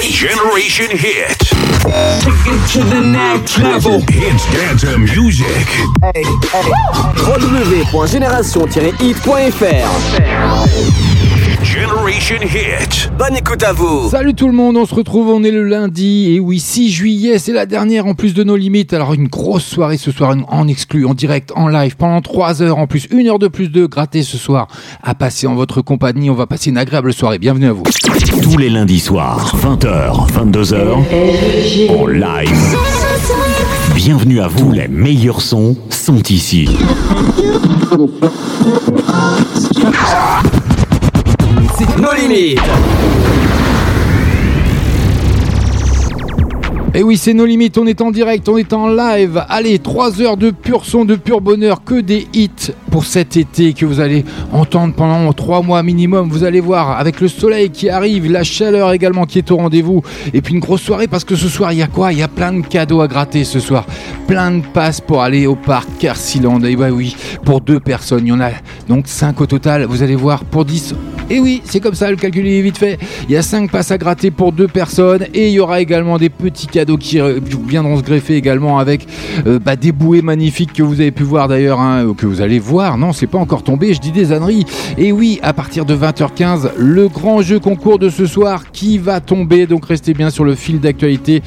Generation Hit. Take it to the next level. Hits dance music. Hey, hey. www.génération-hit.fr Generation Hit. Bonne écoute à vous. Salut tout le monde, on se retrouve, on est le lundi. Et oui, 6 juillet, c'est la dernière en plus de nos limites. Alors une grosse soirée ce soir en exclu, en direct, en live, pendant 3 heures en plus. Une heure de plus de gratter ce soir à passer en votre compagnie. On va passer une agréable soirée. Bienvenue à vous. Tous les lundis soirs, 20h, 22h, en live. Bienvenue à vous, les meilleurs sons sont ici. No Et oui, c'est nos limites, on est en direct, on est en live. Allez, 3 heures de pur son, de pur bonheur, que des hits pour cet été que vous allez entendre pendant 3 mois minimum. Vous allez voir, avec le soleil qui arrive, la chaleur également qui est au rendez-vous. Et puis une grosse soirée parce que ce soir, il y a quoi? Il y a plein de cadeaux à gratter ce soir. Plein de passes pour aller au parc Carsiland. Et bah oui, pour deux personnes, il y en a donc 5 au total. Vous allez voir, pour 10. Et oui, c'est comme ça, le calcul est vite fait. Il y a 5 passes à gratter pour deux personnes. Et il y aura également des petits cadeaux qui viendront se greffer également avec euh, bah, des bouées magnifiques que vous avez pu voir d'ailleurs, hein, que vous allez voir. Non, c'est pas encore tombé, je dis des âneries. Et oui, à partir de 20h15, le grand jeu concours de ce soir qui va tomber. Donc restez bien sur le fil d'actualité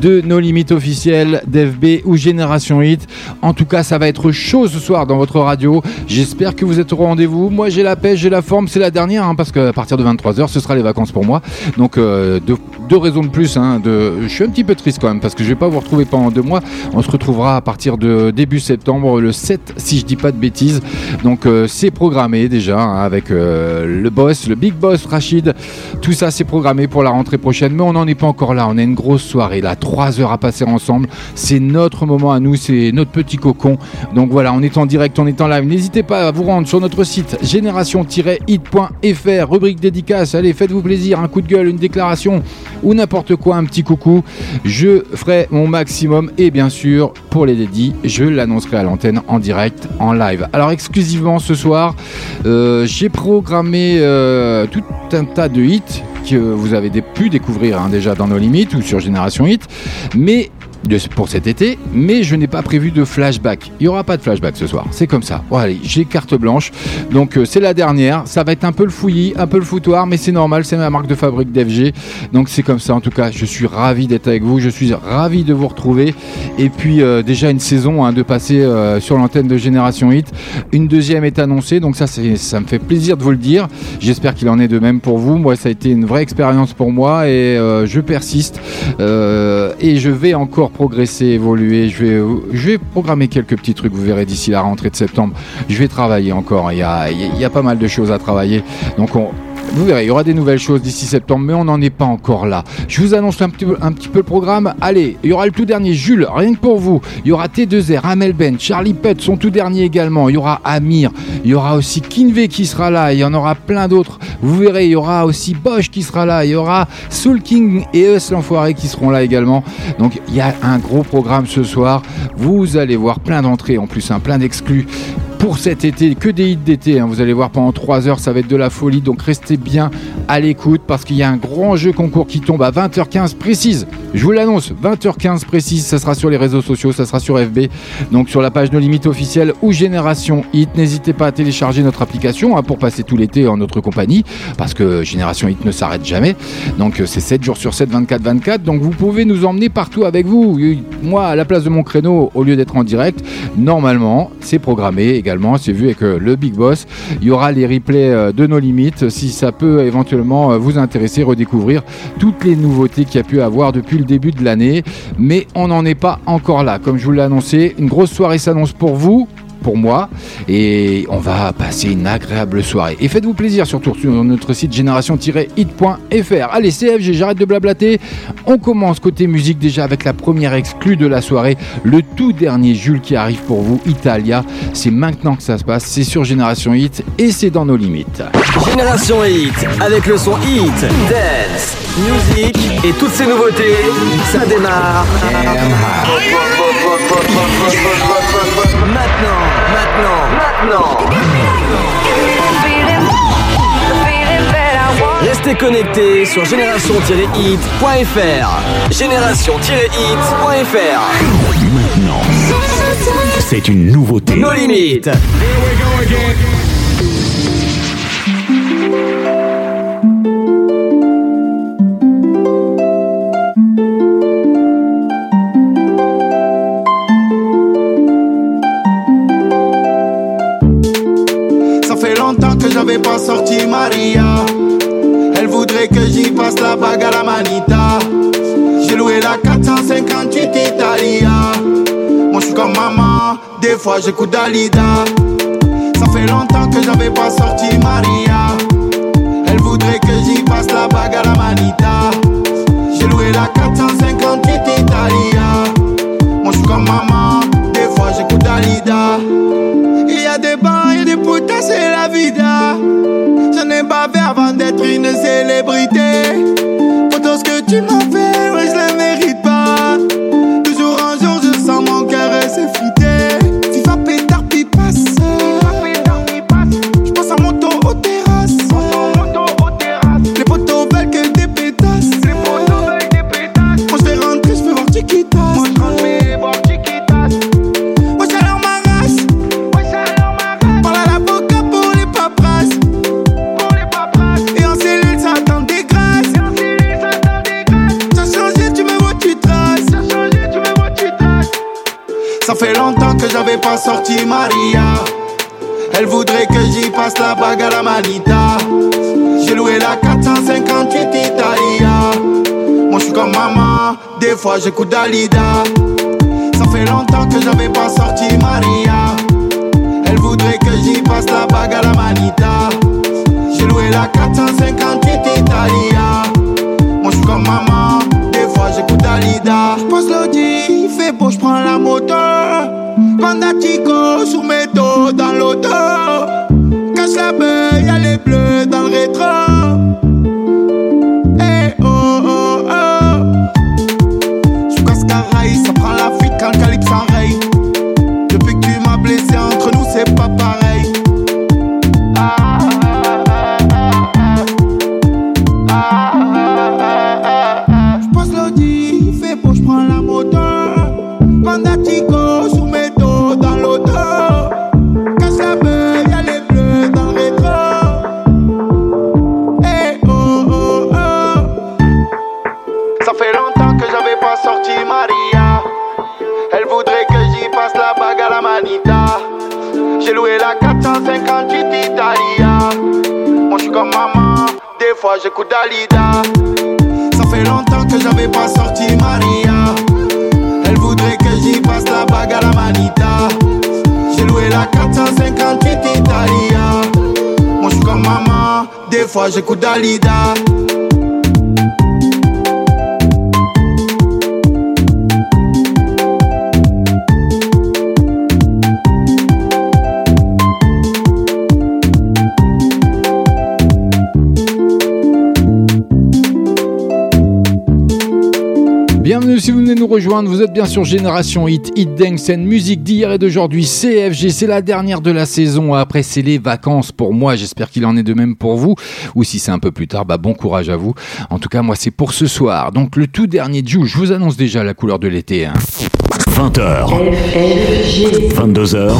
de nos limites officielles d'FB ou Génération Hit. En tout cas, ça va être chaud ce soir dans votre radio. J'espère que vous êtes au rendez-vous. Moi, j'ai la pêche, j'ai la forme. C'est la dernière hein, parce qu'à partir de 23h, ce sera les vacances pour moi. Donc, euh, deux, raisons de plus. Hein, de... Je suis un petit peu triste quand même parce que je vais pas vous retrouver pendant deux mois. On se retrouvera à partir de début septembre, le 7 si je dis pas de bêtises. Donc euh, c'est programmé déjà hein, avec euh, le boss, le big boss Rachid. Tout ça c'est programmé pour la rentrée prochaine, mais on n'en est pas encore là. On a une grosse soirée là, trois heures à passer ensemble. C'est notre moment à nous, c'est notre petit cocon. Donc voilà, on est en direct, on est en live. N'hésitez pas à vous rendre sur notre site génération-hit.fr, rubrique dédicace. Allez, faites-vous plaisir, un coup de gueule, une déclaration ou n'importe quoi, un petit coucou. Je ferai mon maximum et bien sûr, pour les dédits, je l'annoncerai à l'antenne en direct, en live. Alors exclusivement ce soir, euh, j'ai programmé euh, tout un tas de hits que vous avez pu découvrir hein, déjà dans nos limites ou sur Génération Hit, mais pour cet été, mais je n'ai pas prévu de flashback. Il n'y aura pas de flashback ce soir, c'est comme ça. Bon, allez, j'ai carte blanche, donc euh, c'est la dernière. Ça va être un peu le fouillis, un peu le foutoir, mais c'est normal, c'est ma marque de fabrique d'FG. Donc c'est comme ça en tout cas, je suis ravi d'être avec vous, je suis ravi de vous retrouver. Et puis euh, déjà une saison hein, de passer euh, sur l'antenne de Génération Hit. Une deuxième est annoncée, donc ça, ça me fait plaisir de vous le dire. J'espère qu'il en est de même pour vous. Moi, ça a été une vraie expérience pour moi et je persiste. et je vais encore progresser, évoluer. Je vais, programmer quelques petits trucs, vous verrez d'ici la rentrée de septembre. Je vais travailler encore. Il y a, il y a pas mal de choses à travailler. Donc on, vous verrez, il y aura des nouvelles choses d'ici septembre, mais on n'en est pas encore là. Je vous annonce un petit, peu, le programme. Allez, il y aura le tout dernier Jules, rien que pour vous. Il y aura T2R, Amel Ben, Charlie Putt, son tout dernier également. Il y aura Amir, il y aura aussi Kinvey qui sera là. Il y en aura plein d'autres. Vous verrez, il y aura aussi Bosch qui sera là. Il y aura Soul King et Eus l'Enfoiré qui seront là également. Donc il y a un gros programme ce soir. Vous allez voir plein d'entrées en plus, hein, plein d'exclus pour cet été, que des hits d'été. Hein. Vous allez voir pendant 3 heures, ça va être de la folie. Donc restez bien à l'écoute parce qu'il y a un grand jeu concours qui tombe à 20h15 précise. Je vous l'annonce, 20h15 précise, ça sera sur les réseaux sociaux, ça sera sur FB, donc sur la page No Limite officielle ou Génération Hit. N'hésitez pas à télécharger notre application hein, pour passer tout l'été en notre compagnie parce que Génération Hit ne s'arrête jamais. Donc c'est 7 jours sur 7, 24-24. Donc vous pouvez nous emmener partout avec vous. Moi, à la place de mon créneau, au lieu d'être en direct, normalement, c'est programmé c'est vu avec le Big Boss. Il y aura les replays euh, de nos limites si ça peut éventuellement euh, vous intéresser, redécouvrir toutes les nouveautés qu'il y a pu avoir depuis le début de l'année. Mais on n'en est pas encore là. Comme je vous l'ai annoncé, une grosse soirée s'annonce pour vous pour moi et on va passer une agréable soirée. Et faites-vous plaisir surtout sur notre site génération-hit.fr. Allez CFG, j'arrête de blablater. On commence côté musique déjà avec la première exclue de la soirée, le tout dernier Jules qui arrive pour vous, Italia. C'est maintenant que ça se passe, c'est sur Génération Hit et c'est dans nos limites. Génération Hit avec le son Hit, Dance, Music et toutes ces nouveautés, ça démarre. Maintenant, maintenant, maintenant. Restez connectés sur génération-hit.fr. Génération-hit.fr. Maintenant, c'est une nouveauté. Nos limites. j'avais Maria. Elle voudrait que j'y passe la bague à la manita. J'ai loué la 458 Italia. Moi je suis comme maman, des fois j'écoute Dalida. Ça fait longtemps que j'avais pas sorti Maria. Elle voudrait que j'y passe la bague à la une célébrité. Fois j'écoute Dalida. Ça fait longtemps que j'avais pas sorti Maria. Elle voudrait que j'y passe la bague à la manita. J'ai loué la 458 Italia. Moi je suis comme maman, des fois j'écoute Dalida. J'passe l'audi, il fait beau, j'prends la moto. Bandatico sur mes dos dans l'auto. Cache la beuille, y'a les bleus dans le rétro. Des sur Génération Hit, Hit Dance and musique d'hier et d'aujourd'hui, CFG, c'est la dernière de la saison, après c'est les vacances pour moi, j'espère qu'il en est de même pour vous, ou si c'est un peu plus tard, bah bon courage à vous, en tout cas moi c'est pour ce soir, donc le tout dernier Jou, je vous annonce déjà la couleur de l'été. Hein. 20h, 22h,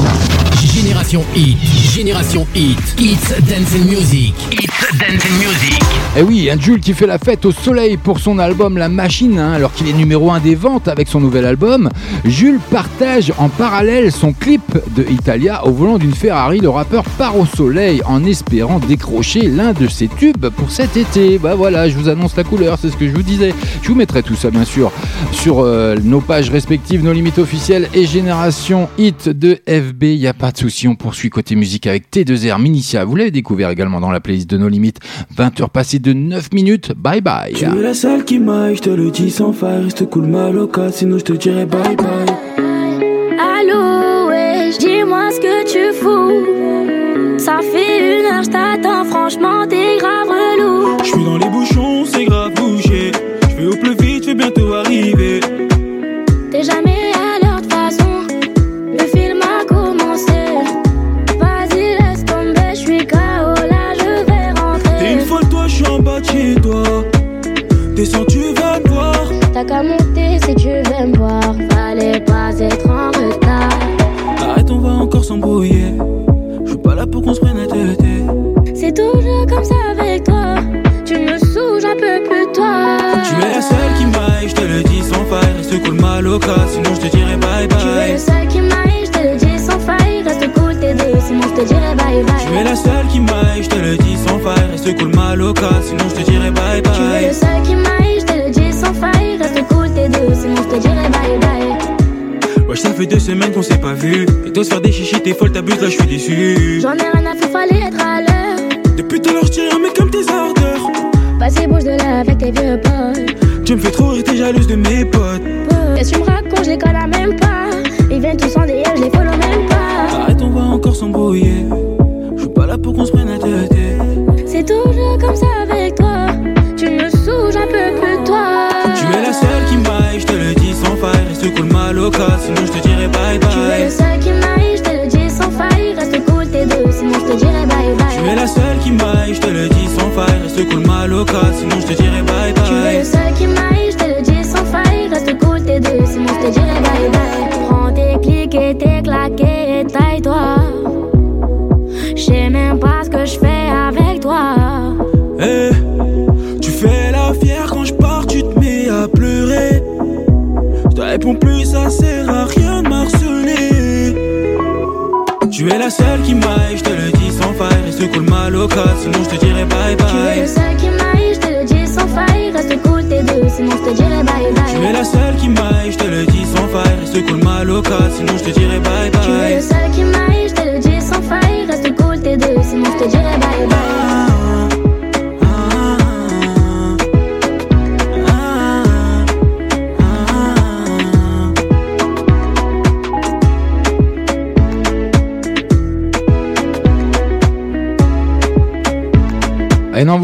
Génération Hit, Génération Hit, It's Dance and Music, It's Dance and Music. Et Eh oui, un Jules qui fait la fête au soleil pour son album La Machine, hein, alors qu'il est numéro 1 des ventes avec son nouvel album. Jules partage en parallèle son clip de Italia au volant d'une Ferrari. Le rappeur part au soleil en espérant décrocher l'un de ses tubes pour cet été. Bah voilà, je vous annonce la couleur, c'est ce que je vous disais. Je vous mettrai tout ça bien sûr sur euh, nos pages respectives, nos limites officielles et Génération Hit de FB. N'y a pas de souci, on poursuit côté musique avec T2R Minitia. Vous l'avez découvert également dans la playlist de nos limites. 20 heures passées de 9 minutes. Bye bye. Tu es la seule qui m'aille, je te le dis sans faille. Reste cool, mal au cas, sinon je te dirai bye bye. Allô, ouais, dis-moi ce que tu fous. Ça fait une heure, je t'attends, franchement, t'es grave relou. Je suis dans les bouchons, c'est grave bouché. Je vais au plus vite, je vais bientôt arriver. Reste cool, mal au cas, sinon je te dirai bye Tu es le bye. seul qui m'aille, je te le dis sans faille. Reste cool, t'es deux, sinon je te dirai bye Tu es bye. la seule qui m'aille, je te le dis sans faille. Reste cool, mal au cas, sinon je te dirai bye Tu es le bye. seul qui m'aille, je te le dis sans faille. Reste cool, t'es deux, sinon je te dirai bye bye. Wesh, ça fait deux semaines qu'on s'est pas vu. Et toi, se faire des chichis, t'es folle, t'abuses, là je suis déçu. J'en ai rien à faire, fallait être à l'heure. Depuis tout à l'heure, je tire un mec comme tes ardeurs. Vas-y, bouge de là avec tes vieux potes. Tu me fais trop rire, t'es jalouse de mes potes. Qu'est-ce que tu me racontes, je les connais même pas. Ils viennent tous en DM, je les follow même pas. Arrête, on va encore s'embrouiller. Je suis pas là pour qu'on se prenne la tête. C'est toujours comme ça avec toi. Tu me saoules, j'en peux plus toi. Tu es la seule qui m'aille, je te le dis sans faille. Reste cool, mal au cas, sinon je te dirai bye Tu es le bye. seul qui m'aille, je te le dis sans faille. Reste cool, t'es deux, sinon je te dirai bye Tu es bye. la seule qui m'aille, je te le dis sans faille. Reste cool, mal au cas, sinon je te dirai bye bye. Au sinon je te dirai bye Tu es le bye. seul qui m'aille, je te le dis sans faille. Reste cool, t'es deux, sinon je te dirai bye Tu es bye. la seule qui m'aille, je te le dis sans faille. Reste cool, mal au sinon je te dirai bye Tu es le bye. seul qui m'aille, je te le dis sans faille. Reste cool, t'es deux, sinon je te dirai bye bye.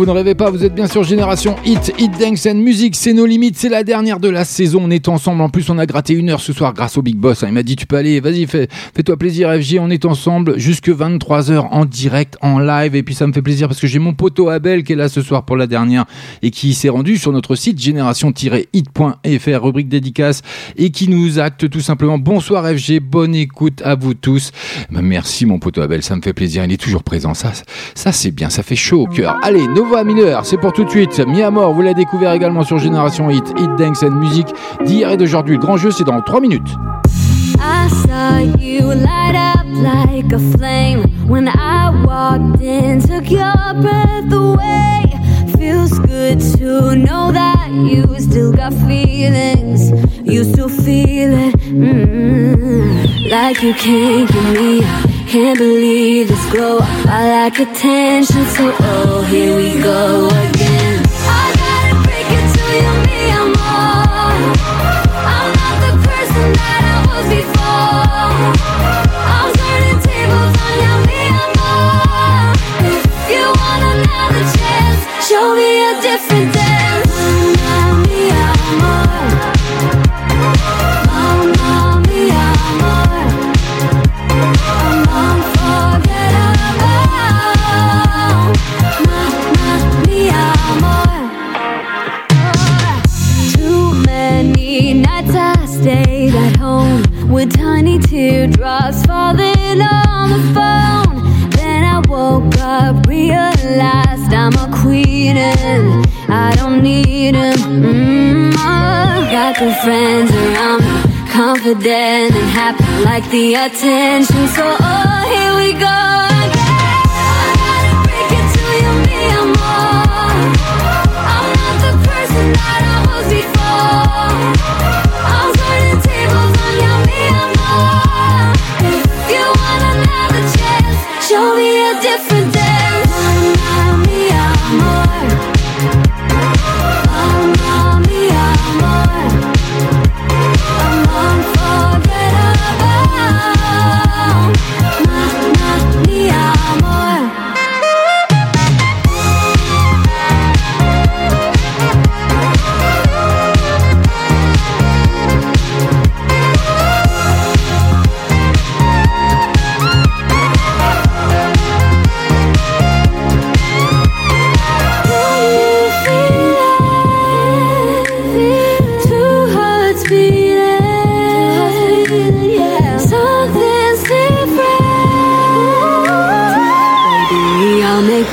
Vous ne rêvez pas, vous êtes bien sûr Génération Hit, Hit Dance and Music, c'est nos limites, c'est la dernière de la saison, on est ensemble, en plus on a gratté une heure ce soir grâce au Big Boss, hein. il m'a dit tu peux aller, vas-y fais, fais-toi plaisir FG, on est ensemble jusque 23h en direct, en live, et puis ça me fait plaisir parce que j'ai mon poteau Abel qui est là ce soir pour la dernière et qui s'est rendu sur notre site génération-hit.fr, rubrique dédicace, et qui nous acte tout simplement bonsoir FG, bonne écoute à vous tous. Ben, merci mon poteau Abel, ça me fait plaisir, il est toujours présent, ça, ça c'est bien, ça fait chaud au cœur. Allez, Nova Miller, c'est pour tout de suite. Mi Amor, vous l'avez découvert également sur Génération Hit, Hit Dance and Music d'hier et d'aujourd'hui. Le grand jeu, c'est dans 3 minutes. I saw you light up like a flame when I walked in, took your breath away. Feels good to know that you still got feelings, you still feel it. mm Like you can't give me up. Can't believe this glow. I like attention, so oh, here we go again. Teardrops falling on the phone. Then I woke up, realized I'm a queen and I don't need him. Mm, I got good friends around me, confident and happy, like the attention. So oh, here we go.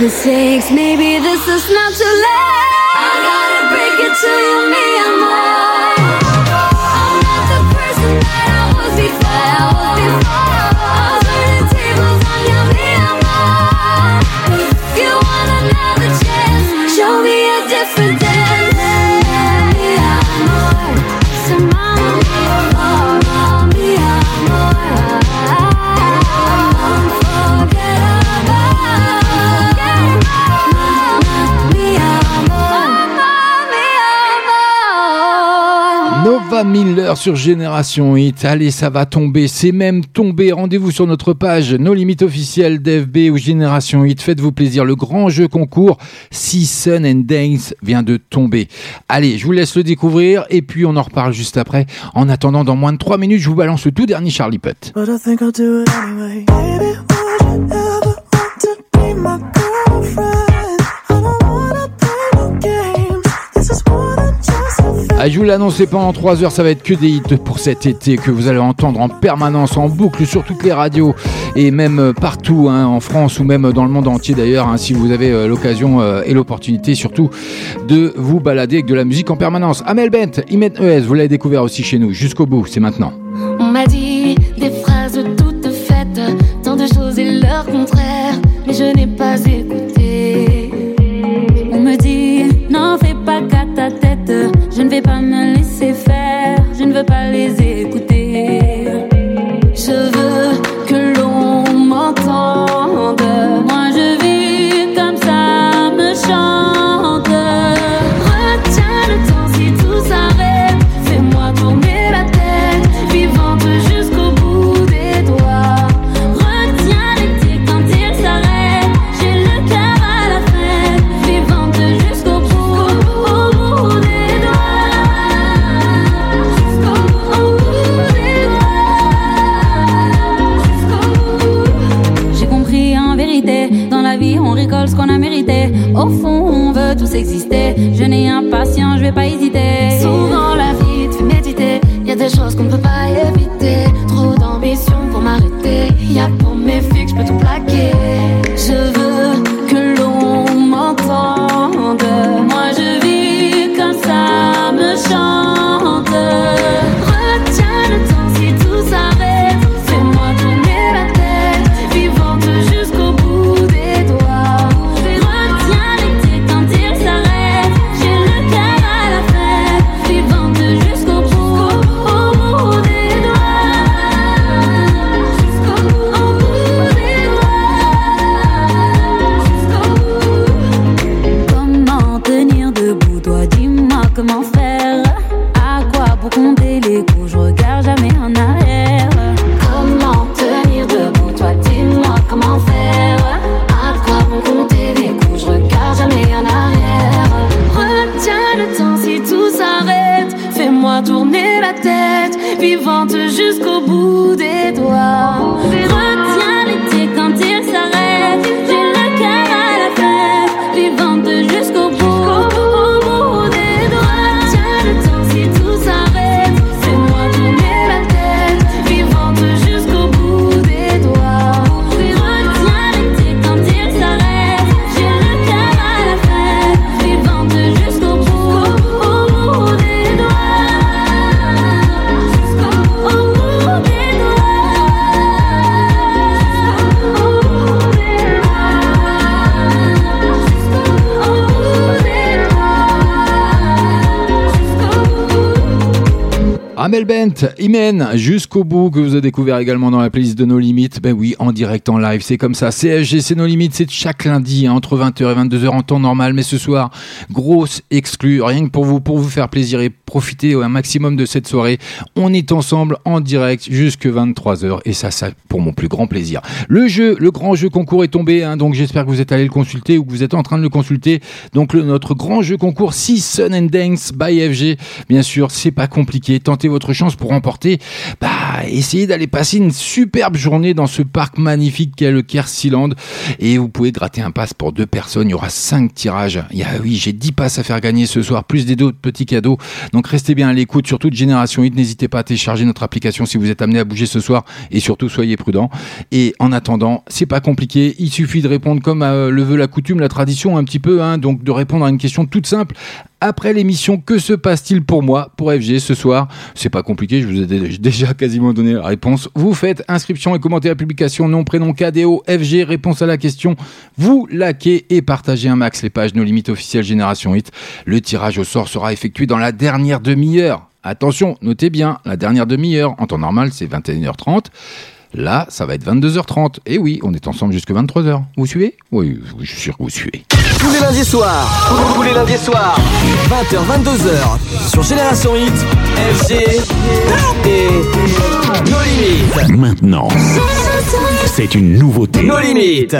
six, may 3000 heures sur Génération Hit. Allez, ça va tomber, c'est même tombé. Rendez-vous sur notre page Nos Limites officielles d'FB ou Génération Hit. Faites-vous plaisir, le grand jeu concours Season and Dance vient de tomber. Allez, je vous laisse le découvrir et puis on en reparle juste après. En attendant, dans moins de 3 minutes, je vous balance le tout dernier Charlie Putt. Ah, je vous l'annonçais pendant 3 heures, ça va être que des hits pour cet été que vous allez entendre en permanence, en boucle sur toutes les radios et même euh, partout hein, en France ou même dans le monde entier d'ailleurs, hein, si vous avez euh, l'occasion euh, et l'opportunité surtout de vous balader avec de la musique en permanence. Amel Bent, Imet ES, vous l'avez découvert aussi chez nous, jusqu'au bout, c'est maintenant. On m'a dit des phrases toutes faites, tant de choses et leur contraire, mais je n'ai pas écouté. Je ne vais pas me Jusqu'au bout, que vous avez découvert également dans la playlist de nos limites. Ben oui, en direct, en live, c'est comme ça. CSG, c'est nos limites, c'est chaque lundi, hein, entre 20h et 22h en temps normal. Mais ce soir, grosse exclue, rien que pour vous, pour vous faire plaisir et profiter un maximum de cette soirée. On est ensemble en direct jusque 23h et ça, ça, pour mon plus grand plaisir. Le jeu, le grand jeu concours est tombé, hein, donc j'espère que vous êtes allé le consulter ou que vous êtes en train de le consulter. Donc le- notre grand jeu concours 6 Sun and Dance by FG. Bien sûr, c'est pas compliqué. Tentez votre chance pour remporter. Bah, essayez d'aller passer une superbe journée dans ce parc magnifique qu'est le Kersiland. Et vous pouvez gratter un pass pour deux personnes. Il y aura cinq tirages. Il y a, oui, j'ai 10 passes à faire gagner ce soir, plus des d'autres petits cadeaux. Donc restez bien à l'écoute, surtout de Génération 8. N'hésitez pas à télécharger notre application si vous êtes amené à bouger ce soir. Et surtout, soyez prudents. Et en attendant, c'est pas compliqué. Il suffit de répondre comme euh, le veut la coutume, la tradition un petit peu. Hein, donc de répondre à une question toute simple après l'émission Que se passe-t-il pour moi, pour FG ce soir? C'est pas compliqué, je vous ai déjà quasiment donné la réponse. Vous faites inscription et commentez la publication, nom, prénom, KDO, FG, réponse à la question. Vous likez et partagez un max les pages nos limites officielles Génération 8. Le tirage au sort sera effectué dans la dernière demi-heure. Attention, notez bien, la dernière demi-heure, en temps normal, c'est 21h30. Là, ça va être 22h30. Et oui, on est ensemble jusque 23h. Vous suivez? Oui, oui, je suis sûr que vous suivez. Tous les lundis soirs, tous les lundis soirs, 20h, 22h, sur Génération Hit, FG et No Limites. Maintenant, c'est une nouveauté. No Limites.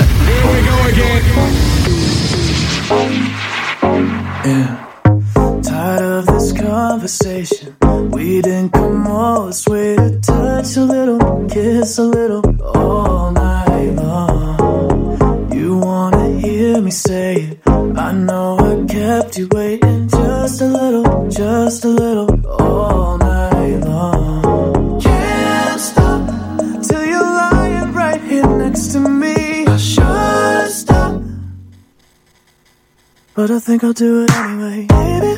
Tired of this conversation. We didn't come all this way to touch a little, kiss a little, all night long. You wanna hear me say it? I know I kept you waiting just a little, just a little, all night long. Can't stop till you're lying right here next to me. I should stop. But I think I'll do it anyway. Baby,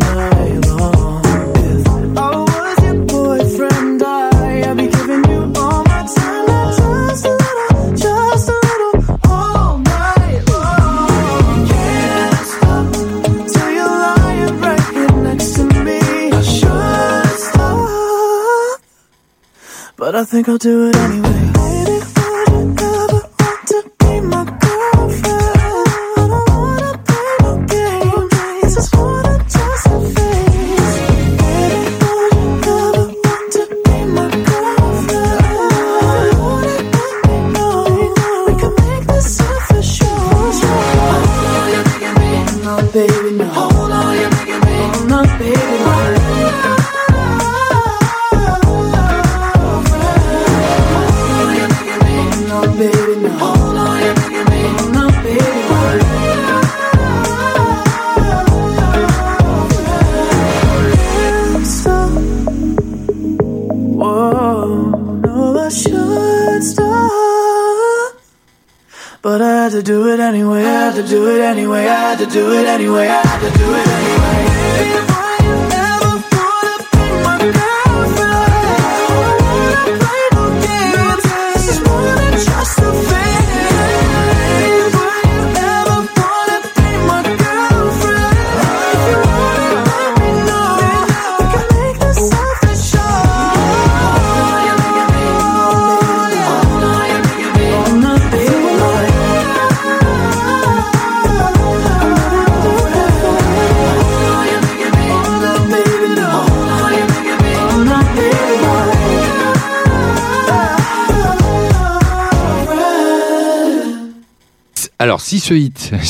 think I'll do it anyway.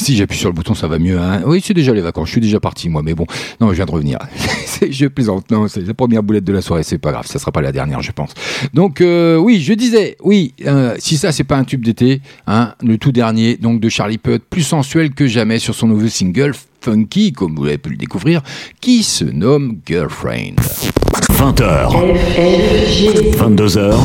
Si j'appuie sur le bouton, ça va mieux. Hein oui, c'est déjà les vacances. Je suis déjà parti, moi. Mais bon, non, je viens de revenir. je plaisante. Non, c'est la première boulette de la soirée. C'est pas grave. Ça sera pas la dernière, je pense. Donc, euh, oui, je disais, oui, euh, si ça, c'est pas un tube d'été, hein, le tout dernier, donc de Charlie Puth, plus sensuel que jamais sur son nouveau single funky, comme vous avez pu le découvrir, qui se nomme Girlfriend. 20h. 22h.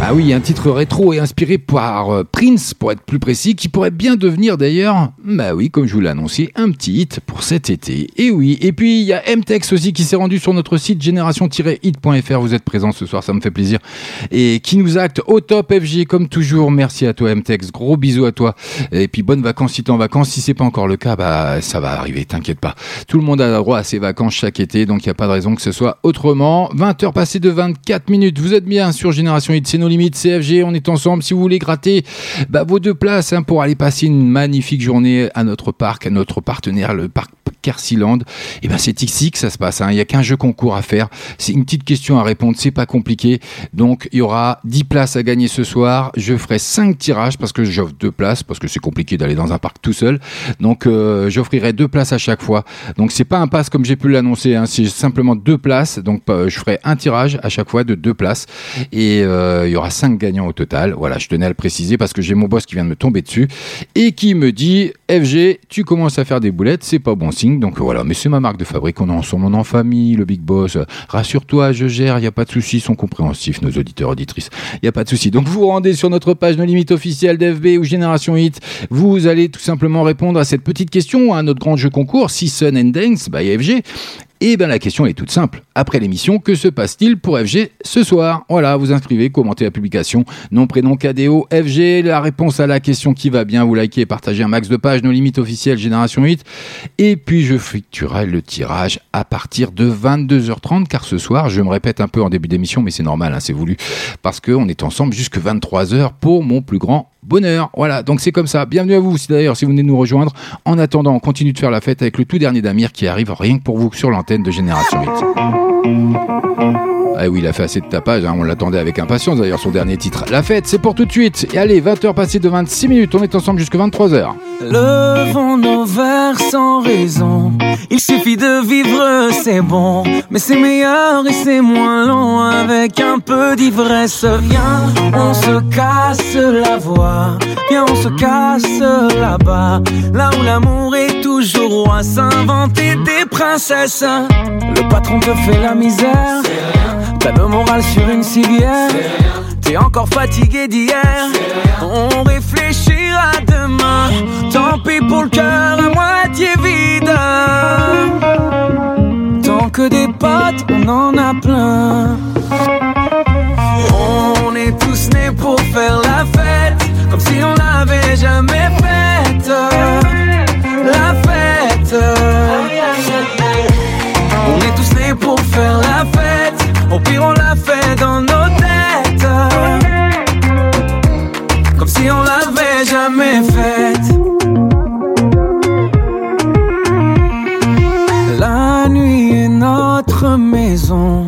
Ah oui, un titre rétro et inspiré par euh, Prince, pour être plus précis, qui pourrait bien devenir d'ailleurs, bah oui, comme je vous l'ai annoncé, un petit hit pour cet été. Et oui, et puis il y a MTEX aussi qui s'est rendu sur notre site génération-hit.fr. Vous êtes présent ce soir, ça me fait plaisir. Et qui nous acte au top FG, comme toujours. Merci à toi MTEX, gros bisous à toi. Et puis bonnes vacances si t'es en vacances. Si c'est pas encore le cas, bah ça va arriver, t'inquiète pas. Tout le monde a droit à ses vacances chaque été, donc il n'y a pas de raison que ce soit autrement. Maintenant 20h passées de 24 minutes. Vous êtes bien sur Génération Hit, c'est nos limites, CFG, on est ensemble. Si vous voulez gratter bah, vos deux places hein, pour aller passer une magnifique journée à notre parc, à notre partenaire, le parc Kersiland, et eh ben c'est ici que ça se passe. Hein. Il n'y a qu'un jeu concours à faire. C'est une petite question à répondre, c'est pas compliqué. Donc il y aura 10 places à gagner ce soir. Je ferai 5 tirages parce que j'offre deux places, parce que c'est compliqué d'aller dans un parc tout seul. Donc euh, j'offrirai deux places à chaque fois. Donc c'est pas un pass comme j'ai pu l'annoncer, hein. c'est simplement deux places. Donc euh, je ferai un tirage à chaque fois de deux places. Et euh, il y aura 5 gagnants au total. Voilà, je tenais à le préciser parce que j'ai mon boss qui vient de me tomber dessus et qui me dit FG, tu commences à faire des boulettes, c'est pas bon signe. Donc voilà, mais c'est ma marque de fabrique, on est ensemble, on en famille, le big boss. Rassure-toi, je gère, il n'y a pas de soucis, ils sont compréhensifs, nos auditeurs, auditrices. Il n'y a pas de soucis. Donc vous vous rendez sur notre page No Limite officielle d'FB ou Génération Hit. Vous allez tout simplement répondre à cette petite question, à notre grand jeu concours, Season and Dance by FG. Et bien la question est toute simple. Après l'émission, que se passe-t-il pour FG ce soir? Voilà, vous inscrivez, commentez la publication, nom, prénom, KDO, FG, la réponse à la question qui va bien, vous likez partagez un max de pages, nos limites officielles, Génération 8. Et puis je effectuerai le tirage à partir de 22h30, car ce soir, je me répète un peu en début d'émission, mais c'est normal, hein, c'est voulu, parce qu'on est ensemble jusque 23h pour mon plus grand bonheur. Voilà, donc c'est comme ça. Bienvenue à vous, d'ailleurs, si vous venez nous rejoindre. En attendant, on continue de faire la fête avec le tout dernier d'Amir qui arrive rien que pour vous sur l'antenne de Génération 8. Ah oui, il a fait assez de tapage, hein. on l'attendait avec impatience d'ailleurs son dernier titre. La fête, c'est pour tout de suite. Et allez, 20h passées de 26 minutes, on est ensemble jusqu'à 23h. Levons nos verres sans raison. Il suffit de vivre, c'est bon. Mais c'est meilleur et c'est moins long avec un peu d'ivresse. Viens, on se casse la voix. Viens, on se casse là-bas. Là où l'amour est toujours roi, s'inventer des princesses. Le patron te fait la misère. T'as le moral sur une civière. T'es encore fatigué d'hier. On réfléchira demain. Tant pis pour le cœur à moitié vide. Tant que des potes, on en a plein. On est tous nés pour faire la fête. Comme si on l'avait jamais faite. La fête. On est tous nés pour faire la fête. Au pire, on l'a fait dans nos têtes. Comme si on l'avait jamais faite. La nuit est notre maison.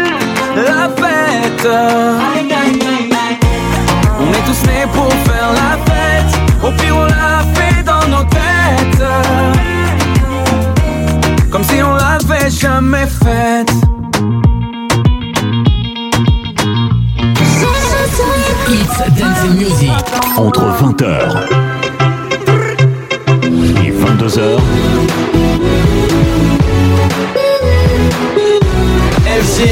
La fête. On est tous nés pour faire la fête. Au pire, on l'a fait dans nos têtes. Comme si on l'avait jamais faite. It's Dancing Music. Entre 20h et 22h, FG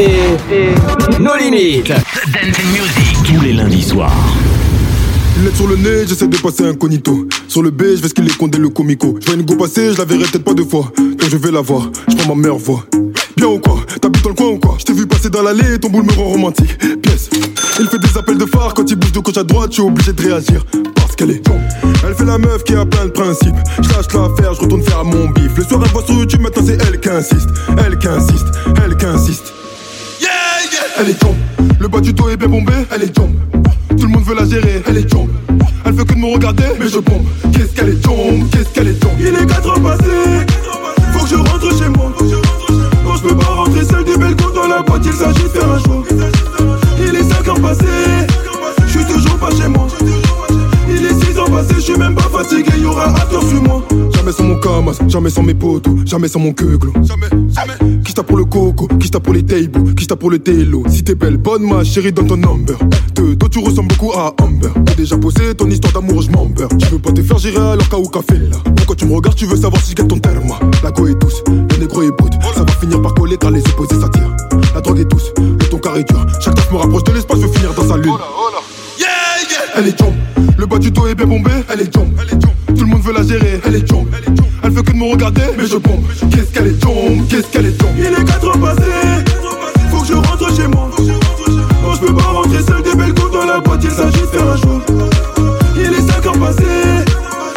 et nos limites. Dancing Music. tous les lundis soirs. Lunettes sur le nez, j'essaie de passer incognito. Sur le B, je vais ce qu'il est condé le comico. Je vois une go passer, je la verrai peut-être pas deux fois. Quand je vais la voir, je prends ma meilleure voix. Bien ou quoi? T'habites dans le coin ou quoi? Je t'ai vu passer dans l'allée, ton boule me rend romantique. Pièce. Il fait des appels de phare quand il bouge de gauche à droite, je suis obligé de réagir. Qu'elle est Elle fait la meuf qui a plein de principes. Je lâche l'affaire, je retourne faire mon bif. Le soir, elle voit sur YouTube, maintenant c'est elle qui insiste. Elle qui insiste, elle qui insiste. Yeah, yeah. Elle est tombe. Le bas du dos est bien bombé, elle est tombe. Tout le monde veut la gérer, elle est tombe. Elle veut que de me regarder, mais je bombe. Qu'est-ce qu'elle est tombe, qu'est-ce qu'elle est tombe. Il est 4 heures passées, faut que je rentre chez moi. Non, je peux fatigué, y'aura un tour sur moi. Jamais sans mon camas, jamais sans mes potos, jamais sans mon queuglo. Jamais, jamais. Qui pour le coco, qui pour les tables, qui pour le télo. Si t'es belle, bonne ma chérie dans ton number. De toi tu ressembles beaucoup à Amber. T'as déjà posé ton histoire d'amour, je m'embeurre. Tu veux pas te faire gérer alors qu'à ou café là. Pourquoi tu me regardes, tu veux savoir si je gagne ton terme. La go est douce, le négro est brut. Ça va finir par coller car les opposés s'attirent. La drogue est douce, le ton carré dur. Chaque taf me rapproche de l'espace, je veux finir dans sa lune. Elle est jump, le bas du dos est bien bombé. Elle est jump, est. Tout le monde veut la gérer, elle est jump. Elle veut que de me regarder, mais je bombe. Qu'est-ce qu'elle est jump, qu'est-ce qu'elle est jump. Il est 4 ans passés, faut que je rentre chez moi. Non, je peux pas rentrer seul des belles coups dans la boîte, il s'agit de faire un choix. Il est 5 ans passés,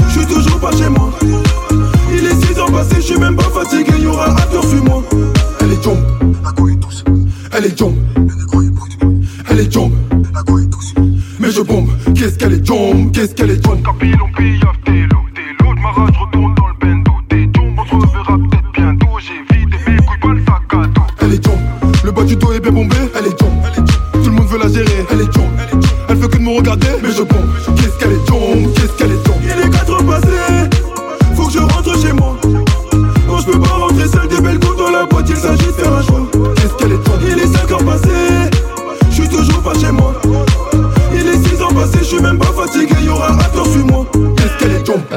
je suis toujours pas chez moi. Il est 6 ans passés, je suis même pas fatigué, y'aura un tour sur moi. Elle est jump, la go est douce. Elle est jump, elle est jump, la go est douce. Mais je bombe, qu'est-ce qu'elle est jump, qu'est-ce qu'elle est m'arrache, retourne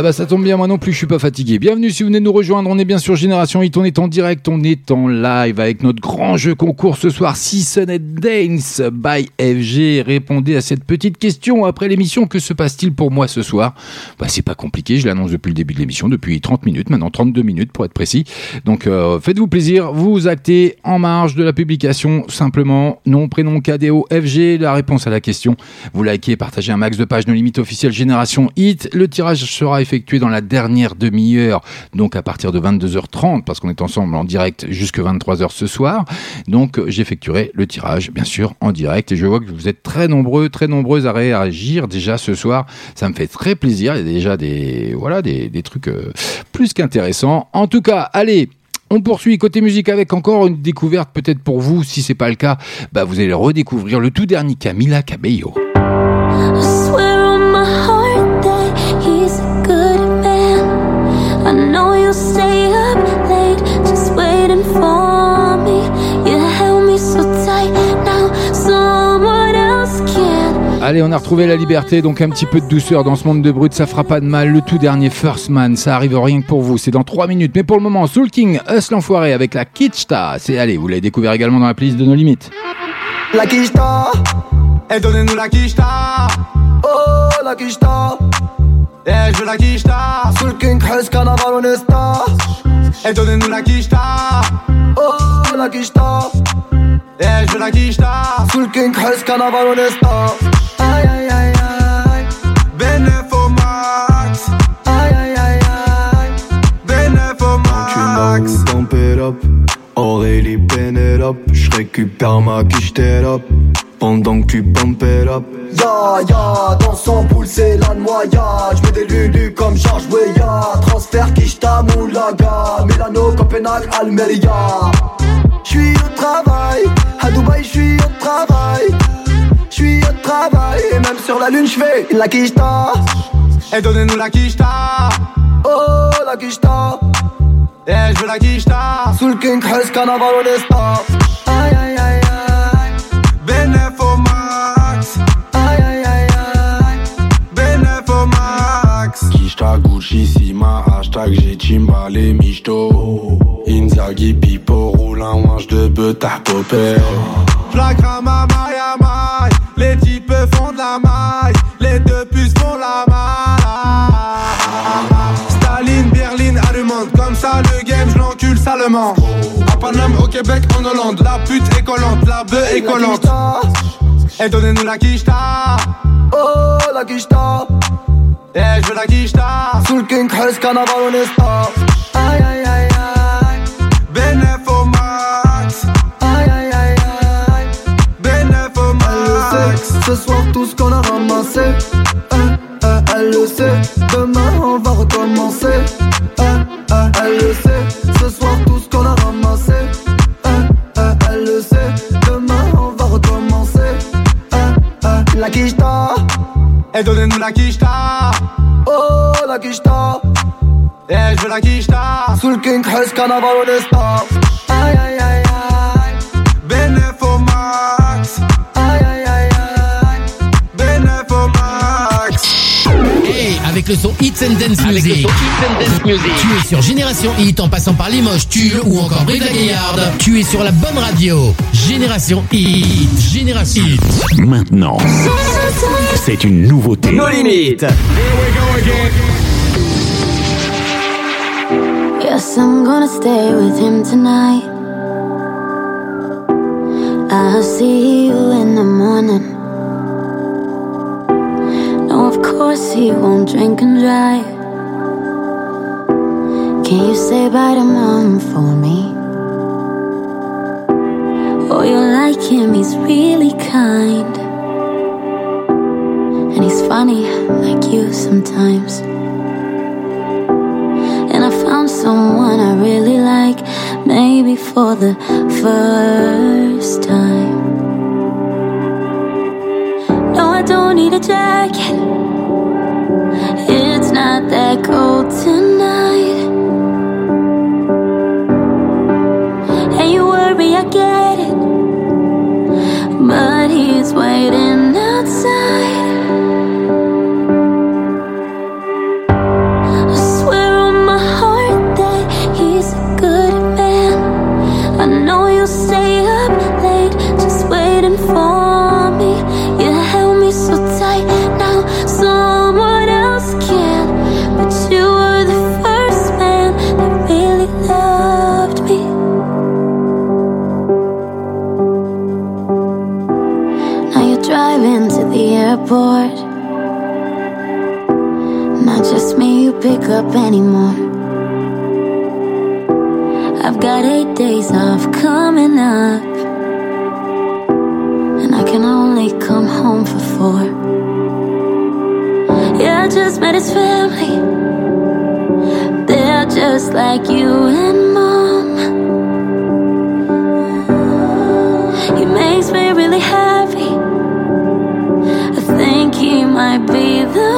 Ah bah ça tombe bien, moi non plus je suis pas fatigué. Bienvenue si vous venez nous rejoindre, on est bien sur Génération Hit, on est en direct, on est en live avec notre grand jeu concours ce soir, Season and Dance by FG. Répondez à cette petite question après l'émission, que se passe-t-il pour moi ce soir? Bah c'est pas compliqué, je l'annonce depuis le début de l'émission, depuis 30 minutes, maintenant 32 minutes pour être précis. Donc euh, faites-vous plaisir, vous actez en marge de la publication, simplement nom, prénom, KDO, FG, la réponse à la question. Vous likez, partagez un max de pages, nos limites officielles Génération Hit. Le tirage sera effectué dans la dernière demi-heure, donc à partir de 22h30, parce qu'on est ensemble en direct jusque 23h ce soir. Donc euh, j'effectuerai le tirage, bien sûr, en direct. Et je vois que vous êtes très nombreux, très nombreuses à réagir déjà ce soir. Ça me fait très plaisir. Il y a déjà des, voilà, des, des trucs euh, plus qu'intéressants. En tout cas, allez, on poursuit côté musique avec encore une découverte peut-être pour vous. Si c'est pas le cas, bah vous allez redécouvrir le tout dernier Camila Cabello. Allez, on a retrouvé la liberté, donc un petit peu de douceur dans ce monde de brut, ça fera pas de mal. Le tout dernier First Man, ça arrive rien que pour vous, c'est dans 3 minutes. Mais pour le moment, Soul King, Us l'enfoiré avec la Kitschta. C'est allez, vous l'avez découvert également dans la playlist de nos limites. La quicheta, et donnez-nous la quicheta. Oh, la quicheta, et je veux la quicheta. Sous le king, Hess, carnaval, honesta. Et donnez-nous la quicheta. Oh, la quicheta, et je veux la quicheta. Sous le king, Hess, carnaval, honesta. Aïe, aïe, aïe, aïe. Au max. Aïe, aïe, aïe, aïe. Benef au max. Tu up Aurélie Pénélope Je récupère ma quiche up Pendant que tu pump it up Ya ya, dans son poule c'est la noyade J'mets des lulus comme Georges Weah Transfert Kishta Moulaga Milano, Copenhague, Almeria J'suis au travail, à Dubaï j'suis au travail J'suis au travail, et même sur la lune j'fais la Kishta Et donnez-nous la Kishta Oh la Kishta Et je veux la Kishta Sous le King Hess, carnaval honesta Aïe aïe aïe aïe. Benef au max Aïe aïe aïe aïe. Benef au max Kishta Gucci Sima Hashtag j'ai Chimbale Michto. Inzaghi Pipo Roule un wange de betard popper. J'la crame Mans. À Paname, au Québec, en Hollande. La pute est collante, la bœuf est collante. Et donnez-nous la quicheta. Oh, la quicheta. Eh, je veux la quicheta. Sous le King carnaval, on est. Aïe, aïe, aïe, aïe. Benef au max. Aïe, aïe, aïe, aïe. Benef au max. Ce soir, tout ce qu'on a ramassé. euh, euh, elle le sait. Demain, on va recommencer. euh, elle le sait. Qu'on a ramassé. elle le sait. Demain, on va recommencer. euh, la quicheta. Et donnez-nous la quicheta. Oh, la quicheta. Eh, je veux la quicheta. Sous le King Hess, carnaval, on est aïe, aïe, aïe. Hey, avec le son Hits and Dance Music. Tu es sur Génération Hit en passant par Limoges, Tulle ou encore Brive la Gaillarde. Tu es sur la bonne radio. Génération Hit. Génération Hit. Maintenant, c'est une nouveauté. Nos limites. Yes, I'm gonna stay with him tonight. I'll see you in the morning. No, of course he won't drink and drive. Can you say bye to mom for me? Oh, you like him, he's really kind. And he's funny, like you sometimes. And I found someone I really like, maybe for the first time. No, I don't need a jacket. It's not that cold tonight. Pick up anymore. I've got eight days off coming up. And I can only come home for four. Yeah, I just met his family. They're just like you and mom. He makes me really happy. I think he might be the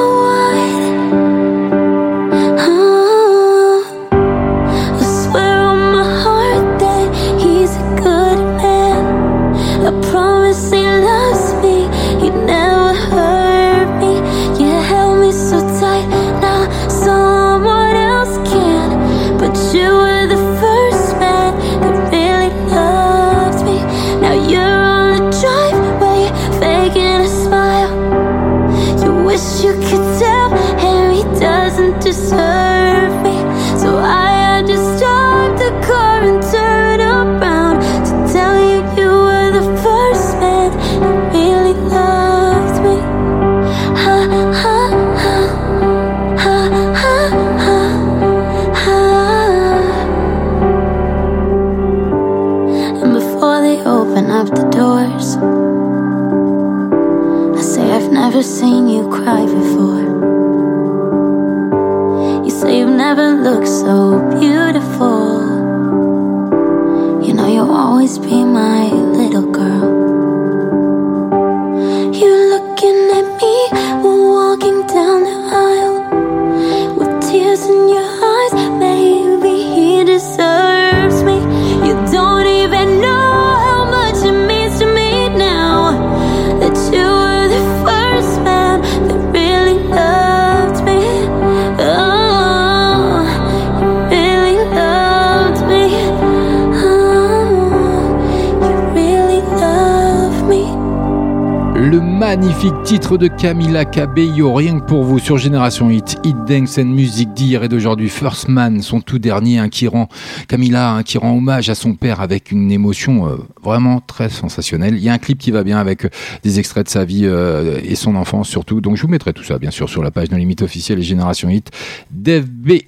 magnifique titre de Camila Cabello, rien que pour vous sur Génération Hit, Hit Dance and Music d'hier et d'aujourd'hui, First Man, son tout dernier, hein, qui rend Camila, hein, qui rend hommage à son père avec une émotion euh, vraiment très sensationnelle. Il y a un clip qui va bien avec euh, des extraits de sa vie euh, et son enfance surtout, donc je vous mettrai tout ça bien sûr sur la page de Limite officielle et Génération Hit. DFB.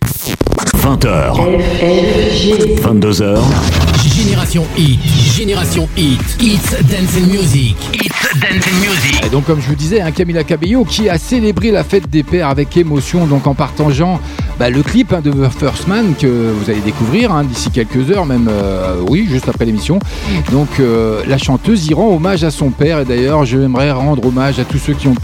20h. 22h. Génération Hit, Génération Hit, It's Dance and Music, It's Dance and Music. Donc, comme je vous disais, un Camila Cabello qui a célébré la fête des pères avec émotion, donc en partageant bah, le clip hein, de The First Man que vous allez découvrir hein, d'ici quelques heures, même euh, oui, juste après l'émission. Donc, euh, la chanteuse y rend hommage à son père. Et d'ailleurs, j'aimerais rendre hommage à tous ceux qui ont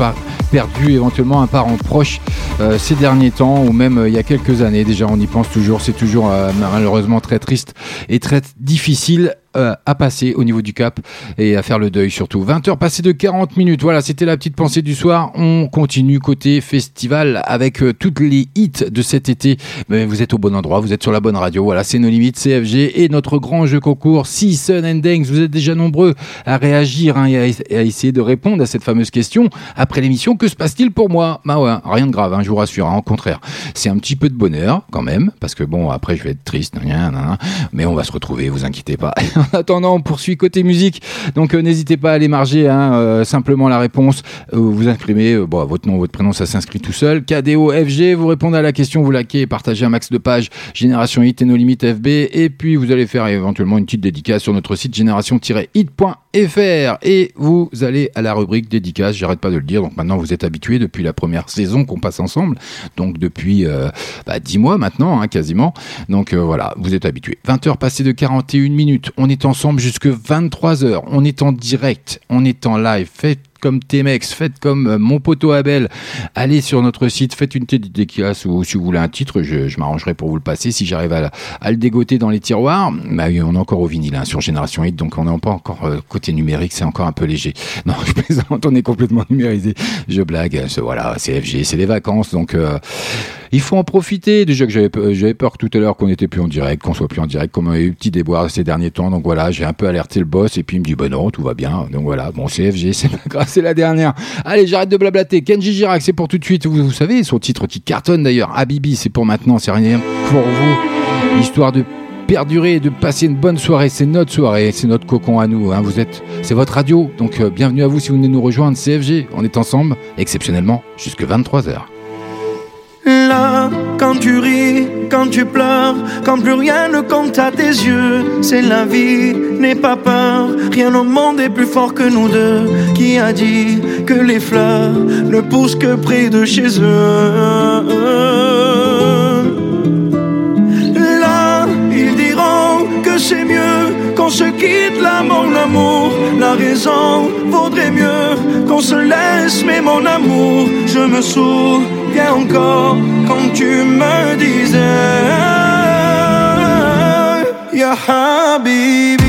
perdu éventuellement un parent proche euh, ces derniers temps, ou même il y a quelques années. Déjà, on y pense toujours. C'est toujours malheureusement très triste et très difficile euh, à passer au niveau du cap et à faire le deuil surtout. 20h passées de 40 minutes. Voilà, c'était la petite pensée du soir. On continue côté festival avec euh, toutes les hits de cet été. Mais vous êtes au bon endroit, vous êtes sur la bonne radio. Voilà, c'est nos limites CFG et notre grand jeu concours Season and Dangs. Vous êtes déjà nombreux à réagir hein, et, à, essayer de répondre à cette fameuse question. Après l'émission, que se passe-t-il pour moi? Bah ouais, rien de grave, hein, je vous rassure. Hein, au contraire, c'est un petit peu de bonheur quand même parce que bon, après je vais être triste, mais on va se retrouver, vous inquiétez pas. en attendant, on poursuit côté musique. Donc euh, n'hésitez pas à aller marger hein, euh, simplement la réponse. Euh, vous imprimez bon, votre nom, votre prénom, ça s'inscrit tout seul. KDO FG, vous répondez à la question, vous likez, partagez un max de pages Génération Hit et nos limites FB. Et puis vous allez faire éventuellement une petite dédicace sur notre site génération-hit.fr. Et vous allez à la rubrique dédicace, j'arrête pas de le dire. Donc maintenant vous êtes habitués depuis la première saison qu'on passe ensemble. Donc depuis bah, 10 mois maintenant, hein, quasiment. Donc voilà, vous êtes habitués. 20h passées de 41 minutes. On est ensemble jusque 23h. On est en direct, on est en live. Comme T-Mex, faites comme euh, mon poteau Abel. Allez sur notre site, faites une tête ou si vous voulez un titre, je, m'arrangerai pour vous le passer. Si j'arrive à, le dégoter dans les tiroirs, bah, on est encore au vinyle hein, sur Génération 8, donc on n'est pas encore euh, côté numérique, c'est encore un peu léger. Non, je plaisante, on est complètement numérisé. Je blague, voilà, c'est FG, c'est les vacances, donc euh, il faut en profiter. Déjà que j'avais peur tout à l'heure qu'on n'était plus en direct, qu'on soit plus en direct, comme on a eu petit déboire ces derniers temps. Donc voilà, j'ai un peu alerté le boss et puis il me dit bah non, tout va bien. Donc voilà, bon CFG, c'est pas grave, c'est la dernière. Allez, j'arrête de blablater. Kenji Girac, c'est pour tout de suite. Vous, savez, son titre qui cartonne d'ailleurs. Habibi, c'est pour maintenant, c'est rien pour vous. Histoire de perdurer et de passer une bonne soirée. C'est notre soirée, c'est notre cocon à nous. Hein. Vous êtes, c'est votre radio. Donc euh, bienvenue à vous si vous venez nous rejoindre. CFG, on est ensemble, exceptionnellement, jusque 23h. Là, quand tu ris, quand tu pleures, quand plus rien ne compte à tes yeux, c'est la vie, n'aie pas peur, rien au monde est plus fort que nous deux. Qui a dit que les fleurs ne poussent que près de chez eux? Qu'on se quitte là, mon. La raison vaudrait mieux qu'on se laisse, mais mon amour, je me souviens encore quand tu me disais Ya Habibi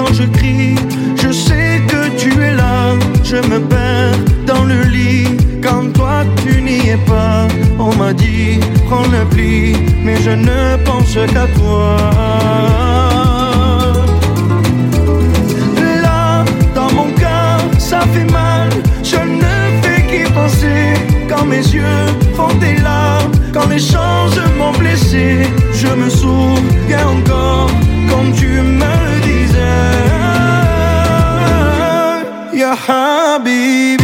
quand je crie Je sais que tu es là je me perds dans le lit quand toi tu n'y es pas. On m'a dit prends le pli, mais je ne pense qu'à toi. Là, dans mon cœur, ça fait mal. Je ne fais qu'y penser quand mes yeux font des larmes, quand les choses m'ont blessé. Je me souviens encore comme tu me حبيبي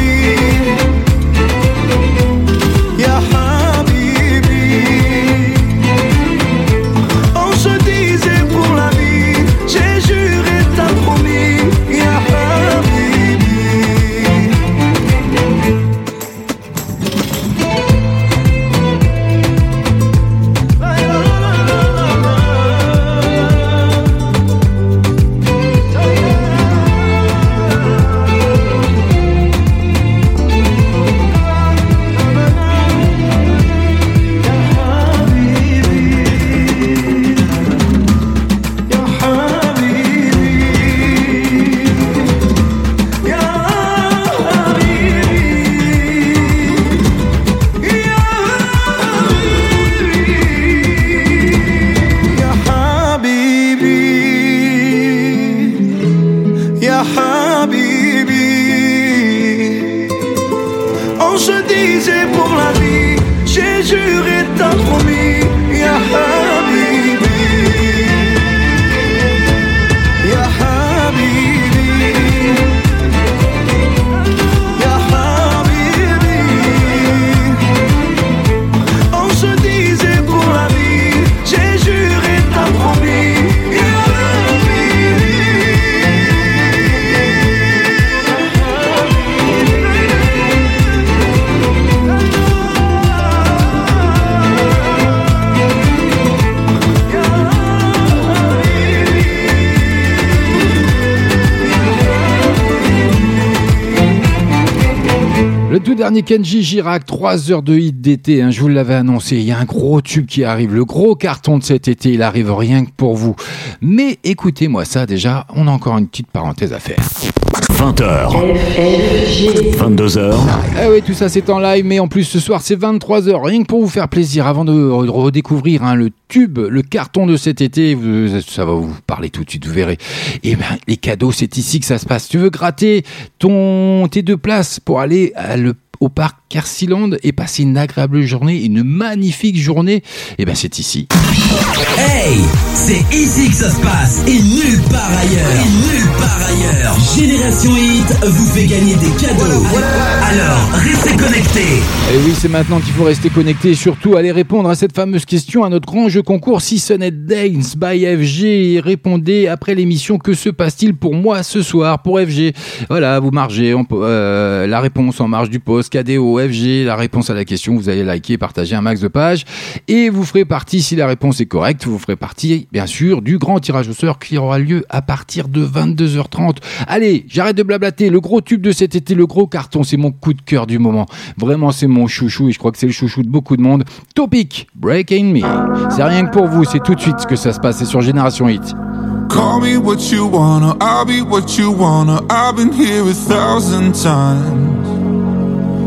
Dernier Kenji Girac, 3 heures de hit d'été, hein, je vous l'avais annoncé, il y a un gros tube qui arrive, le gros carton de cet été, il arrive rien que pour vous. Mais écoutez-moi ça déjà, on a encore une petite parenthèse à faire. 20h. 22h. Ah oui, tout ça c'est en live, mais en plus ce soir c'est 23h. Rien que pour vous faire plaisir, avant de re- redécouvrir hein, le tube, le carton de cet été, ça va vous parler tout de suite, vous verrez. Et ben les cadeaux, c'est ici que ça se passe. Tu veux gratter ton tes deux places pour aller à le- au parc Carsiland et passer une agréable journée, une magnifique journée, et ben c'est ici. Hey, c'est ici que ça se passe et nulle part ailleurs. Et nulle part ailleurs. Génération Hit vous fait gagner des cadeaux. Alors, restez connectés. Et oui, c'est maintenant qu'il faut rester connecté et surtout aller répondre à cette fameuse question à notre grand jeu concours Seasoned Dance by FG. Répondez après l'émission que se passe-t-il pour moi ce soir pour FG Voilà, vous margez euh, la réponse en marge du post KDO FG, la réponse à la question, vous allez liker, partager un max de pages et vous ferez partie, si la réponse est correcte, vous ferez partie bien sûr du grand tirage au sort qui aura lieu à partir de 22h30. Allez, j'arrête de blablater, le gros tube de cet été, le gros carton, c'est mon coup de cœur du moment. Vraiment, c'est mon chouchou et je crois que c'est le chouchou de beaucoup de monde. Topic, Breaking Me. C'est rien que pour vous, c'est tout de suite ce que ça se passe, c'est sur Génération Hit.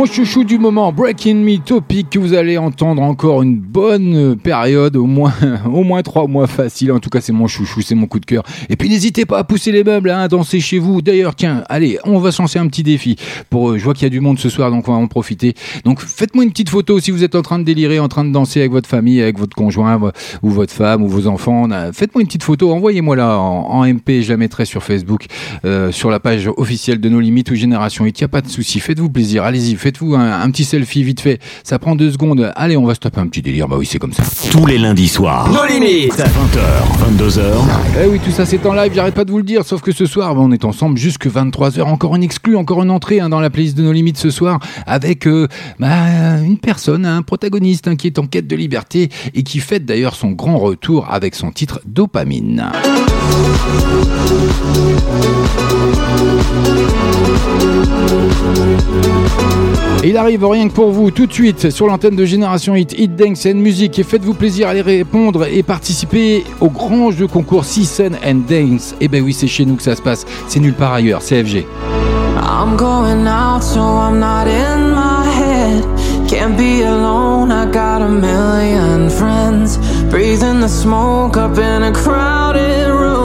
Mon chouchou du moment, Breaking Me Topic, que vous allez entendre encore une bonne période, au moins, au moins trois mois facile. En tout cas, c'est mon chouchou, c'est mon coup de cœur. Et puis n'hésitez pas à pousser les meubles, hein, à danser chez vous. D'ailleurs, tiens, allez, on va se lancer un petit défi. Pour, euh, je vois qu'il y a du monde ce soir, donc on va en profiter. Donc faites-moi une petite photo si vous êtes en train de délirer, en train de danser avec votre famille, avec votre conjoint ou votre femme ou vos enfants. Faites-moi une petite photo, envoyez-moi là en, MP, je la mettrai sur Facebook, euh, sur la page officielle de nos limites ou Génération Hit. Il n'y a pas de souci, faites-vous plaisir, allez-y, faites-vous un, un petit selfie vite fait. Ça prend deux secondes. Allez, on va se taper un petit délire. Bah oui, c'est comme ça. Tous les lundis soirs. Nos limites. 20h, 22h. Eh oui, tout ça c'est en live, j'arrête pas de vous le dire, sauf que ce soir, bah, on est ensemble jusque 23h, encore une exclue, encore une entrée hein, dans la playlist de nos limites ce soir, avec euh, bah, une personne, un protagoniste hein, qui est en quête de liberté et qui fête d'ailleurs son grand retour avec son titre Dopamine. Il arrive rien que pour vous tout de suite sur l'antenne de Génération Hit, Hit Dance and Music et faites-vous plaisir à les répondre et participer au grand jeu concours Season and Dance. Et ben oui, c'est chez nous que ça se passe, c'est nulle part ailleurs, CFG. I'm going out, so I'm not in my head. Can't be alone, I got a million friends. Breathing the smoke up in a crowded room.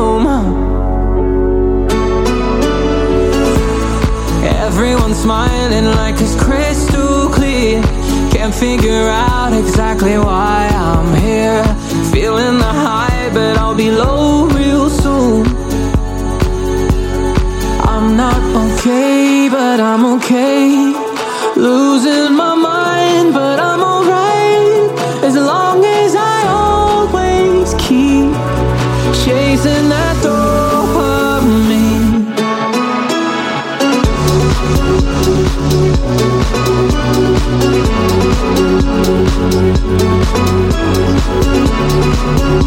Everyone's smiling like it's crystal Can't figure out exactly why I'm here. Feeling the high, but I'll be low real soon. I'm not okay, but I'm okay. Losing my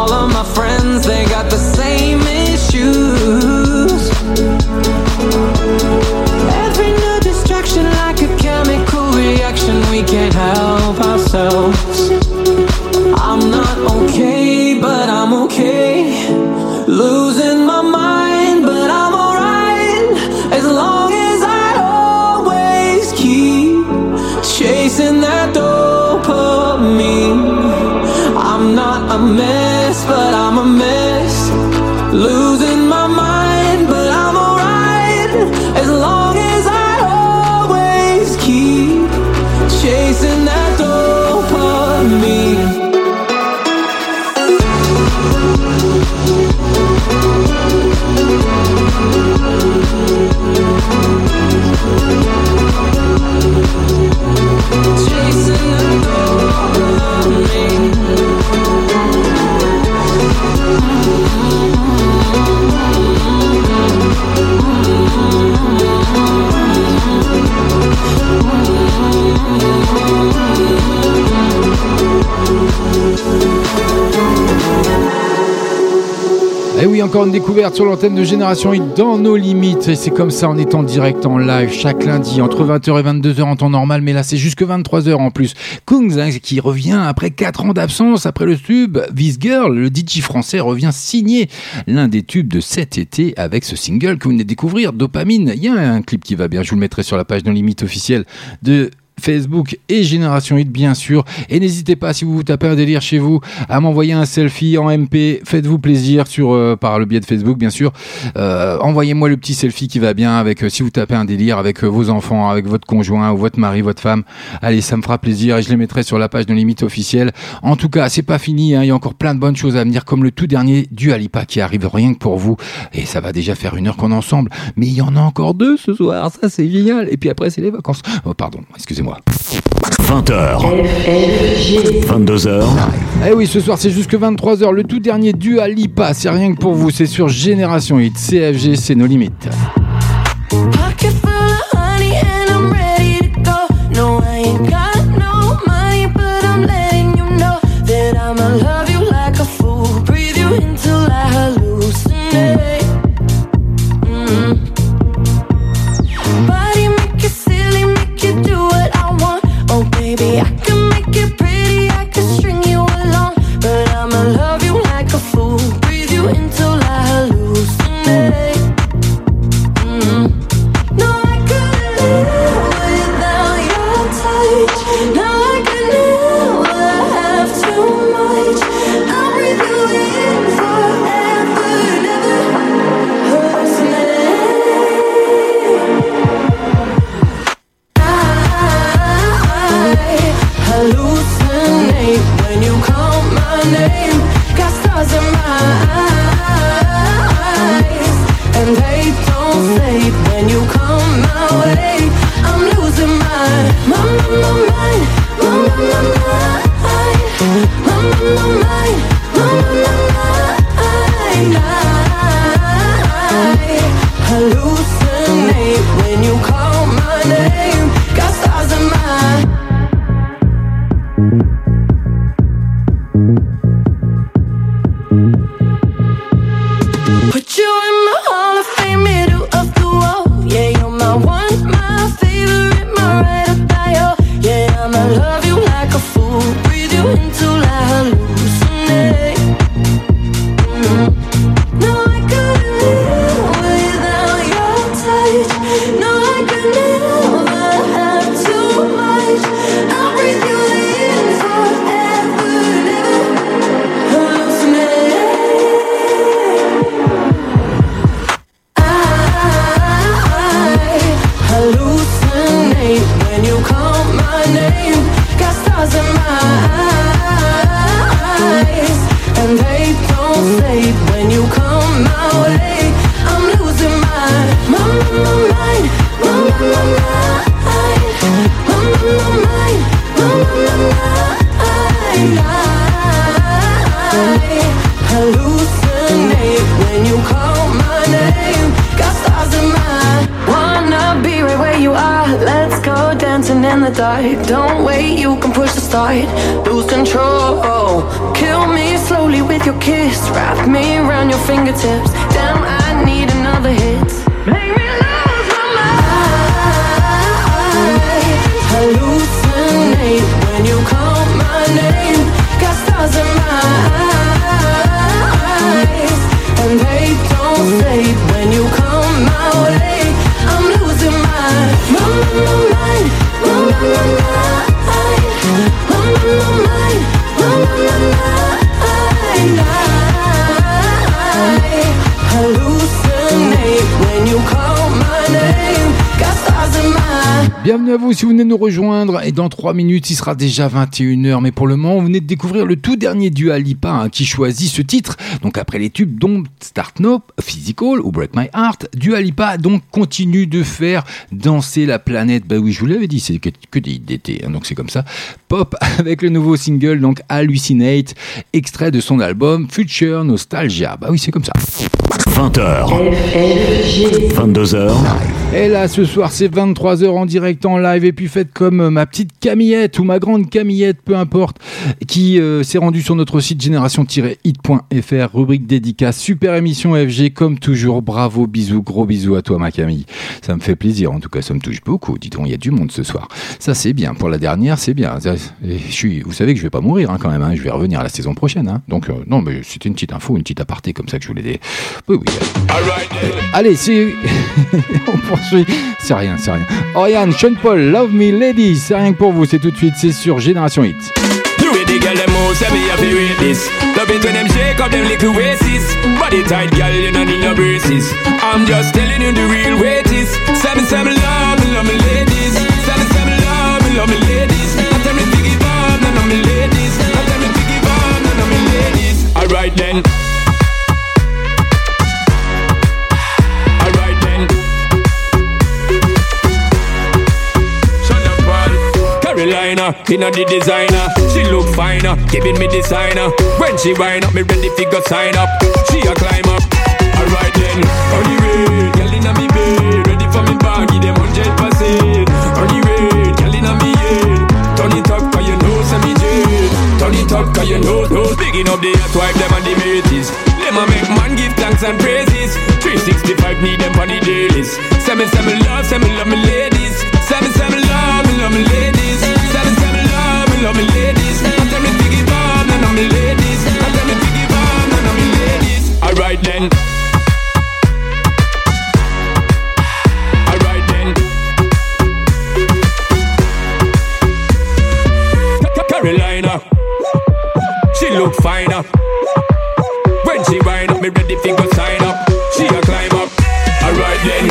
All of my friends, they got the same issues. Every new distraction like a chemical reaction, we can't help ourselves. I'm not okay, but I'm okay. Losing my mind, but I'm alright. As long as I always keep chasing that dopamine. I'm not a mess, dopamine. Chasing that Et Eh oui, encore une découverte sur l'antenne de Génération Hit dans nos limites. Et c'est comme ça, en direct en live chaque lundi entre 20h et 22h en temps normal. Mais là, c'est jusque 23h en plus. Kungs, hein, qui revient après 4 ans d'absence, après le tube This Girl, le DJ français revient signer l'un des tubes de cet été avec ce single que vous venez de découvrir, Dopamine. Il y a un clip qui va bien, je vous le mettrai sur la page No Limite officielle de Facebook et Génération Hit bien sûr. Et n'hésitez pas si vous vous tapez un délire chez vous à m'envoyer un selfie en MP. Faites-vous plaisir sur euh, par le biais de Facebook bien sûr. Euh, Envoyez-moi le petit selfie qui va bien avec euh, si vous tapez un délire avec vos enfants, avec votre conjoint ou votre mari, votre femme. Allez, ça me fera plaisir et je les mettrai sur la page de limite officielle. En tout cas, c'est pas fini. hein. Il y a encore plein de bonnes choses à venir comme le tout dernier du Alipa qui arrive rien que pour vous. Et ça va déjà faire une heure qu'on est ensemble. Mais il y en a encore deux ce soir. Ça c'est génial. Et puis après c'est les vacances. Oh pardon, excusez-moi. 20h. 22h. Eh oui, ce soir c'est jusque 23h. Le tout dernier du Alipa, c'est rien que pour vous. C'est sur Génération Hit. CFG, c'est nos limites. Dans 3 minutes il sera déjà 21h mais pour le moment vous venez de découvrir le tout dernier Dua Lipa hein, qui choisit ce titre donc après les tubes dont Start No, Physical ou Break My Heart. Dua Lipa donc continue de faire danser la planète. Bah oui je vous l'avais dit c'est que, que des hits d'été hein, donc c'est comme ça. Pop avec le nouveau single donc Hallucinate extrait de son album Future Nostalgia. Bah oui c'est comme ça. 20h, 22h, Et là, ce soir, c'est 23h en direct en live. Et puis, faites comme ma petite Camillette ou ma grande Camillette, peu importe, qui euh, s'est rendue sur notre site génération-hit.fr, rubrique dédicace. Super émission FG, comme toujours. Bravo, bisous, gros bisous à toi, ma Camille. Ça me fait plaisir. En tout cas, ça me touche beaucoup. Dis donc, il y a du monde ce soir. Ça, c'est bien. Pour la dernière, c'est bien. Je suis, vous savez que je vais pas mourir hein, quand même. hein. Je vais revenir la saison prochaine. hein. Donc, euh, non, mais c'était une petite info, une petite aparté comme ça que je voulais. Dé... Oui, oui. Allez, c'est. On poursuit. C'est rien, c'est rien. Oriane, Sean Paul, Love Me Lady, c'est rien que pour vous, c'est tout de suite, c'est sur Génération Hit. I'm just telling you the real love. Carolina, inna the designer. She look finer, giving me designer. When she wind up, me ready fi go sign up. She a climb up. Alright then, on the way, girl inna me bed, ready for me baggy, them hundred percent. On the way, girl inna me head. Turn it up, 'cause you know say me jet. Turn it up, 'cause you know, know. Picking up the hot wife, them and the mateys. Them a make man give thanks and praises. 365 need them on the dailies. Say me, say me love, say me love me ladies. Say me, say me love, me love me ladies. Me love me ladies. And tell me give on, none of me ladies. And tell me give on, none of me ladies. Alright then. Alright then. Carolina, she look finer. When she wind up, me ready fi go sign up. She a climb up. Alright then,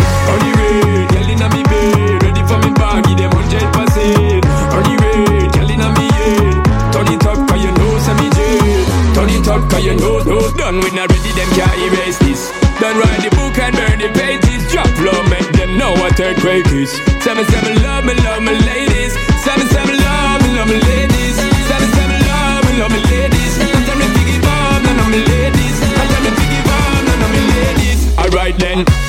Done with not ready, them can't erase this. Done write the book and burn the pages. Drop low, make them know what earthquake is. Seven, seven, love me, love me, ladies. Seven, seven, love me, love me, ladies. Seven, seven, love me, love me, ladies. And tell me biggie bomb, none of me ladies. And tell me biggie bomb, none of me ladies. Alright then.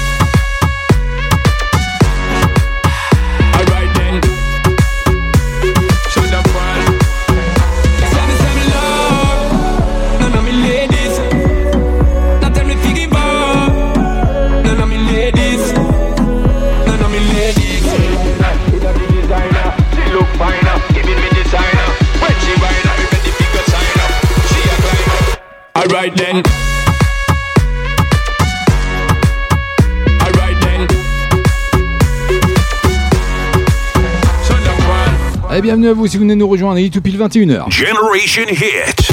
Alright then. Allez, bienvenue à vous si vous venez nous rejoindre, il est tout pile 21h. Generation Hit.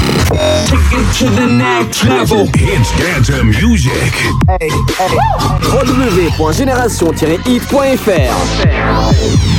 Take it to the next level. It's dance music. www.génération-hit.fr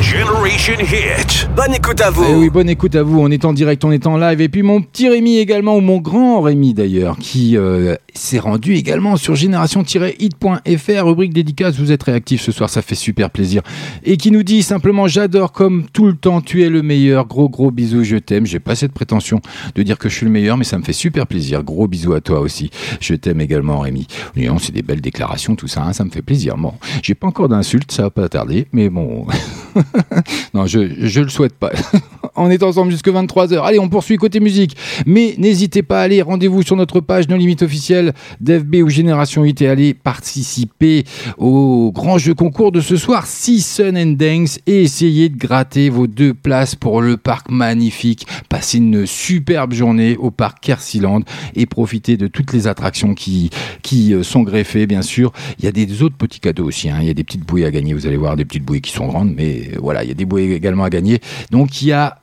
Generation Hit. Bonne écoute à vous. Eh oui, bonne écoute à vous. On est en direct, on est en live. Et puis mon petit Rémi également, ou mon grand Rémi d'ailleurs, qui euh, s'est rendu également sur génération-hit.fr, rubrique dédicace. Vous êtes réactif ce soir, ça fait super plaisir. Et qui nous dit simplement J'adore comme tout le temps, tu es le meilleur. Gros, gros bisous, je t'aime. J'ai pas cette prétention de dire que je suis le meilleur, mais ça me fait super plaisir. Gros bisous à toi aussi. Je t'aime également, Rémi. Non, c'est des belles déclarations, tout ça, hein, ça me fait plaisir. Bon, j'ai pas encore d'insultes, ça va pas tarder, mais bon. non, je, je le souhaite pas. on est ensemble jusque 23h. Allez, on poursuit côté musique. Mais n'hésitez pas à aller, rendez-vous sur notre page No Limite officielle d'FB ou Génération 8 et allez participer au grand jeu concours de ce soir, Six Sun and Dance, et essayez de gratter vos deux places pour le parc magnifique. Passez une superbe journée au parc Kersiland et profitez de toutes les attractions qui, qui euh, sont greffées, bien sûr. Il y a des autres petits cadeaux aussi. hein. Il y a des petites bouées à gagner. Vous allez voir des petites bouées qui sont grandes, mais euh, voilà, il y a des bouées également à gagner. Donc il y a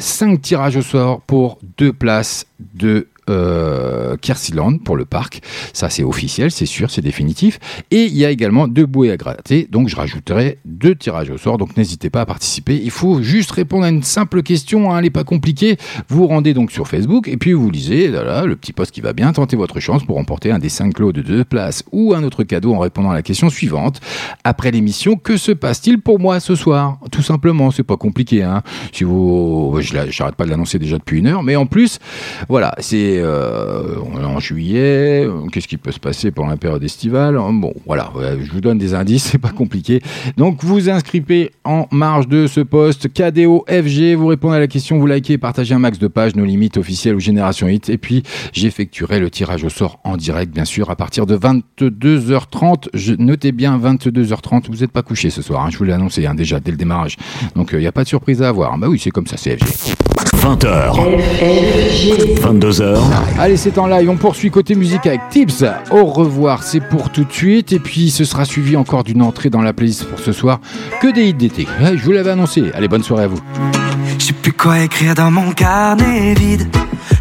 5 tirages au sort pour deux places de euh, Kersiland pour le parc. Ça, c'est officiel, c'est sûr, c'est définitif. Et il y a également deux bouées à gratter. Donc, je rajouterai deux tirages au sort. Donc, n'hésitez pas à participer. Il faut juste répondre à une simple question. hein, elle n'est pas compliquée. Vous rendez donc sur Facebook et puis vous lisez là, le petit post qui va bien. Tentez votre chance pour remporter un des 5 lots de deux places ou un autre cadeau en répondant à la question suivante. Après l'émission, que se passe-t-il pour moi ce soir? Tout simplement, c'est pas compliqué. Hein. Si vous, j'arrête pas de l'annoncer déjà depuis une heure, mais en plus, voilà, c'est euh, en juillet. euh, Qu'est-ce qui peut se passer pendant la période estivale Bon, voilà, voilà, je vous donne des indices, c'est pas compliqué. Donc, vous inscrivez en marge de ce poste KDO FG. Vous répondez à la question, vous likez, partagez un max de pages, nos limites officielles ou Génération Hit. Et puis, j'effectuerai le tirage au sort en direct, bien sûr, à partir de 22h30. Je, notez bien 22h30. Vous n'êtes pas couché ce soir, hein, je vous l'ai annoncé hein, déjà dès le démarrage. Donc, il n'y a pas de surprise à avoir. Bah oui, c'est comme ça, c'est FG. 20h. 22h. Allez, c'est en live. On poursuit côté musique avec Tips. Au revoir, c'est pour tout de suite. Et puis, ce sera suivi encore d'une entrée dans la playlist pour ce soir. Que des hits d'été. Ouais, je vous l'avais annoncé. Allez, bonne soirée à vous. Je sais plus quoi écrire dans mon carnet vide.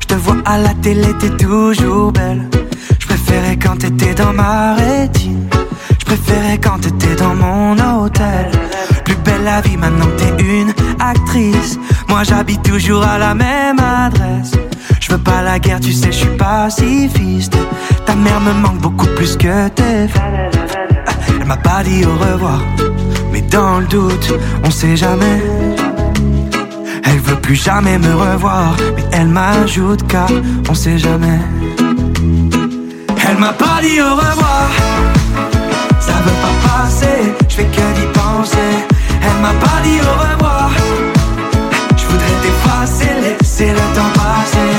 Je te vois à la télé, t'es toujours belle. Je préférais quand t'étais dans ma rétine. Je préférais quand t'étais dans mon hôtel. Plus la vie maintenant t'es une actrice. Moi j'habite toujours à la même adresse. Je veux pas la guerre, tu sais, je suis pacifiste. Ta mère me manque beaucoup plus que tes. Elle m'a pas dit au revoir, mais dans le doute, on sait jamais. Elle veut plus jamais me revoir, mais elle m'ajoute car on sait jamais. Elle m'a pas dit au revoir, ça veut pas passer, je fais que d'y penser. Elle m'a pas dit au revoir, je voudrais t'effacer, laisser le temps passer.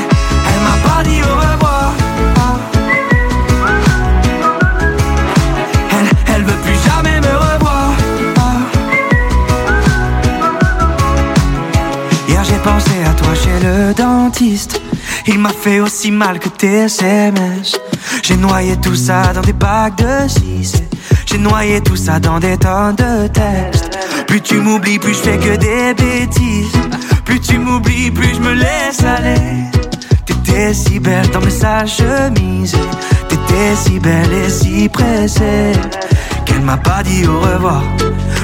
Elle m'a pas dit au revoir. Elle, elle veut plus jamais me revoir. Hier j'ai pensé à toi chez le dentiste. Il m'a fait aussi mal que tes SMS. J'ai noyé tout ça dans des bacs de 6 J'ai noyé tout ça dans des tonnes de textes. Plus tu m'oublies, plus je fais que des bêtises. Plus tu m'oublies, plus je me laisse aller. T'étais si belle dans mes sales chemises. T'étais si belle et si pressée. Qu'elle m'a pas dit au revoir.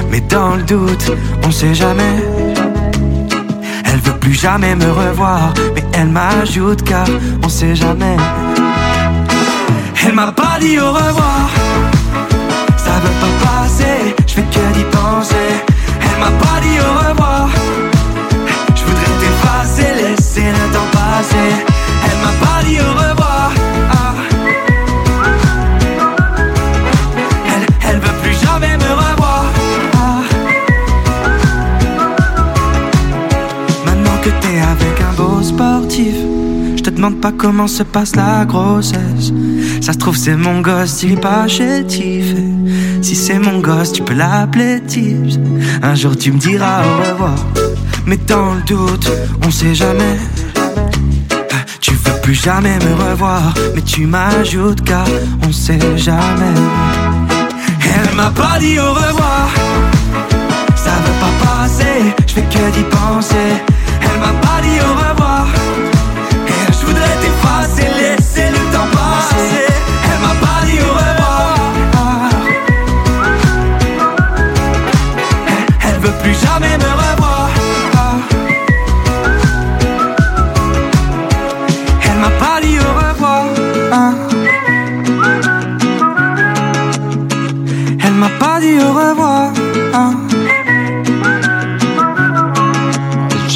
Mais dans le doute, on sait jamais. Elle veut plus jamais me revoir, mais elle m'ajoute car on sait jamais. Elle m'a pas dit au revoir. Passer, je fais que d'y penser. Elle m'a pas dit au revoir. Je voudrais t'effacer, laisser le temps passer. Demande pas comment se passe la grossesse. Ça se trouve, c'est mon gosse, il est pas chétif. Si c'est mon gosse, tu peux l'appeler Tips. Un jour, tu me diras au revoir. Mais dans le doute, on sait jamais. Tu veux plus jamais me revoir, mais tu m'ajoutes car on sait jamais. Elle m'a pas dit au revoir. Ça veut pas passer, je fais que d'y penser. Elle m'a pas dit au revoir.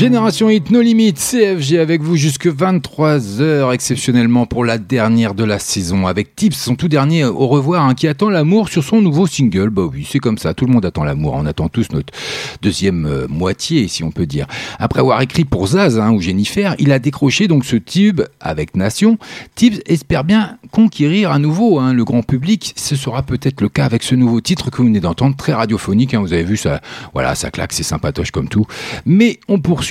Génération Hit No Limit, CFG avec vous jusque 23h exceptionnellement pour la dernière de la saison avec Tips, son tout dernier au revoir hein, qui attend l'amour sur son nouveau single. Bah oui, c'est comme ça, tout le monde attend l'amour, on attend tous notre deuxième euh, moitié si on peut dire. Après avoir écrit pour Zaz hein, ou Jennifer, il a décroché donc ce tube avec Nation. Tips espère bien conquérir à nouveau hein, le grand public. Ce sera peut-être le cas avec ce nouveau titre que vous venez d'entendre, très radiophonique. hein, vous avez vu ça, voilà, ça claque, c'est sympatoche comme tout. Mais on poursuit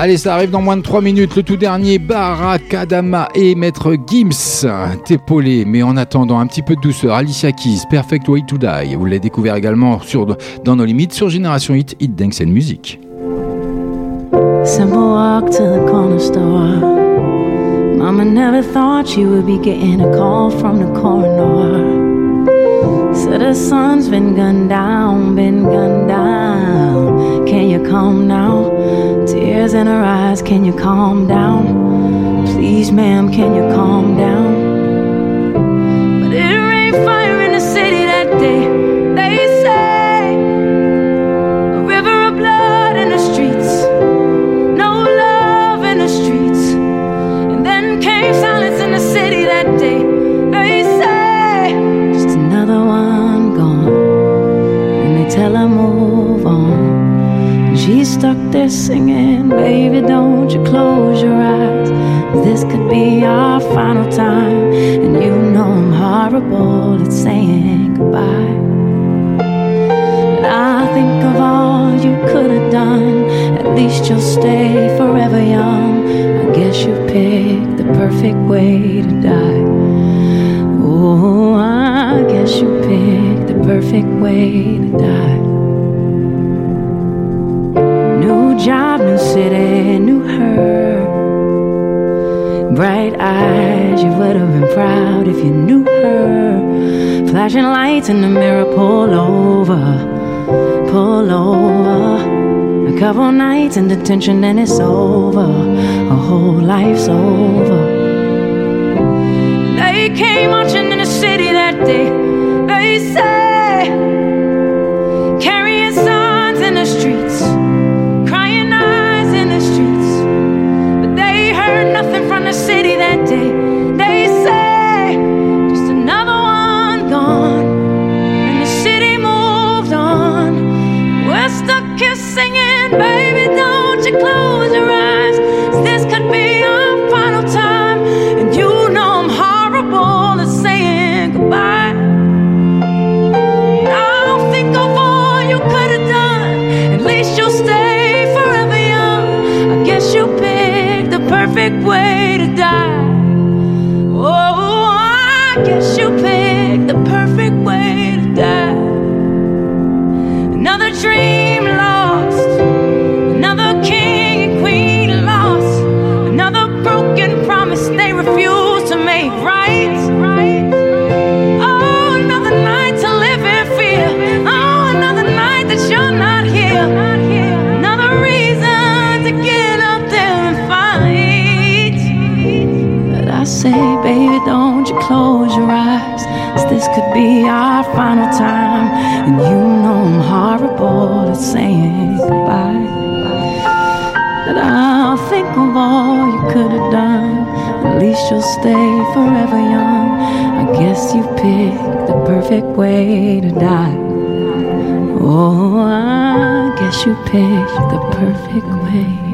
Allez, ça arrive dans moins de 3 minutes. Le tout dernier, Barakadama et Maître Gims. T'épauler, mais en attendant un petit peu de douceur, Alicia Keys, Perfect Way to Die. Vous l'avez découvert également sur, dans nos limites sur Génération Hit, Hit Dance and Music. Simple walk to the corner store. Mama never thought she would be getting a call from the coroner. Said her son's been gunned down, been gunned down. Can you calm now? Tears in her eyes, can you calm down? Please, ma'am, can you calm down? But it rained fire stuck there singing, baby, don't you close your eyes. This could be our final time, and you know I'm horrible at saying goodbye. But I think of all you could have done. At least you'll stay forever young. I guess you picked the perfect way to die. Oh, I guess you picked the perfect way to die. City, new her. Bright eyes, you would have been proud if you knew her. Flashing lights in the mirror, pull over, pull over. A couple nights in detention, and it's over. A whole life's over. They came marching in the city that day. They say, the city that day. They say, just another one gone, and the city moved on. We're stuck here singing, baby, least you'll stay forever young. I guess you picked the perfect way to die. Oh, I guess you picked the perfect way.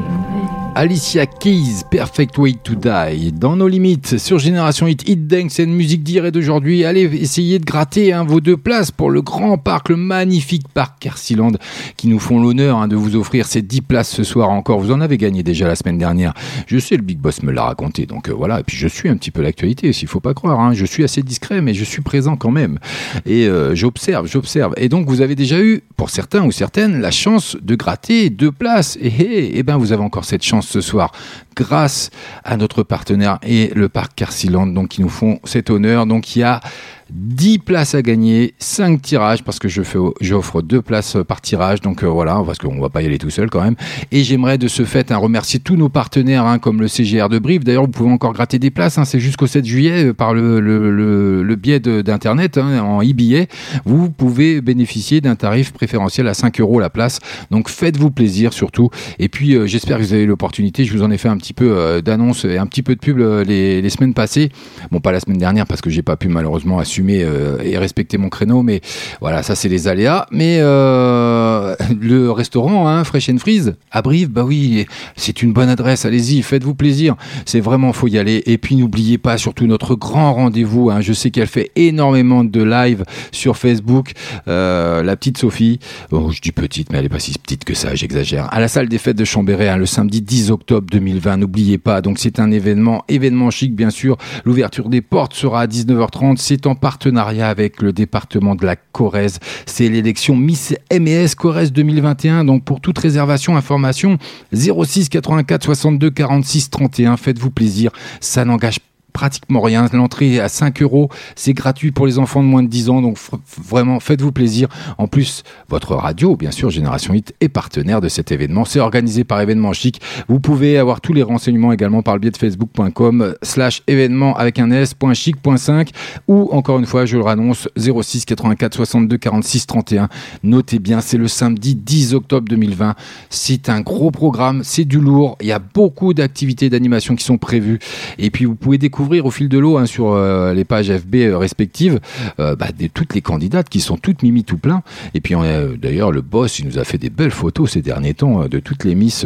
Alicia Keys, Perfect Way to Die, dans nos limites, sur Génération Hit, Hit Dance, c'est une musique d'hier et d'aujourd'hui. Allez essayer de gratter hein, vos deux places pour le grand parc, le magnifique parc Carsealand, qui nous font l'honneur hein, de vous offrir ces 10 places ce soir encore. Vous en avez gagné déjà la semaine dernière. Je sais, le Big Boss me l'a raconté, donc euh, voilà. Et puis je suis un petit peu l'actualité, s'il faut pas croire. Hein. Je suis assez discret, mais je suis présent quand même. Et euh, j'observe, j'observe. Et donc vous avez déjà eu, pour certains ou certaines, la chance de gratter deux places. Et, et, et ben vous avez encore cette chance ce soir grâce à notre partenaire et le parc Carsealand donc qui nous font cet honneur. Donc il y a 10 places à gagner, 5 tirages parce que je fais, j'offre 2 places par tirage. Donc euh, voilà, parce qu'on va pas y aller tout seul quand même. Et j'aimerais de ce fait hein, remercier tous nos partenaires hein, comme le CGR de Brive. D'ailleurs, vous pouvez encore gratter des places. Hein, c'est jusqu'au 7 juillet euh, par le, biais d'internet en e-billet. Vous pouvez bénéficier d'un tarif préférentiel à 5 euros la place. Donc faites-vous plaisir surtout. Et puis euh, j'espère que vous avez l'opportunité. Je vous en ai fait un petit peu euh, d'annonce et un petit peu de pub euh, les, semaines passées. Bon, pas la semaine dernière parce que j'ai pas pu malheureusement assumer euh, et respecter mon créneau. Mais voilà, ça c'est les aléas. Mais le restaurant, hein, Fresh and Freeze, à Brive, bah oui, c'est une bonne adresse. Allez-y, faites-vous plaisir. C'est vraiment, faut y aller. Et puis n'oubliez pas surtout notre grand rendez-vous. hein. Je sais qu'elle fait énormément de live sur Facebook. La petite Sophie, oh, je dis petite, mais elle est pas si petite que ça, j'exagère. À la salle des fêtes de Chambéry, hein, le samedi 10 octobre 2020. N'oubliez pas. Donc c'est un événement, événement chic bien sûr. L'ouverture des portes sera à 19h30. C'est en partenariat avec le département de la Corrèze. C'est l'élection Miss MES Corrèze 2021. Donc pour toute réservation, information 06 84 62 46 31. Faites-vous plaisir. Ça n'engage pratiquement rien. L'entrée est à 5 euros. C'est gratuit pour les enfants de moins de 10 ans. Donc vraiment, faites-vous plaisir. En plus, votre radio, bien sûr, Génération 8, est partenaire de cet événement. C'est organisé par Événement Chic. Vous pouvez avoir tous les renseignements également par le biais de facebook.com slash événement avec un s.chic.5 ou encore une fois, je le rannonce, 06 84 62 46 31. Notez bien, c'est le samedi 10 octobre 2020. C'est un gros programme, c'est du lourd. Il y a beaucoup d'activités d'animation qui sont prévues. Et puis, vous pouvez découvrir au fil de l'eau hein, sur euh, les pages FB euh, respectives euh, bah, des- toutes les candidates qui sont toutes mimi tout plein. Et puis, d'ailleurs, le boss, il nous a fait des belles photos ces derniers temps de toutes les miss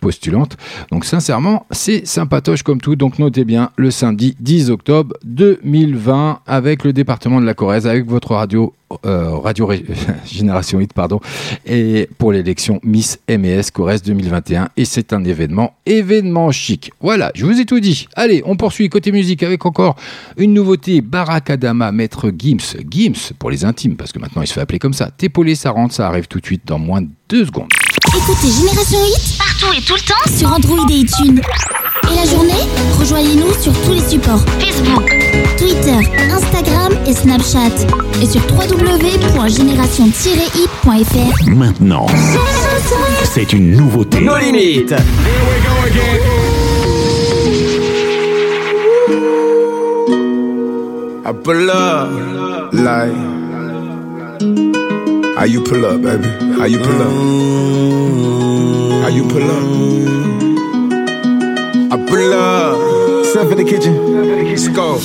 postulantes. Donc, sincèrement, c'est sympatoche comme tout. Donc, notez bien le samedi 10 octobre 2020 avec le département de la Corrèze, avec votre radio Radio Génération 8, pardon, et pour l'élection Miss MES Corrèze 2021. Et c'est un événement, événement chic. Voilà, je vous ai tout dit. Allez, on poursuit côté musique avec encore une nouveauté. Barakadama, Maître Gims. Gims pour les intimes, parce que maintenant il se fait appeler comme ça. T'épauler, ça rentre, ça arrive tout de suite dans moins de deux secondes. Écoutez Génération Hit partout et tout le temps sur Android et iTunes. Et la journée, rejoignez-nous sur tous les supports Facebook, Twitter, Instagram et Snapchat. Et sur www.génération-hit.fr. Maintenant, c'est une nouveauté. Nos limites. I pull up like how you pull up, baby? How you pull up? How you pull up? I pull up. Step in the kitchen. Let's go.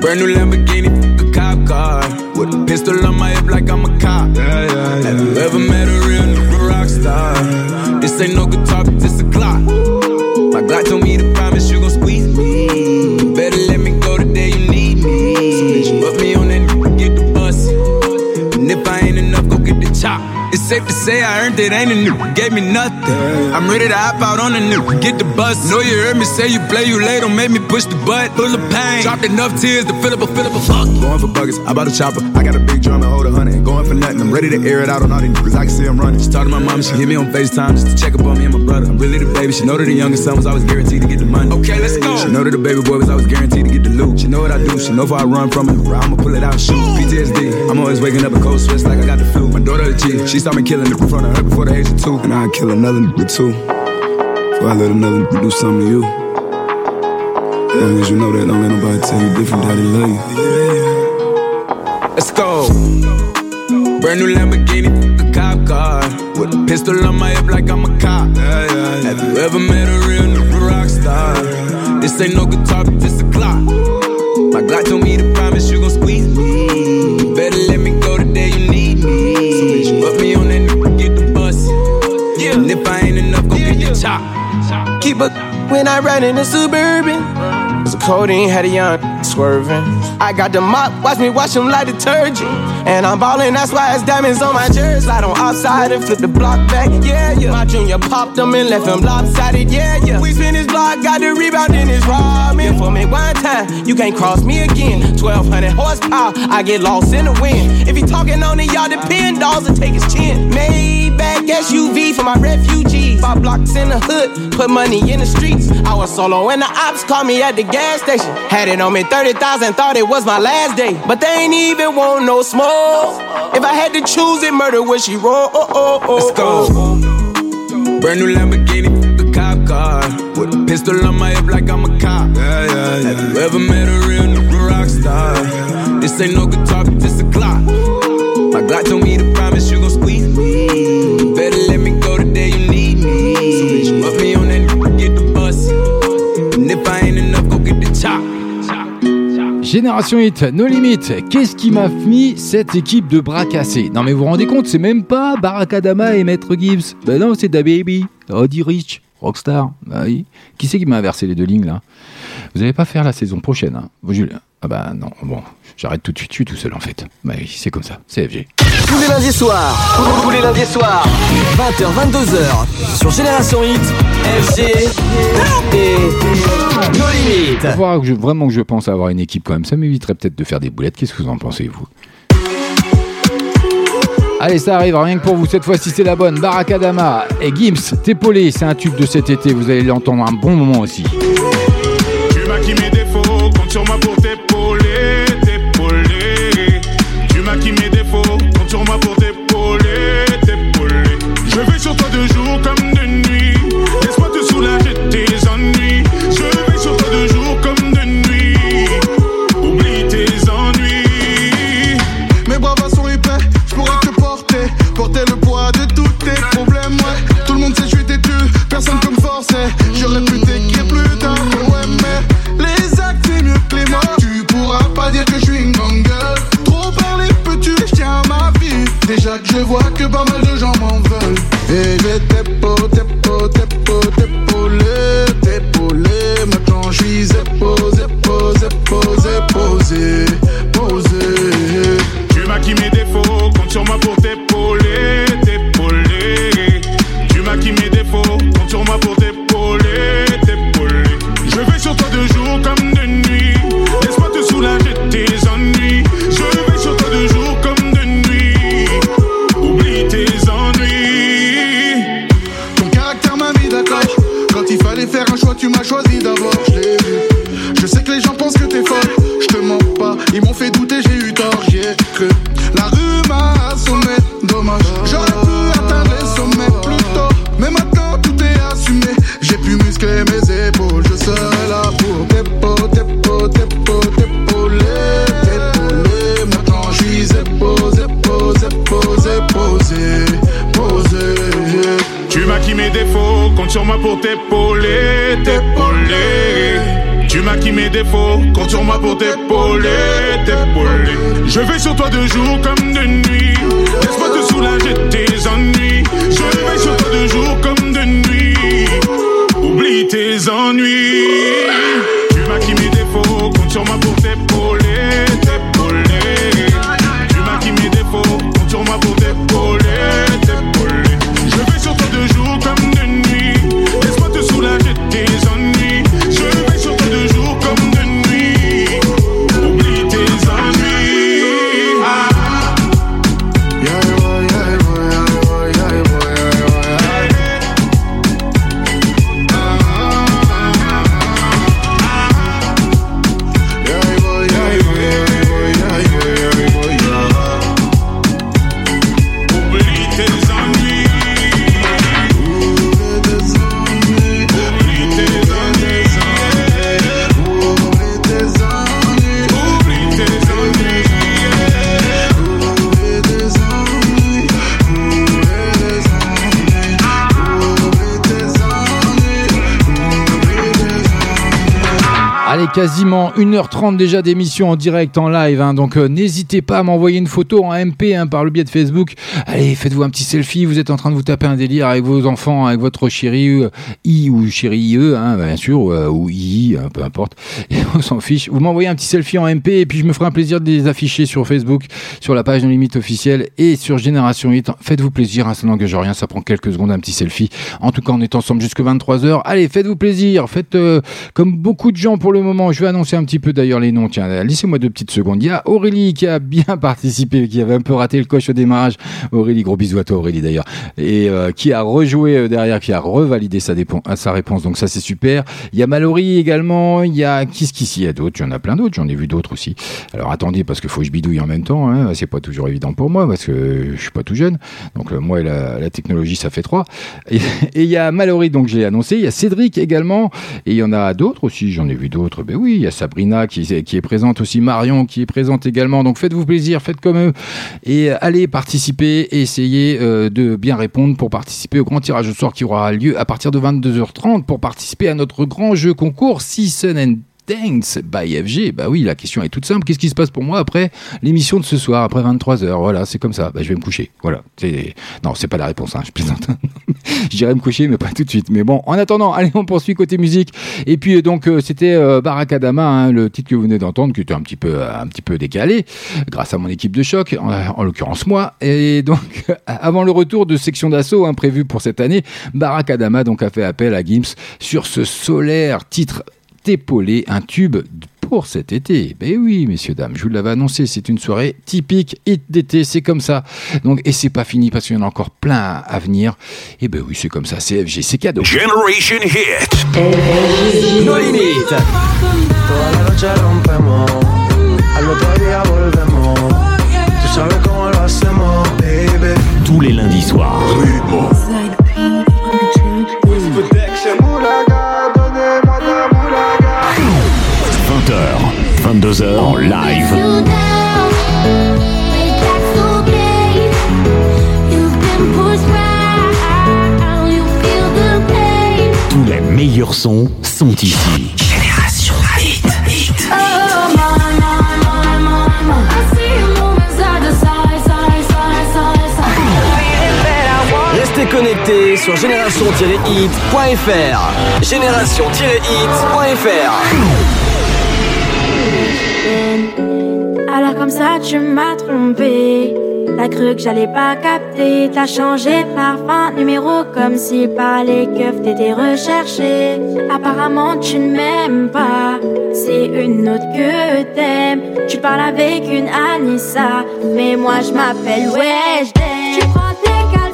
Brand new Lamborghini, a cop car. With a pistol on my hip like I'm a cop. Have you ever met a real rock star? This ain't no guitar, but this a Glock. My Glock told me to It's safe to say I earned it, ain't a nigga, gave me nothing. I'm ready to hop out on a nigga, get the bus. Know you heard me say you play, you late, don't make me push the butt. Full of pain, dropped enough tears to fill up a, fill up a fuck. Going for buggers, I bought a chopper. I got a big drum and hold a hundred. Going for nothing, I'm ready to air it out on all these niggas. I can see I'm running. She talked to my mom, she hit me on FaceTime just to check up on me and my brother. I'm really the baby, she know that the youngest son was always guaranteed to get the money. Okay, let's go. She know that the baby boy was always guaranteed to get the loot. She know what I do, she know if I run from it, I'ma pull it out shoot. PTSD, I'm always waking up in cold sweats like I got the flu. My daughter a G, she saw me killing it in front of her before the age of two. And I'd kill another nigga too. Before I let another nigga do something to you. Long as you know that, don't let nobody tell you different that they love you. Let's go. Brand new Lamborghini, a cop car. With a pistol on my hip like I'm a cop. Have you Have you ever met a real nigga rock star? This ain't no guitar, but this a clock. My Glock told me to promise you gon' squeeze me. You better let me Keep a when I ride in the suburban. So codeine had a young swerving. I got the mop, watch me wash them like detergent. And I'm ballin', that's why it's diamonds on my jersey. Slide on outside and flip the block back, yeah, yeah. My junior popped them and left him lopsided, yeah, yeah. We spin his block, got the rebound in his ramen. For me one time, you can't cross me again. 1200 horsepower, I get lost in the wind. If he talking on it, y'all depend, dolls and take his chin. Maybach SUV for my refugees. Five blocks in the hood, put money in the streets. I was solo and the ops called me at the gas station. Had it on me 30,000, thought it was my last day. But they ain't even want no smoke. If I had to choose it, murder would she roll? Oh, oh, oh, Let's go. Oh. Brand new Lamborghini, the cop car. With a pistol on my hip like I'm a cop. Yeah, yeah, yeah. Have you ever met a real nigga rock star? This ain't no guitar, but this a clock. My Glock told me to Génération Hit, No Limit, qu'est-ce qui m'a mis cette équipe de bras cassés? Non mais vous vous rendez compte, c'est même pas Barakadama et Maître Gibbs. Ben non, c'est Da Baby, Roddy Rich, Rockstar. Bah oui. Qui c'est qui m'a inversé les deux lignes là? Vous allez pas faire la saison prochaine, hein Vous, Julien? Ah bah non, bon, j'arrête tout de suite, je suis tout seul en fait. Bah oui, c'est comme ça, c'est FG. Tous les lundis soirs, tous les lundis soirs, 20h, 22h, sur Génération Hit, FG et No Limit. Il va falloir que je- vraiment que je pense à avoir une équipe quand même. Ça m'éviterait peut-être de faire des boulettes. Qu'est-ce que vous en pensez, vous? Allez, ça arrive, rien que pour vous. Cette fois-ci, c'est la bonne. Barakadama et Gims, Tépolé, c'est un tube de cet été. Vous allez l'entendre un bon moment aussi. Tu maquilles mes défauts, compte sur moi pour t'épauler, sur toi de jour comme de nuit. Laisse-moi te soulager de tes ennuis. Je vais sur toi de jour comme de nuit. Oublie tes ennuis. Mes bras sont épais, je pourrais te porter, porter le poids de tous tes problèmes. Ouais, tout le monde sait je suis têtu, personne peut me forcer. J'aurais pu t'écrire plus tard, ouais, mais les actes c'est mieux que les mots. Tu pourras pas dire que je suis une grande gueule. Trop parler peux-tu, je tiens à ma vie. Déjà que je vois que pas mal Et j'ai t'épaule, 1h30 déjà d'émission en direct, en live. hein, donc euh, n'hésitez pas à m'envoyer une photo en MP hein, par le biais de Facebook. Allez, faites-vous un petit selfie. Vous êtes en train de vous taper un délire avec vos enfants, avec votre chéri euh, I ou chéri IE, hein, bien sûr, ou, euh, ou I, hein, peu importe. On s'en fiche. Vous m'envoyez un petit selfie en MP et puis je me ferai un plaisir de les afficher sur Facebook, sur la page No Limite officielle et sur Génération 8. Faites-vous plaisir, hein, ça n'engage rien. Ça prend quelques secondes, un petit selfie. En tout cas, on est ensemble jusque 23h. Allez, faites-vous plaisir. Faites euh, comme beaucoup de gens pour le moment. Je vais annoncer un petit peu d'ailleurs les noms. Tiens, laissez-moi deux petites secondes. Il y a Aurélie qui a bien participé, qui avait un peu raté le coche au démarrage. Aurélie, gros bisous à toi Aurélie d'ailleurs. Et euh, qui a rejoué euh, derrière, qui a revalidé sa, sa réponse. Donc ça c'est super. Il y a Mallory également. Il y a ce qui s'y a d'autres. Il y en a plein d'autres. J'en ai vu d'autres aussi. Alors attendez parce qu'il faut que je bidouille en même temps. Hein. C'est pas toujours évident pour moi parce que je suis pas tout jeune. Donc moi et la, technologie ça fait trois. Et il y a Mallory donc j'ai annoncé. Il y a Cédric également. Et il y en a d'autres aussi. J'en ai vu d'autres. Ben oui, il y a Sabrina qui, est présente aussi. Marion qui est présente également. Donc faites-vous plaisir, faites comme eux et euh, allez participer essayez euh, de bien répondre pour participer au grand tirage au sort qui aura lieu à partir de 22h30 pour participer à notre grand jeu concours Season and Dance by FG. Bah oui, la question est toute simple. Qu'est-ce qui se passe pour moi après l'émission de ce soir, après 23h Voilà, c'est comme ça. Bah, je vais me coucher. Voilà. Non, c'est pas la réponse, hein, je plaisante. J'irai me coucher, mais pas tout de suite. Mais bon, en attendant, allez, on poursuit côté musique. Et puis, euh, donc, euh, c'était euh, Barakadama, hein, le titre que vous venez d'entendre, qui était un petit peu, euh, un peu décalé, grâce à mon équipe de choc, en, en l'occurrence moi. Et donc, avant le retour de section d'assaut hein, pour cette année, Barakadama donc a fait appel à Gims sur ce solaire titre épaulé, un tube pour cet été. Ben oui, messieurs, dames, je vous l'avais annoncé, c'est une soirée typique hit d'été, c'est comme ça. Donc, et c'est pas fini parce qu'il y en a encore plein à venir. Et ben oui, c'est comme ça, CFG, c'est cadeau. Generation Hit. No limites. Toda la noche rompemos, al otro día volvemos. Tú sabes cómo lo hacemos, baby. Tous les lundis soirs. 20h, 22h en live. Tous les meilleurs sons sont ici. Génération Hit, Hit. Restez connectés sur génération-hit.fr. Génération-hit.fr. Alors comme ça tu m'as trompé. T'as cru que j'allais pas capter T'as changé de parfum numéro Comme si par les keufs t'étais recherché. Apparemment tu ne m'aimes pas. C'est une autre que t'aimes. Tu parles avec une Anissa Mais moi je m'appelle Weshden. Tu prends tes caleçons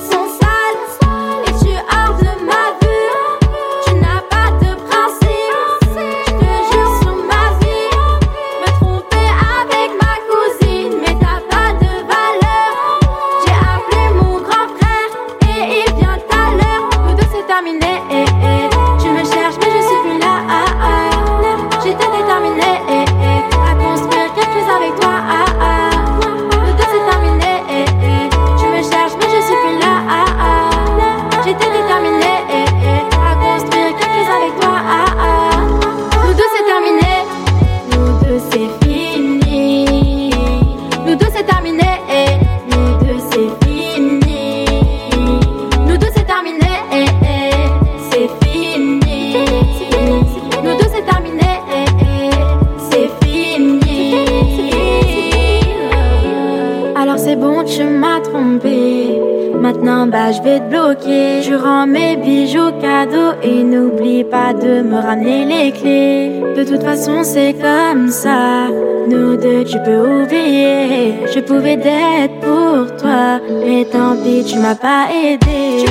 c'est comme ça. Nous deux, tu peux oublier. Je pouvais d'être pour toi, mais tant pis, tu m'as pas aidé.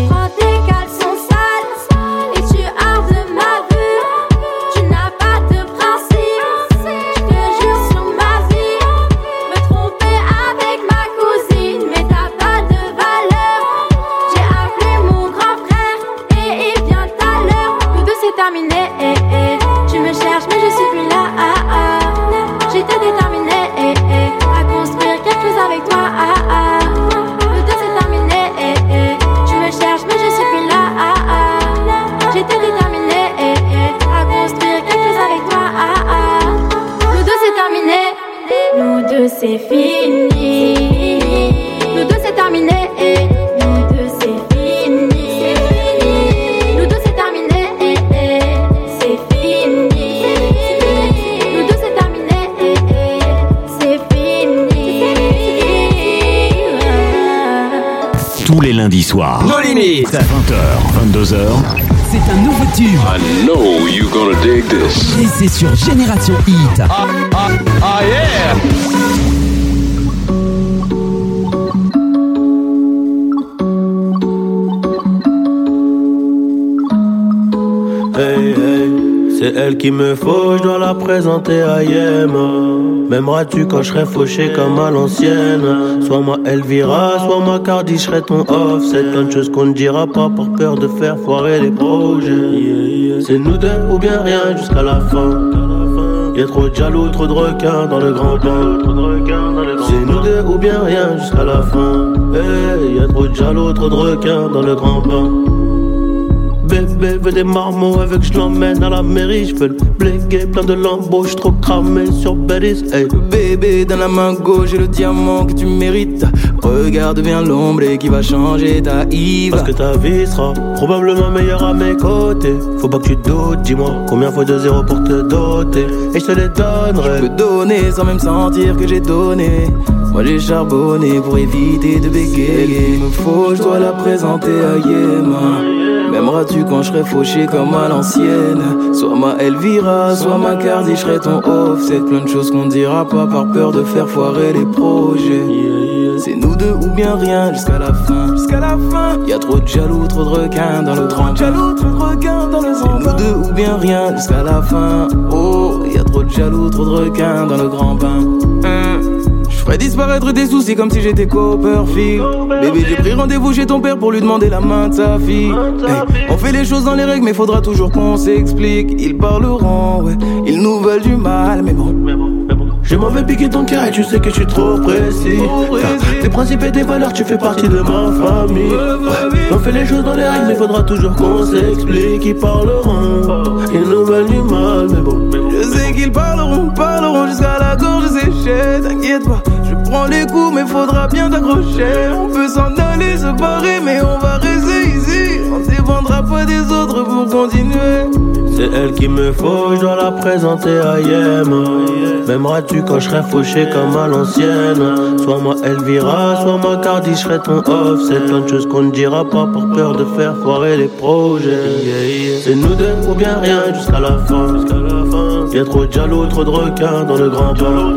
22h. C'est un nouveau tube. I know you're gonna dig this. Et c'est sur Génération Hit. Ah, ah, ah yeah! Hey, hey, c'est elle qui me faut, je dois la présenter à Yema. M'aimeras-tu quand je serai fauché comme à l'ancienne? Soit ma Elvira, soit ma Cardi, je serai ton off. C'est plein de choses qu'on ne dira pas par peur de faire foirer les projets. C'est nous deux ou bien rien jusqu'à la fin. Y'a trop de jaloux, trop de requins dans le grand bain. C'est nous deux ou bien rien jusqu'à la fin. Hey, y a trop de jaloux, trop de requins dans le grand bain. Bébé veut des marmots avec je l'emmène à la mairie le bléguer, plein de lambeaux, je trop cramé sur Bellis hey. Bébé, dans la main gauche, j'ai le diamant que tu mérites. Regarde bien l'ombre et qui va changer ta Yves. Parce que ta vie sera probablement meilleure à mes côtés Faut pas que tu doutes, dis-moi combien faut de zéro pour te doter Et je te les donnerai Je peux donner sans même sentir que j'ai donné. Moi j'ai charbonné pour éviter de bégayer. Il me faut, je dois la présenter à Yéma. M'aimeras-tu quand je serai fauché comme à l'ancienne? Soit ma Elvira, soit ma Cardi, je serai ton off. C'est plein de choses qu'on dira pas par peur de faire foirer les projets. C'est nous deux ou bien rien jusqu'à la fin. Jusqu'à la fin. Y a trop de jaloux, trop de requins dans le grand jaloux, trop de requins dans le grand nous deux ou bien rien jusqu'à la fin. Oh, y a trop de jaloux, trop de requins dans le grand bain. Ferais disparaître tes soucis comme si j'étais Copperfield. Bébé, j'ai pris rendez-vous chez ton père pour lui demander la main de sa fille. Hey, on fait les choses dans les règles, mais faudra toujours qu'on s'explique. Ils parleront, ouais, ils nous veulent du mal, mais bon. Je m'en vais piquer ton cœur et tu sais que je suis trop précis. Tes principes et tes valeurs, tu fais partie de ma famille. Ouais, on fait les choses dans les règles, mais faudra toujours qu'on s'explique. Ils parleront, ils nous veulent du mal, mais bon. Je sais qu'ils parleront, parleront jusqu'à la gorge séchée. T'inquiète pas, les coups, mais faudra bien t'accrocher. On peut s'en aller, se barrer, mais on va rester ici. On dépendra pas des autres pour continuer. C'est elle qui me faut, je dois la présenter à Yema. M'aimeras-tu quand je serai fauché comme à l'ancienne? Soit moi Elvira, soit ma Cardi, je serai ton off. C'est plein de choses qu'on ne dira pas par peur de faire foirer les projets. C'est nous deux ou bien rien jusqu'à la fin. Y'a trop de jaloux, trop de requins dans le grand bain.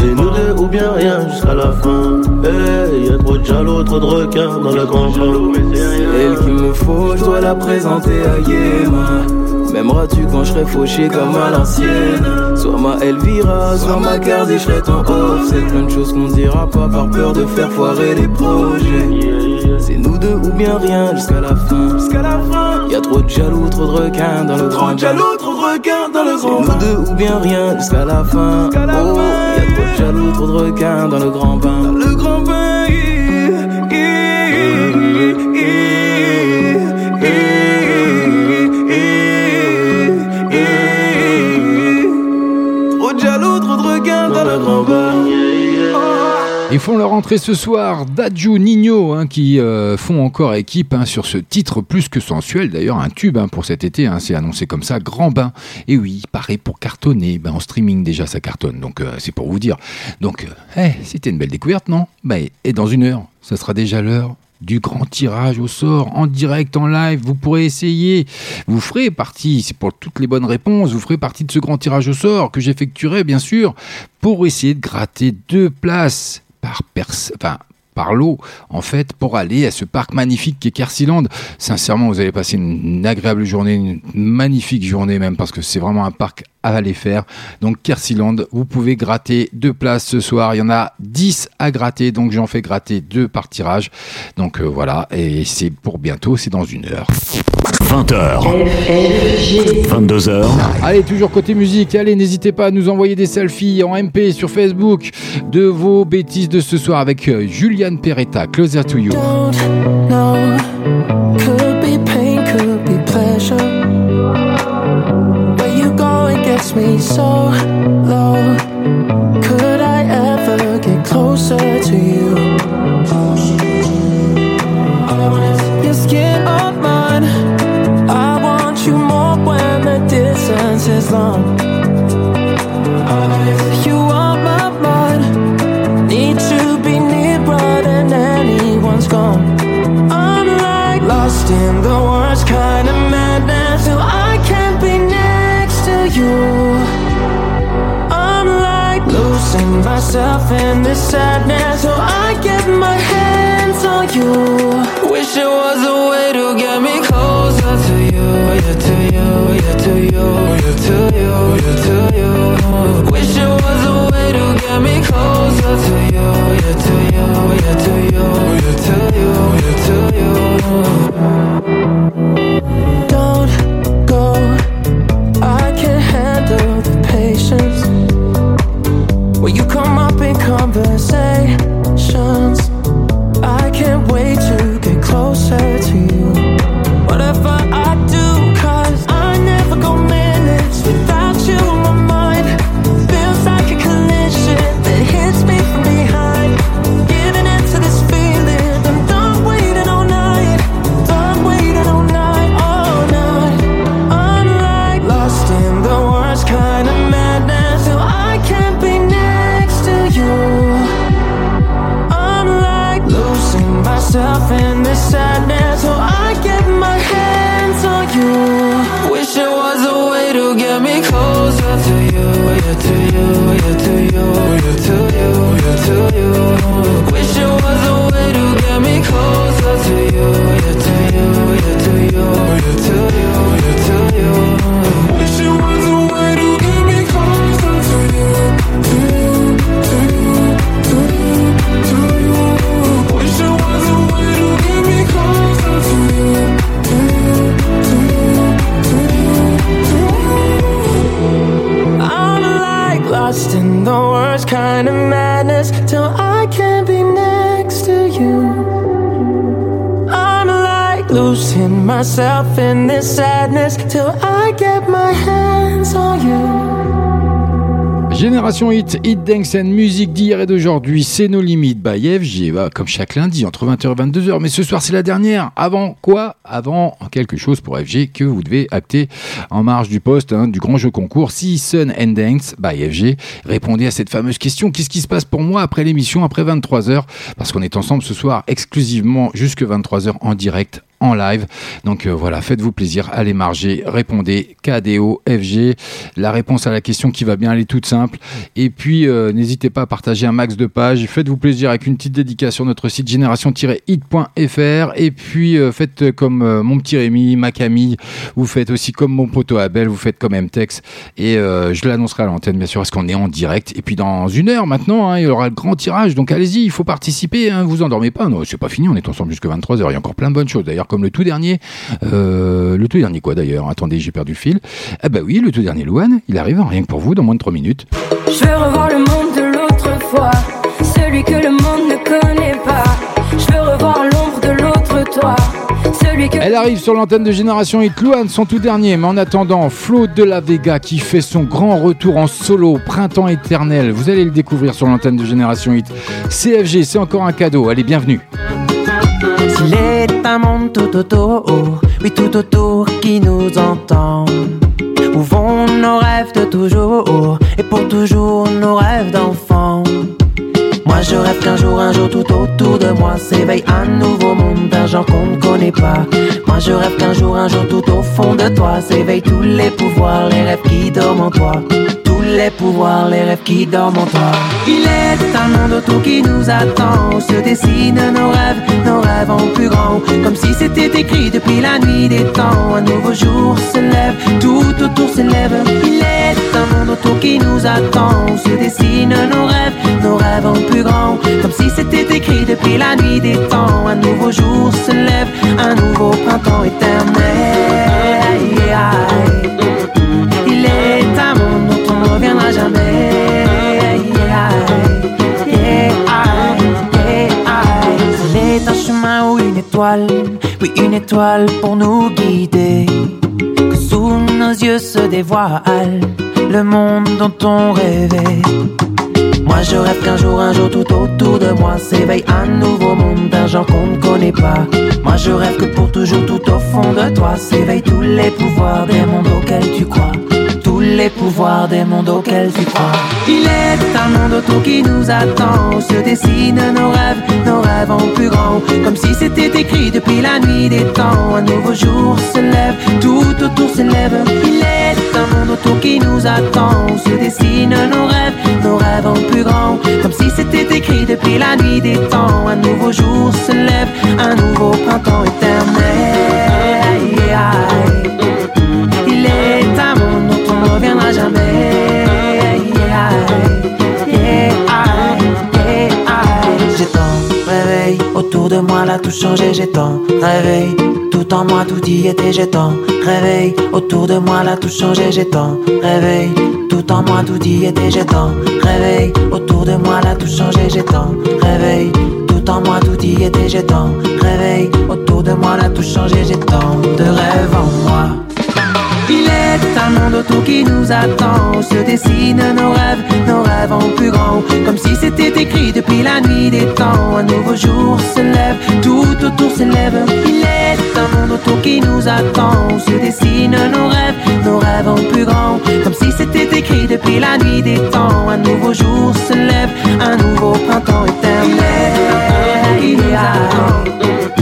C'est nous deux ou bien rien jusqu'à la fin. Hey, y a trop de jaloux, trop de requins dans le grand bain. C'est elle qu'il me faut, je dois la présenter à Yéma. M'aimeras-tu quand je serai fauché comme à l'ancienne Soit ma Elvira, soit ma Cardi, je serai ton off. C'est plein de choses qu'on dira pas par peur de faire foirer les projets. C'est nous deux ou bien rien jusqu'à la fin. Jusqu'à la fin. Y a trop de jaloux, trop de requins dans le grand jaloux, trop de requins dans le grand C'est nous deux ou bien rien jusqu'à la fin. Oh, trop jaloux, trop de requins dans le grand bain. Font leur entrée ce soir, Dadju Nino, hein, qui euh, font encore équipe hein, sur ce titre plus que sensuel, d'ailleurs un tube hein, pour cet été, c'est annoncé comme ça, Grand Bain. Et oui, pareil pour cartonner, ben, en streaming déjà ça cartonne, donc euh, c'est pour vous dire. Donc, euh, eh, c'était une belle découverte, non? Ben, Et dans une heure, ça sera déjà l'heure du grand tirage au sort en direct, en live. Vous pourrez essayer. Vous ferez partie, c'est pour toutes les bonnes réponses, vous ferez partie de ce grand tirage au sort que j'effectuerai, bien sûr, pour essayer de gratter deux places par lot, en fait, pour aller à ce parc magnifique qui est Kersiland. Sincèrement, vous allez passer une, agréable journée, une magnifique journée même, parce que c'est vraiment un parc à aller faire. Donc Kersiland, vous pouvez gratter deux places ce soir. Il y en a 10 à gratter, donc j'en fais gratter deux par tirage. Donc euh, voilà, et c'est pour bientôt, c'est dans une heure. 20h. 22h. Allez, toujours côté musique. Allez, n'hésitez pas à nous envoyer des selfies en MP sur Facebook de vos bêtises de ce soir avec euh, Juliane Peretta, Closer to You. No, could be pain, could be pleasure. Going gets me so low. Could I ever get closer to you. Your skin on mine. I want you more when the distance is long. You are my mind. Need to be nearer than anyone's gone. I'm like lost in the worst myself in this sadness. So I get my hands on you. Wish it was a way to get me closer to you. Yeah, to you, yeah, to you, yeah, to you, yeah, to you. Wish there was a way to get me closer to you. Yeah, to you, yeah, to you, yeah, to you, yeah, to you. Don't conversations? I can't wait to myself in this sadness till I get my hands on you. Génération Hit, Hit Dance and Musique d'hier et d'aujourd'hui, c'est nos limites by FG, bah, comme chaque lundi entre 20h et 22h. Mais ce soir, c'est la dernière. Avant quoi? Avant quelque chose pour FG que vous devez acter en marge du poste hein, du grand jeu concours Season and Dance by FG. Répondez à cette fameuse question qu'est-ce qui se passe pour moi après l'émission, après 23h Parce qu'on est ensemble ce soir exclusivement jusque 23h en direct en live. Donc euh, voilà, faites-vous plaisir, allez marger, répondez KDO, FG. La réponse à la question qui va bien, elle est toute simple. Et puis euh, n'hésitez pas à partager un max de pages. Faites-vous plaisir avec une petite dédicace sur notre site génération-hit.fr. Et puis euh, faites comme mon petit Rémi, ma Camille. Vous faites aussi comme mon poteau Abel, vous faites comme MTEX. Et je l'annoncerai à l'antenne, bien sûr, parce qu'on est en direct. Et puis dans une heure maintenant, hein, il y aura le grand tirage. Donc allez-y, il faut participer. Hein, vous endormez pas. Non, c'est pas fini, on est ensemble jusqu'à 23h. Il y a encore plein de bonnes choses. D'ailleurs, comme le tout dernier. Euh, le tout dernier quoi d'ailleurs Attendez, j'ai perdu le fil. Ah bah oui, le tout dernier Louane, il arrive rien que pour vous dans moins de 3 minutes. Je veux revoir le monde de l'autre fois, celui que le monde ne connaît pas. Je veux revoir l'ombre de l'autre toi. Elle arrive sur l'antenne de Génération Hit, Louane, son tout dernier. Mais en attendant, Flo de la Vega qui fait son grand retour en solo, Printemps éternel. Vous allez le découvrir sur l'antenne de Génération Hit. CFG, c'est encore un cadeau. Allez, bienvenue. S'il est un monde tout autour, oui tout autour qui nous entend. Où vont nos rêves de toujours? Et pour toujours nos rêves d'enfant. Moi je rêve qu'un jour, un jour tout autour de moi s'éveille un nouveau monde d'un genre qu'on ne connaît pas. Moi je rêve qu'un jour, un jour tout au fond de toi s'éveillent tous les pouvoirs, les rêves qui dorment en toi. Tous les pouvoirs, les rêves qui dorment en toi. Il est un monde autour qui nous attend, se dessinent nos rêves, nos rêves en plus grand. Comme si c'était écrit depuis la nuit des temps. Un nouveau jour se lève, tout autour s'élève. Il est un autour qui nous attend, se dessinent nos rêves, nos rêves en plus grand. Comme si c'était écrit depuis la nuit des temps. Un nouveau jour se lève, un nouveau printemps éternel. Il est un monde dont on ne reviendra jamais. Il est un chemin ou une étoile, oui une étoile pour nous guider. Que sous nos yeux se dévoile le monde dont on rêvait. Moi je rêve qu'un jour, un jour tout autour de moi s'éveille un nouveau monde d'un genre qu'on ne connaît pas. Moi je rêve que pour toujours tout au fond de toi s'éveillent tous les pouvoirs des mondes auxquels tu crois tous les pouvoirs des mondes auxquels tu crois. Il est un monde autour qui nous attend, se dessinent nos rêves, nos rêves en plus grand, comme si c'était écrit depuis la nuit des temps. Un nouveau jour se lève, tout autour s'élève. Il est un monde autour qui nous attend, où se dessinent nos rêves, nos rêves en plus grand, comme si c'était écrit depuis la nuit des temps. Un nouveau jour se lève, un nouveau printemps éternel. Autour de moi, là tout changé. J'ai tant réveil tout en moi, tout y était. J'ai tant réveil autour de moi, là tout changé. J'ai tant réveil tout en moi, tout y était. J'ai tant réveil autour de moi, là tout changé. J'ai tant réveil tout en moi, tout y était. J'ai tant réveil autour de moi, là tout changé. J'ai de rêves en moi. Un monde autour qui nous attend, se dessinent nos rêves, nos rêves en plus grand, comme si c'était écrit depuis la nuit des temps. Un nouveau jour se lève, tout autour s'élève. Il est un monde autour qui nous attend, se dessinent nos rêves, nos rêves en plus grand, comme si c'était écrit depuis la nuit des temps. Un nouveau jour se lève, un nouveau printemps éternel. Il est un, il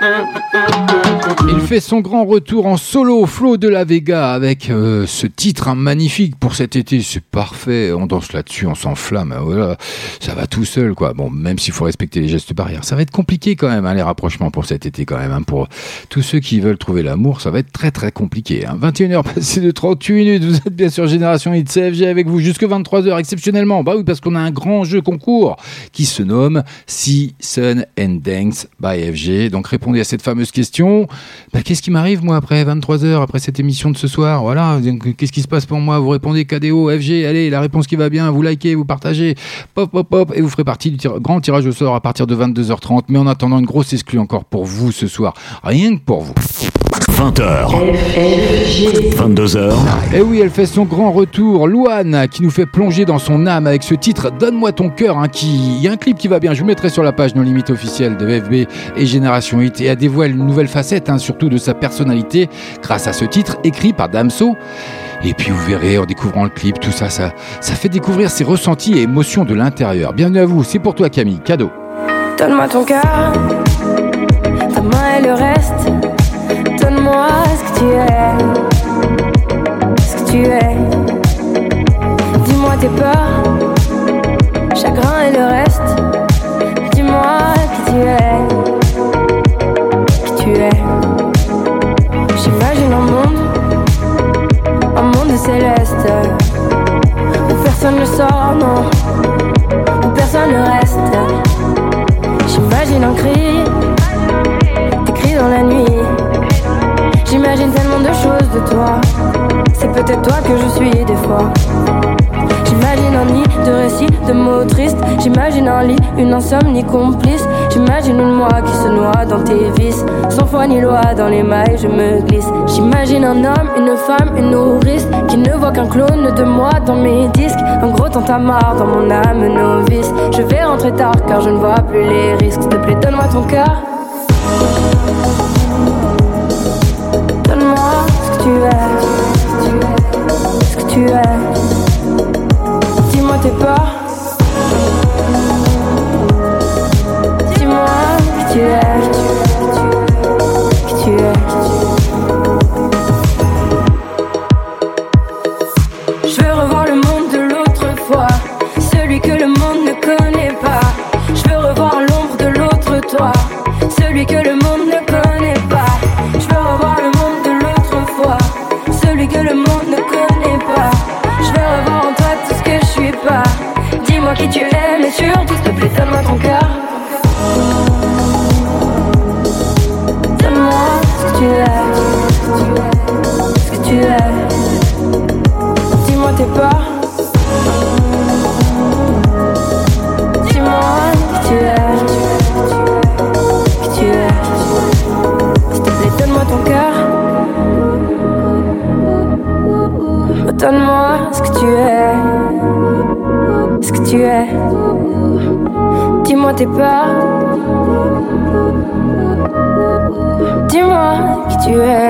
aïe. Il fait son grand retour en solo, Flo de la Vega, avec euh, ce titre hein, magnifique pour cet été. C'est parfait. On danse là-dessus, on s'enflamme. hein, Voilà, ça va tout seul, quoi. Bon, même s'il faut respecter les gestes barrières, ça va être compliqué quand même, hein, les rapprochements pour cet été, quand même. pour tous ceux qui veulent trouver l'amour, ça va être très très compliqué. hein. 21h passées de 38 minutes. Vous êtes bien sûr Génération Hit CFG avec vous jusque 23h exceptionnellement. Bah oui, parce qu'on a un grand jeu concours qui se nomme See Sun and Dance by FG. Donc répondez à cette fameuse question. Bah, qu'est-ce qui m'arrive moi après 23h, après cette émission de ce soir? Voilà, qu'est-ce qui se passe pour moi? Vous répondez KDO, FG, allez, la réponse qui va bien, vous likez, vous partagez, pop, pop, pop, et vous ferez partie du tir- grand tirage au sort à partir de 22h30. Mais en attendant, une grosse exclue encore pour vous ce soir. Rien que pour vous. 20h. 22h. Et oui, elle fait son grand retour. Louane, qui nous fait plonger dans son âme avec ce titre Donne-moi ton cœur. hein, qui... Il y a un clip qui va bien. Je vous mettrai sur la page Non Limite officielle de FB et Génération 8. Et elle dévoile une nouvelle facette, hein, surtout de sa personnalité, grâce à ce titre écrit par Damso. Et puis vous verrez, en découvrant le clip, tout ça, ça, ça fait découvrir ses ressentis et émotions de l'intérieur. Bienvenue à vous, c'est pour toi Camille, cadeau. Donne-moi ton cœur, ta main et le reste. Donne-moi ce que tu es, ce que tu es. Dis-moi tes peurs, chagrin et le reste. Dis-moi qui tu es, qui tu es. Où personne ne sort, non, où personne ne reste. J'imagine un cri, écrit dans la nuit. J'imagine tellement de choses de toi. C'est peut-être toi que je suis des fois. J'imagine de récits, de mots tristes. J'imagine un lit, une insomnie complice. J'imagine une moi qui se noie dans tes vices. Sans foi ni loi, dans les mailles, je me glisse. J'imagine un homme, une femme, une nourrice. Qui ne voit qu'un clone de moi dans mes disques. Un gros tantamar dans mon âme novice. Je vais rentrer tard car je ne vois plus les risques. S'il te plaît, donne-moi ton cœur. Donne-moi ce que tu es. Ce que tu es. Tes peurs. Dis-moi qui tu es. Tu es, tes peurs. Dis-moi qui tu es,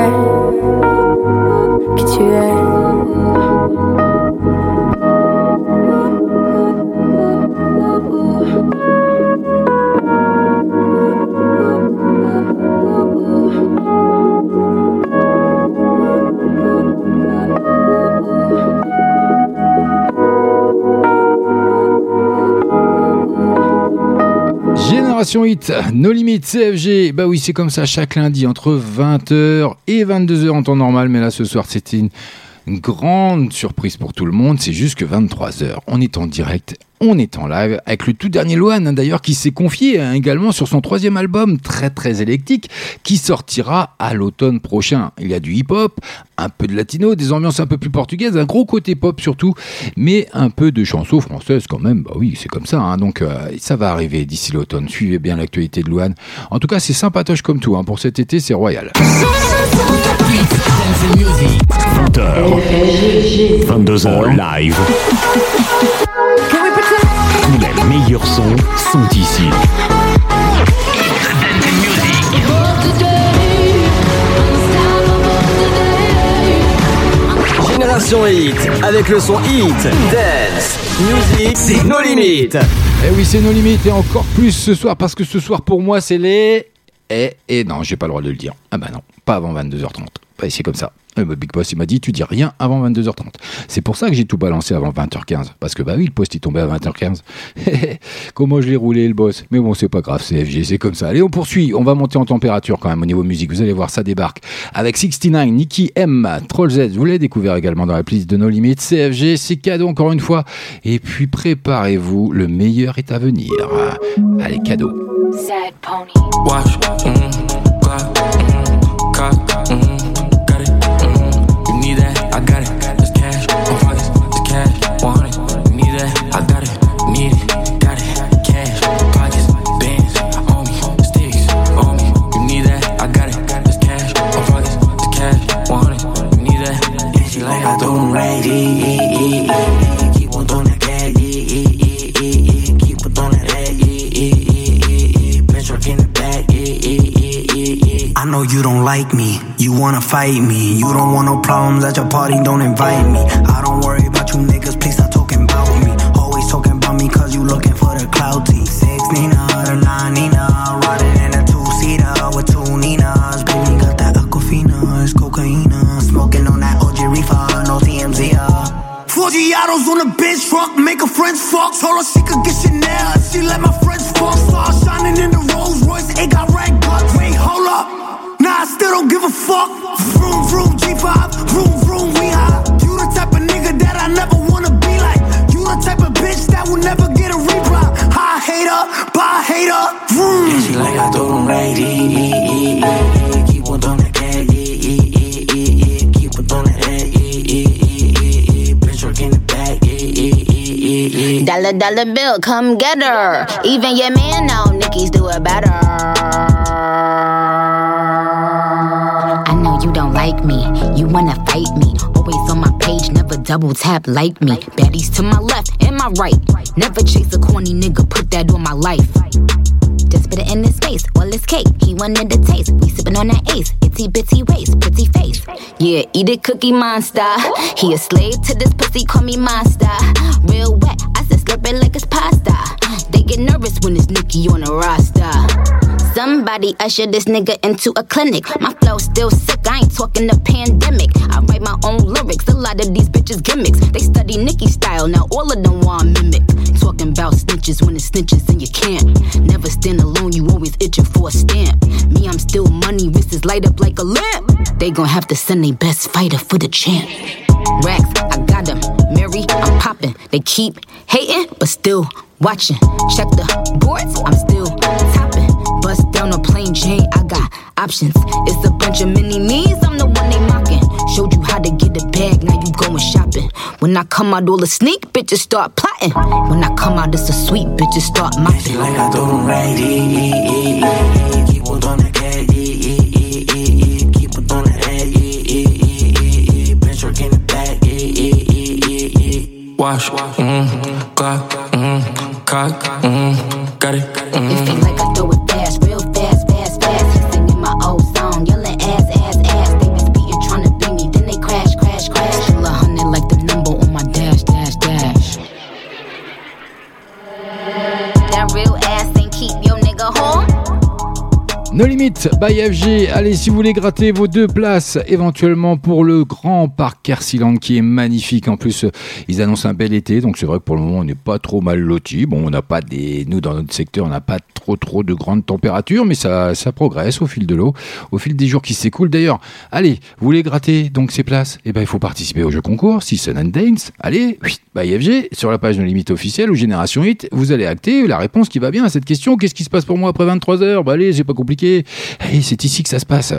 Génération Hit, No Limit, CFG. Bah oui, c'est comme ça chaque lundi entre 20h et 22h en temps normal. Mais là, ce soir, c'était une, une grande surprise pour tout le monde. C'est juste que 23h, on est en direct. On est en live avec le tout dernier Loan, hein, d'ailleurs, qui s'est confié hein, également sur son troisième album, très très électrique, qui sortira à l'automne prochain. Il y a du hip-hop, un peu de latino, des ambiances un peu plus portugaises, un gros côté pop surtout, mais un peu de chansons françaises quand même. Bah oui, c'est comme ça. hein. Donc euh, ça va arriver d'ici l'automne. Suivez bien l'actualité de Loan. En tout cas, c'est sympatoche comme tout. hein. Pour cet été, c'est royal. 20h, 22h live. Tous les meilleurs sons sont ici. Génération Hit, avec le son Hit, Dance, Music, c'est nos limites. Eh oui, c'est nos limites et encore plus ce soir parce que ce soir pour moi c'est les. Et, et non, j'ai pas le droit de le dire. Ah bah non, pas avant 22h30. Bah, c'est comme ça. Eh bah, Big Boss il m'a dit tu dis rien avant 22h30. C'est pour ça que j'ai tout balancé avant 20h15. Parce que bah oui, le poste il tombait à 20h15. Comment je l'ai roulé le boss Mais bon, c'est pas grave, c'est FG, c'est comme ça. Allez, on poursuit. On va monter en température quand même au niveau musique. Vous allez voir, ça débarque. Avec 69, Nicky M, Troll Z. Vous l'avez découvert également dans la playlist de No Limits. CFG, c'est cadeau encore une fois. Et puis préparez-vous, le meilleur est à venir. Allez, cadeau. Sad pony. Watch, mm, mm, mm, I know you don't like me, you wanna fight me. You don't want no problems at your party, don't invite me. I don't worry about you niggas, please stop talking about me. Always talking about me cause you looking for the clout. Six Nina, nine Nina, 40 on a bitch truck, make her friends fuck. Told her she could get Chanel, she let my friends fuck. Star shining in the Rolls Royce, it got red guts. Wait, hold up. Nah, I still don't give a fuck. Vroom, vroom, G5, vroom, vroom, we high. You the type of nigga that I never wanna be like. You the type of bitch that will never get a reply. High hater, bye hater, vroom. Yeah, she like I do them right, yeah, yeah, yeah, yeah, yeah. Dollar dollar bill, come get her. Even your man know Nicki's do it better. I know you don't like me, you wanna fight me. Always on my page, never double tap like me. Baddies to my left and my right. Never chase a corny nigga, put that on my life. In his face, all his cake. He wanted the taste. We sippin' on that ace. Itty bitty waist, pretty face. Yeah, eat it, cookie monster. He a slave to this pussy, call me monster. Real wet, I said slurp like it's pasta. They get nervous when it's Nicki on the roster. Somebody usher this nigga into a clinic. My flow still sick, I ain't talking the pandemic. I write my own lyrics, a lot of these bitches gimmicks. They study Nicki style, now all of them want mimic. Talking about snitches when it's snitches and you can't. Never stand alone, you always itching for a stamp. Me, I'm still money, wrists light up like a lamp. They gon' have to send their best fighter for the champ. Racks, I got them. Mary, I'm popping. They keep hating, but still watching. Check the boards, I'm still topping. Bust down a plain chain, I got options. It's a bunch of mini me's, I'm the one they mocking. Showed you how to get a bag, now you going shopping. When I come out, all the sneak bitches start plotting. When I come out, it's a sweet bitches start mopping. Like I do them right. Keep on doing yeah, yeah. Keep on doing yeah, yeah, yeah. Work in the back. Wash, mm, clock, mm, cock, mm, got it. Mm, Feel like I throw it No Limit by FG. Allez, si vous voulez gratter vos deux places, éventuellement pour le grand parc Kersiland qui est magnifique. En plus, euh, ils annoncent un bel été, donc c'est vrai que pour le moment, on n'est pas trop mal loti. Bon, on n'a pas des, nous dans notre secteur, on n'a pas trop trop de grandes températures, mais ça, progresse au fil de l'eau, au fil des jours qui s'écoulent. D'ailleurs, allez, vous voulez gratter donc ces places? Eh ben, il faut participer au jeu concours, Season and Dance. Allez, by FG, sur la page No Limit officielle ou Génération Hit, vous allez acter la réponse qui va bien à cette question. Qu'est-ce qui se passe pour moi après 23 heures? Bah allez, c'est pas compliqué. Hey, c'est ici que ça se passe.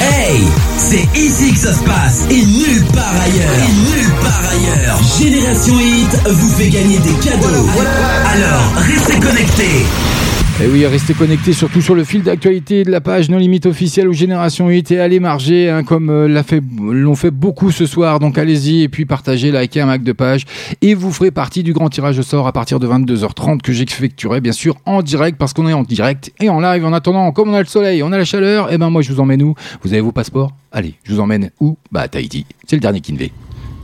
Hey, c'est ici que ça se passe et nulle part ailleurs. Et nulle part ailleurs. Génération Hit vous fait gagner des cadeaux. Alors, restez connectés. Et oui, restez connectés surtout sur le fil d'actualité de la page Non Limite officielle ou Génération 8 et allez marger hein, comme euh, l'ont fait beaucoup ce soir. Donc allez-y et puis partagez, likez un mac de page et vous ferez partie du grand tirage au sort à partir de 22h30 que j'effectuerai bien sûr en direct parce qu'on est en direct et en live. En attendant, comme on a le soleil, on a la chaleur, et ben moi je vous emmène où? Vous avez vos passeports? Allez, je vous emmène où? Bah à Tahiti. C'est le dernier Kinvé.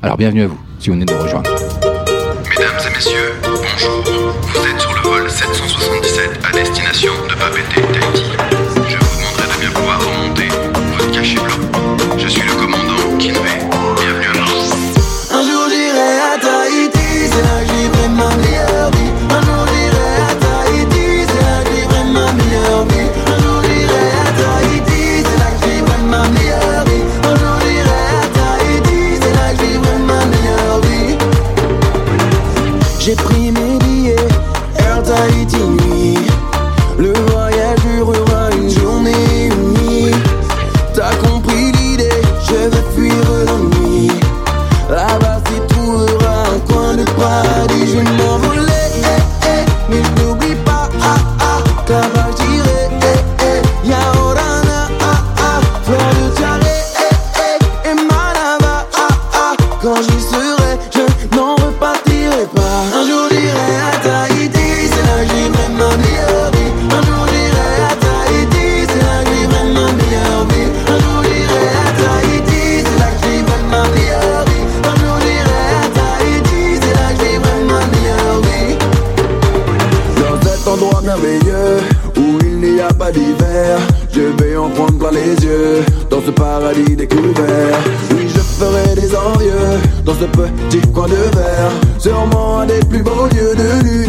Alors bienvenue à vous si vous venez de nous rejoindre. Mesdames et messieurs, bonjour. Vous êtes sur le 777 à destination de Papeete, Dans ce paradis découvert, oui, je ferai des envieux. Dans ce petit coin de verre, sûrement un des plus beaux lieux de l'univers.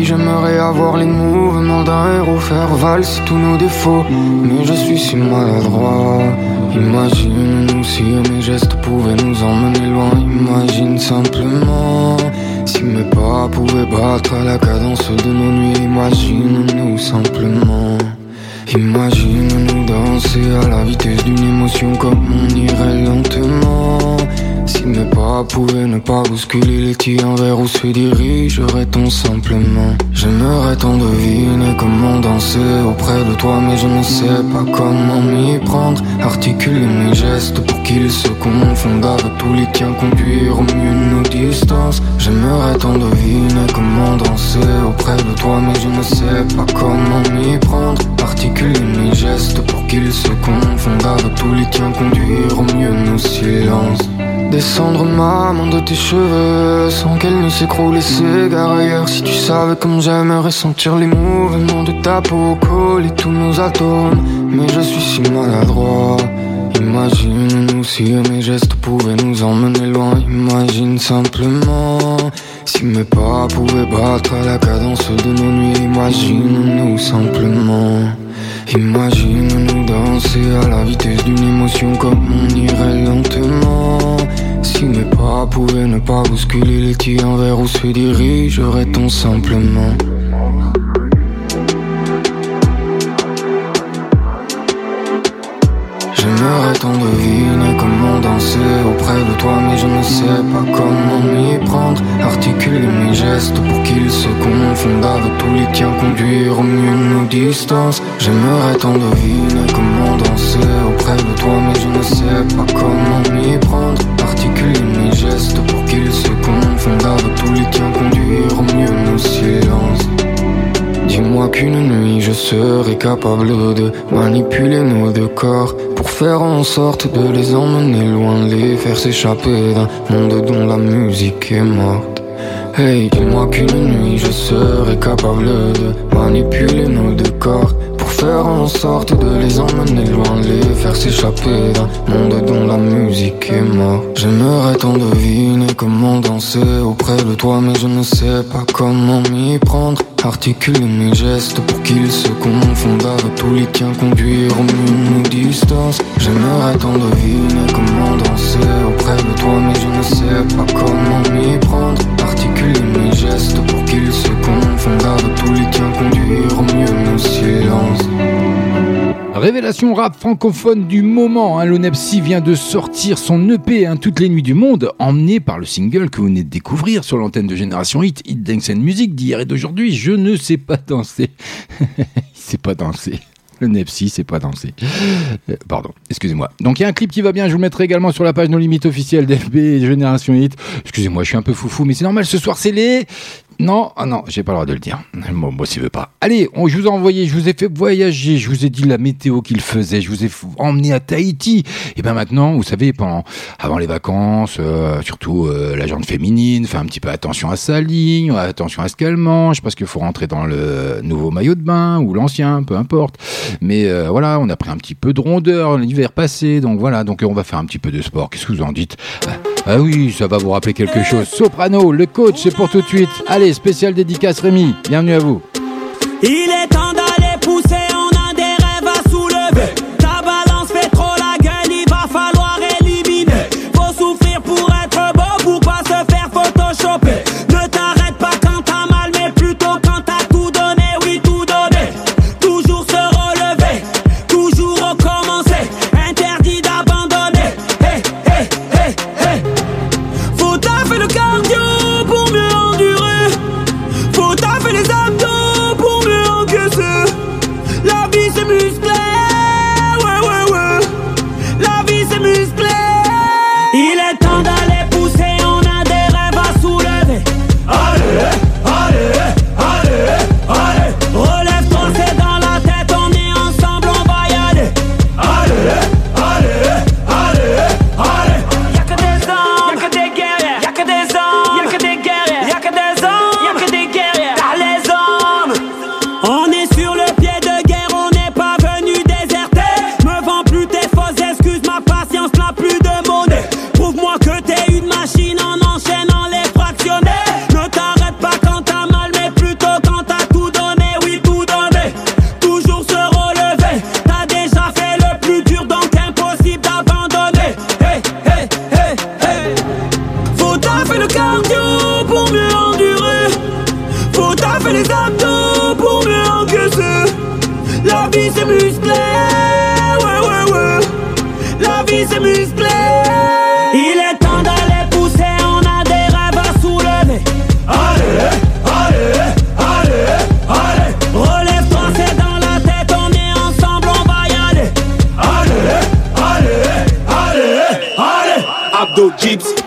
J'aimerais avoir les mouvements d'un héros, faire valse tous nos défauts. Mais je suis si maladroit. Imagine-nous si mes gestes pouvaient nous emmener loin. Imagine simplement si mes pas pouvaient battre à la cadence de nos nuits. Imagine-nous simplement. Imagine-nous danser à la vitesse d'une émotion comme pouvaient ne pas bousculer les tirs vers où se dirigerait-on simplement. J'aimerais tant deviner comment danser auprès de toi mais je ne sais pas comment m'y prendre. Articuler mes gestes pour qu'ils se confondent avec tous les tiens Conduire au mieux nos distances. J'aimerais tant deviner comment danser auprès de toi mais je ne sais pas comment m'y prendre. Articuler mes gestes pour qu'ils se confondent avec tous les tiens Conduire au mieux nos silences Descendre maman de tes cheveux sans qu'elle ne s'écroule et s'égare. Si tu savais comme j'aimerais sentir les mouvements de ta peau coller tous nos atomes. Mais je suis si maladroit. Imagine-nous si mes gestes pouvaient nous emmener loin. Imagine simplement si mes pas pouvaient battre à la cadence de nos nuits. Imagine-nous simplement. Imagine-nous danser à la vitesse d'une émotion comme on irait lentement. Si mes pas pouvaient ne pas bousculer les tirs vers où se dirigerait-on simplement? J'aimerais tant deviner comment danser auprès de toi Mais je ne sais pas comment m'y prendre. Articuler mes gestes pour qu'ils se confondent avec tous les tiens Conduire au mieux nos distances. J'aimerais tant deviner comment danser auprès de toi Mais je ne sais pas comment m'y prendre Articuler mes gestes pour qu'ils se confondent avec tous les tiens Conduire au mieux nos silences Dis-moi qu'une nuit je serai capable de manipuler nos deux corps pour faire en sorte de les emmener loin, les faire s'échapper d'un monde dont la musique est morte. Hey, dis-moi qu'une nuit je serai capable de manipuler nos deux corps faire en sorte de les emmener loin, les faire s'échapper d'un monde dont la musique est morte. J'aimerais tant deviner comment danser auprès de toi, mais je ne sais pas comment m'y prendre. Articuler mes gestes pour qu'ils se confondent avec tous les tiens, conduire au mieux nos distances. J'aimerais tant deviner comment danser auprès de toi, mais je ne sais pas comment m'y prendre. Révélation rap francophone du moment, hein, l'Onepsi vient de sortir son EP hein, Toutes les nuits du monde, emmené par le single que vous venez de découvrir sur l'antenne de Génération Hit, Hit Dance and Music d'hier et d'aujourd'hui. Je ne sais pas danser. Il sait pas danser. Le Nepsi, c'est pas danser. Euh, pardon, excusez-moi. Donc il y a un clip qui va bien, je vous le mettrai également sur la page No Limites officielle d'FB Génération Hit. Excusez-moi, je suis un peu foufou, mais c'est normal, ce soir c'est les... Non, ah non, j'ai pas le droit de le dire. Bon, moi, s'il veut pas. Allez, on, je vous ai envoyé, je vous ai fait voyager, je vous ai dit la météo qu'il faisait, je vous ai emmené à Tahiti. Et ben maintenant, vous savez, pendant, avant les vacances, euh, surtout euh, la gente féminine, fait un petit peu attention à sa ligne, attention à ce qu'elle mange, parce qu'il faut rentrer dans le nouveau maillot de bain ou l'ancien, peu importe. Mais euh, voilà, on a pris un petit peu de rondeur l'hiver passé, donc voilà, donc on va faire un petit peu de sport. Qu'est-ce que vous en dites? Ah, ah oui, ça va vous rappeler quelque chose. Soprano, le coach, c'est pour tout de suite. Allez, spécial dédicace Rémi, bienvenue à vous. Il est temps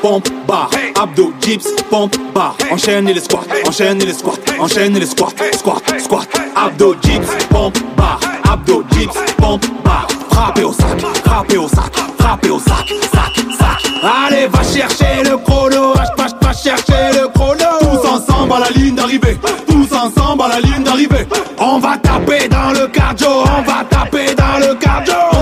pompe, bar. Abdo, dips, pompe, bar. Enchaîne les squats, enchaîne les squats, enchaîne les squats, squat, squat. Abdo, dips, pompe, bar. Abdo, dips, pompe, bar. Frappez au sac, frappez au sac, frappez au sac, sac, sac. Allez, va chercher le chrono, va, va chercher le chrono. Tous ensemble à la ligne d'arrivée, tous ensemble à la ligne d'arrivée. On va taper dans le cardio, on va taper dans le cardio.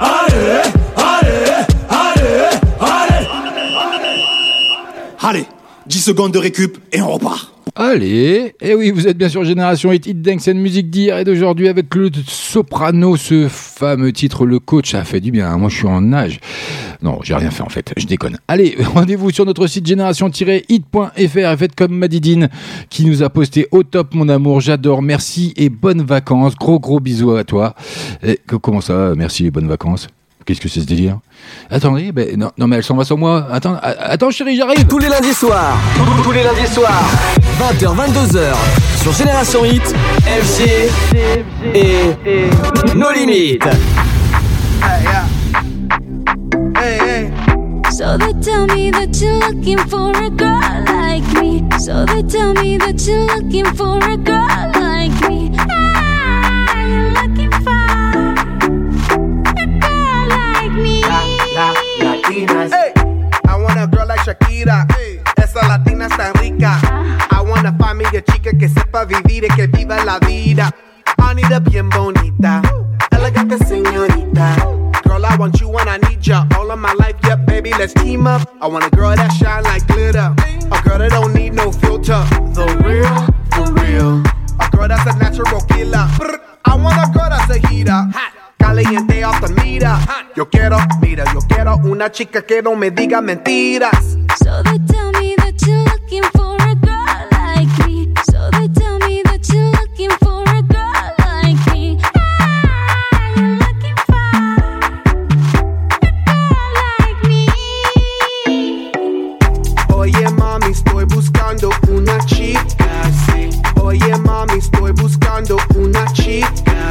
Allez, allez, allez, allez. Allez, 10 secondes de récup et on repart. Allez, et oui, vous êtes bien sûr Génération Hit, Hit Dance and musique d'hier et d'aujourd'hui avec le soprano, ce fameux titre, le coach, ça fait du bien. hein. Moi, je suis en âge. Non, j'ai rien fait en fait, je déconne. Allez, rendez-vous sur notre site génération-hit.fr et faites comme Madidine qui nous a posté au top, mon amour, j'adore, merci et bonnes vacances. Gros, gros bisous à toi. Et, comment ça, merci et bonnes vacances? Qu'est-ce que c'est ce délire? Attendez, ben, non, non, mais elle s'en va sans moi. Attends, attends chérie, j'arrive. Tous les lundis soirs, tous les lundis soirs, 20h, 22h, sur Génération Hit, FG et No Limites. So they tell me that you're looking for a girl like me. So they tell me that you're looking for a girl like me. Ah, you're looking for a girl like me. La, la, Latinas. Hey, I want a girl like Shakira. Esa latina está rica. I me a chica que sepa vivir y que viva la vida. Anita bien bonita, elegante señorita. I want you and I need ya all of my life. Yep, baby, let's team up. I want a girl that shine like glitter, a girl that don't need no filter. The real, for real. A girl that's a natural killer. I want a girl that's a heater. Caliente off the mira. Yo quiero, mira, yo quiero una chica que no me diga mentiras. So they tell me Mami, estoy buscando una chica,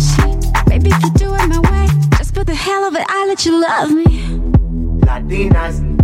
So. Baby, if you do it my way, just for the hell of it, I let you love me. Latina,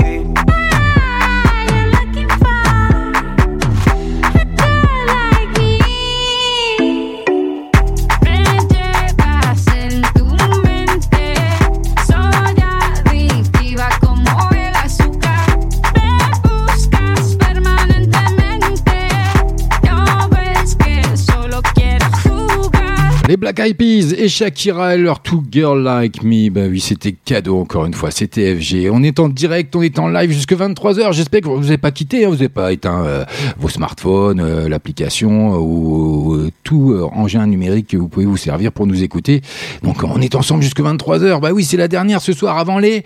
Les Black Eyed Peas et Shakira et leur Two Girl Like Me. Bah oui, c'était cadeau encore une fois. C'était FG. On est en direct, on est en live jusque 23h. J'espère que vous n'avez pas quitté, hein, vous n'avez pas éteint euh, vos smartphones, euh, l'application euh, ou tout engin numérique que vous pouvez vous servir pour nous écouter. Donc on est ensemble jusque 23h. Bah oui, c'est la dernière ce soir avant les.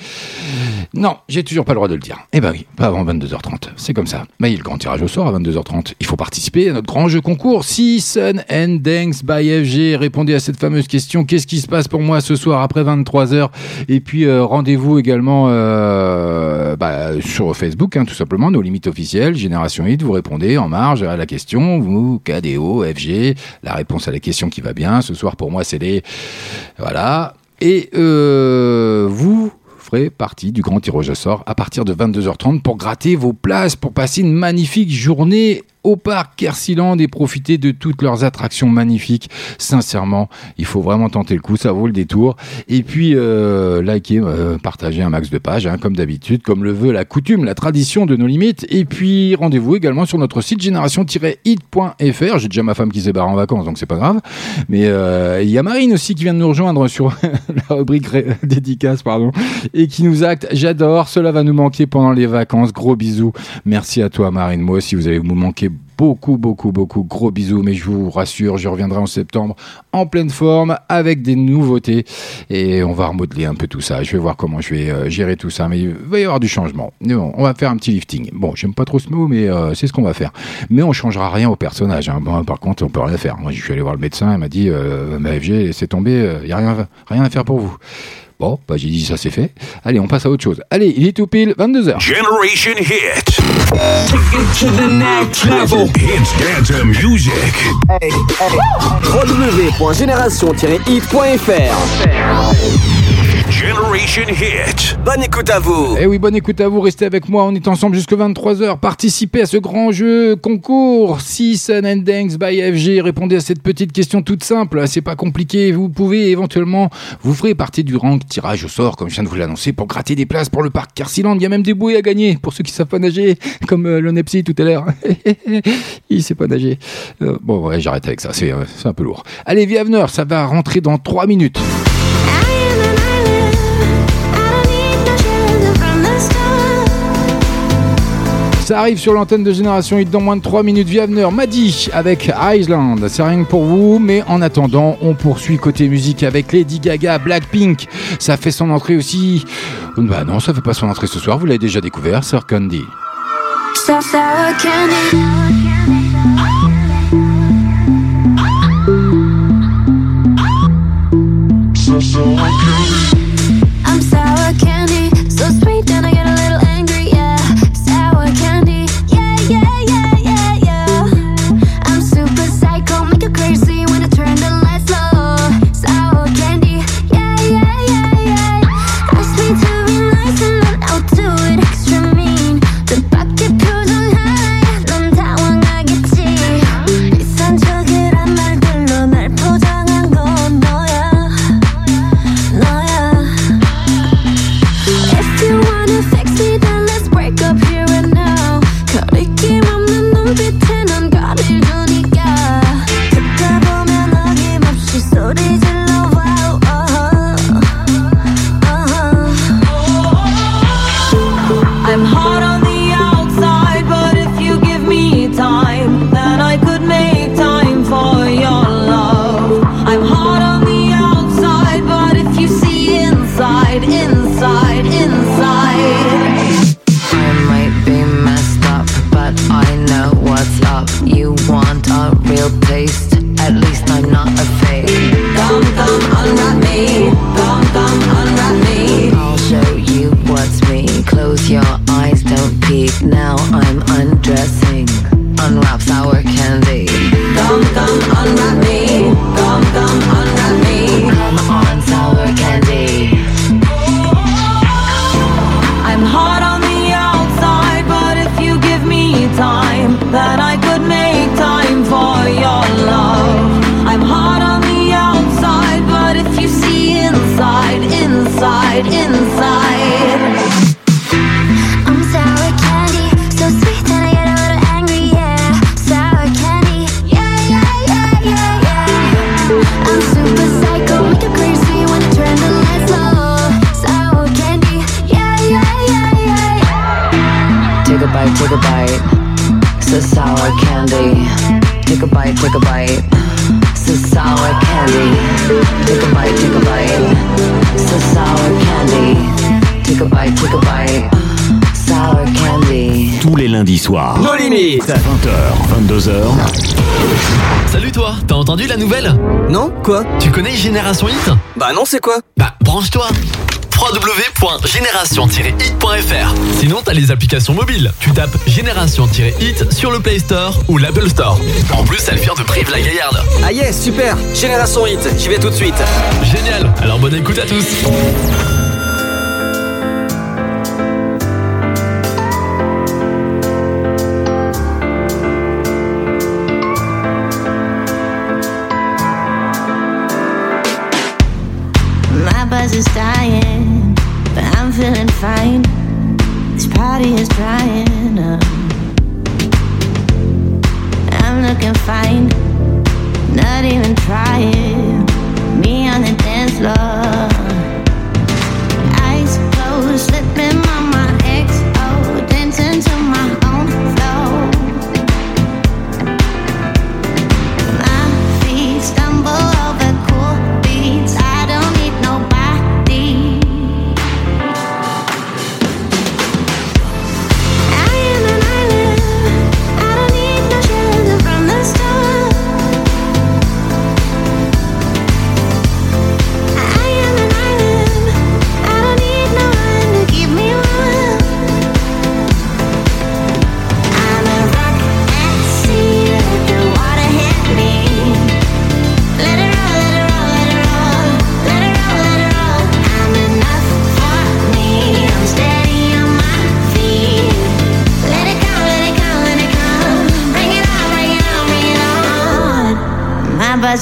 Non, j'ai toujours pas le droit de le dire. Eh bah oui, pas avant 22h30. C'est comme ça. Bah, il y a le grand tirage au sort à 22h30. Il faut participer à notre grand jeu concours. And Dance by FG. Répondez à cette fameuse question. Qu'est-ce qui se passe pour moi ce soir après 23h Et puis euh, rendez-vous également euh, bah, sur Facebook, hein, tout simplement, nos limites officielles, Génération Hit. Vous répondez en marge à la question. Vous, KDO, FG. La réponse à la question qui va bien. Ce soir pour moi, c'est les. Voilà. Et euh, vous ferez partie du grand tirage au sort à partir de 22h30 pour gratter vos places, pour passer une magnifique journée au parc Kersiland et profiter de toutes leurs attractions magnifiques. Sincèrement, il faut vraiment tenter le coup, ça vaut le détour. Et puis, euh, likez, euh, partagez un max de pages, hein, comme d'habitude, comme le veut la coutume, la tradition de nos limites. Et puis, rendez-vous également sur notre site génération-hit.fr. J'ai déjà ma femme qui s'est barrée en vacances, donc c'est pas grave. Mais euh, il y a Marine aussi qui vient de nous rejoindre sur la rubrique dédicace, pardon, et qui nous acte. J'adore, cela va nous manquer pendant les vacances. Gros bisous. Merci à toi, Marine. Moi aussi, vous allez vous manquer beaucoup, beaucoup, beaucoup. Gros bisous, mais je vous rassure, je reviendrai en septembre en pleine forme avec des nouveautés et on va remodeler un peu tout ça. Je vais voir comment je vais euh, gérer tout ça, mais il va y avoir du changement. Bon, on va faire un petit lifting. Bon, j'aime pas trop ce mot, mais euh, c'est ce qu'on va faire. Mais on changera rien au personnage. hein. Bon, par contre, on peut rien faire. Moi, je suis allé voir le médecin, il m'a dit, euh, ma FG, laissez tomber, il y a rien, rien à faire pour vous. Bon, bah, j'ai dit ça c'est fait. Allez, on passe à autre chose. Allez, il est tout pile 22h. Generation Hit. Take it to the next level. Hits dance music. www.génération-hit.fr Generation Hit. Bonne écoute à vous Eh oui, bonne écoute à vous, restez avec moi, on est ensemble jusque 23h. Participez à ce grand jeu concours Si Sun and Dance by FG. Répondez à cette petite question toute simple, c'est pas compliqué. Vous pouvez éventuellement, vous ferez partie du rang tirage au sort, comme je viens de vous l'annoncer, pour gratter des places pour le parc Carsiland. Il y a même des bouées à gagner pour ceux qui savent pas nager, comme euh, le Nepsi tout à l'heure. Il sait pas nager. Euh, bon, ouais, j'arrête avec ça, c'est euh, c'est un peu lourd. Allez, Viaveneur, ça va rentrer dans 3 minutes. Ça arrive sur l'antenne de Génération Hit dans moins de 3 minutes. Viaveneur m'a dit avec Island. C'est rien que pour vous, mais en attendant, on poursuit côté musique avec Lady Gaga, Blackpink. Ça fait son entrée aussi. Bah non, ça fait pas son entrée ce soir, vous l'avez déjà découvert, Sir candy. I'm sour candy, Now I'm undressing. Candy. Gum, gum, unwrap. Take a bite, take a bite. It's a sour candy. Take a bite, take a bite. It's a sour candy. Take a bite, take a bite. It's a sour candy. Take a bite, take a bite. Sour candy. Tous les lundis soirs. Nos limites. 20h, 22h. Salut toi, t'as entendu la nouvelle? Non Quoi? Tu connais Génération Hit? Bah non, c'est quoi? Bah branche-toi www.génération-hit.fr Sinon t'as les applications mobiles. Tu tapes Génération-hit sur le Play Store ou l'Apple Store. En plus elle vient de Brive-la-Gaillarde. Ah yes, super Génération Hit, j'y vais tout de suite. Génial, alors bonne écoute à tous.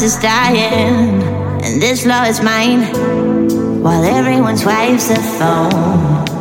Is dying, and this love is mine. While everyone swipes the phone.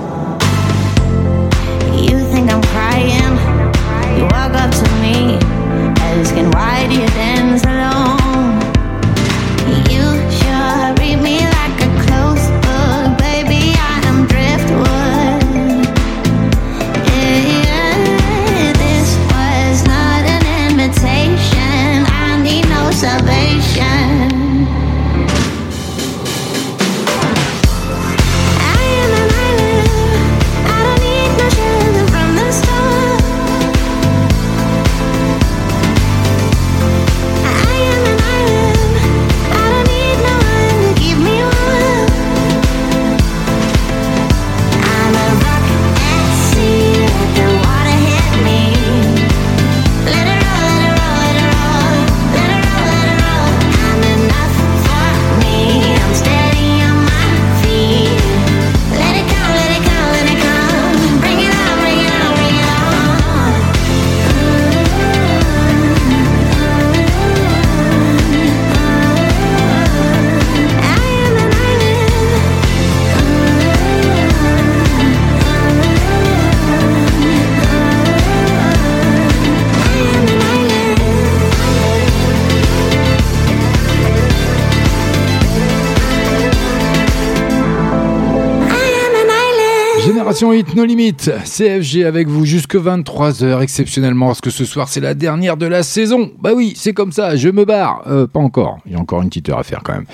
Génération Hit, no limite. CFG avec vous jusque 23h, exceptionnellement, parce que ce soir, c'est la dernière de la saison. Bah oui, c'est comme ça, je me barre. Euh, pas encore. Il y a encore une petite heure à faire quand même.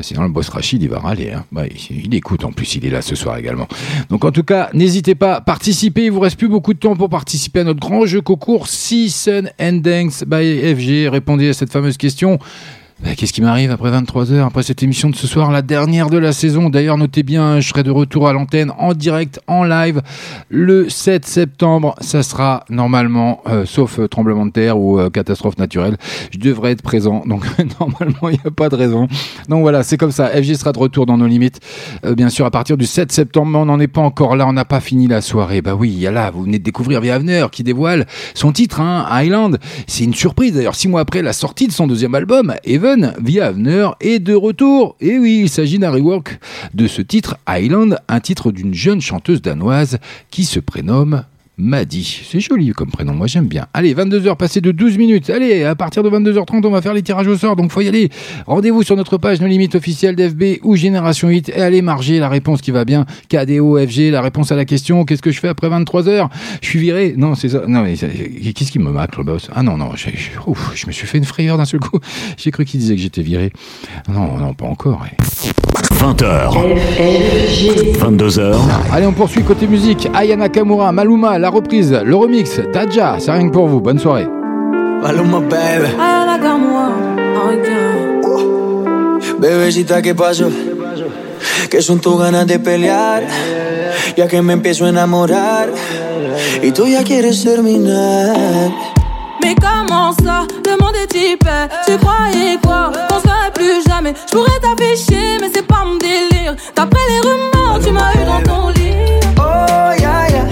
Sinon, le boss Rachid, il va râler. Hein. Bah, il, il écoute, en plus, il est là ce soir également. Donc, en tout cas, n'hésitez pas, participez. Il vous reste plus beaucoup de temps pour participer à notre grand jeu concours Season Dance by FG. Répondez à cette fameuse question. Bah, Qu'est-ce qui m'arrive après 23h, après cette émission de ce soir, la dernière de la saison? D'ailleurs, notez bien, je serai de retour à l'antenne en direct, en live, le 7 septembre. Ça sera normalement, euh, sauf euh, tremblement de terre ou euh, catastrophe naturelle, je devrais être présent. Donc normalement, il n'y a pas de raison. Donc voilà, c'est comme ça. FG sera de retour dans nos limites, euh, bien sûr, à partir du 7 septembre. Mais on n'en est pas encore là, on n'a pas fini la soirée. Bah oui, il y a là, vous venez de découvrir Via qui dévoile son titre, hein, Island. C'est une surprise d'ailleurs. Six mois après la sortie de son deuxième album, Via Avener est de retour. Et oui, il s'agit d'un rework de ce titre, Island, un titre d'une jeune chanteuse danoise qui se prénomme Maddy. C'est joli comme prénom, moi j'aime bien. Allez, 22h passées de 12 minutes. Allez, à partir de 22h30, on va faire les tirages au sort, donc faut y aller. Rendez-vous sur notre page No Limite officielle d'FB ou Génération 8 et allez marger la réponse qui va bien. KDO, FG, la réponse à la question, qu'est-ce que je fais après 23h Je suis viré Non, c'est ça. Non, mais ça- qu'est-ce qui me macle, le boss? Ah non, non, je me suis fait une frayeur d'un seul coup. J'ai cru qu'il disait que j'étais viré. Non, non, pas encore. 20h. 22h. Allez, on poursuit côté musique. Aya Nakamura, Maluma, la reprise, le remix, Taja, c'est rien que pour vous. Bonne soirée. Maluma, baby. Ay, la gamua, ay, ya. Bebecita, ¿qué pasó? Que son tus ganas de pelear, ya que me empiezo a enamorar y tú ya quieres terminar. Mais comment ça, le monde est Tu croyais quoi? Qu'on serait plus jamais. Je pourrais t'afficher mais c'est pas mon délire. D'après les rumeurs tu m'as eu dans ton lit. Oh, ya, ya.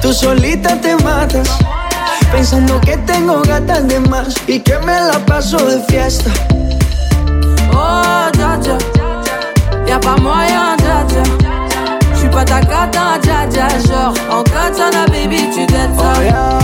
Tú solita te matas, pensando que tengo gatas de más y que me la paso de fiesta. Oh dja dja Y'a pas moyen dja dja J'suis pas ta cata dja dja Genre en katana baby tu dettes ça. Oh.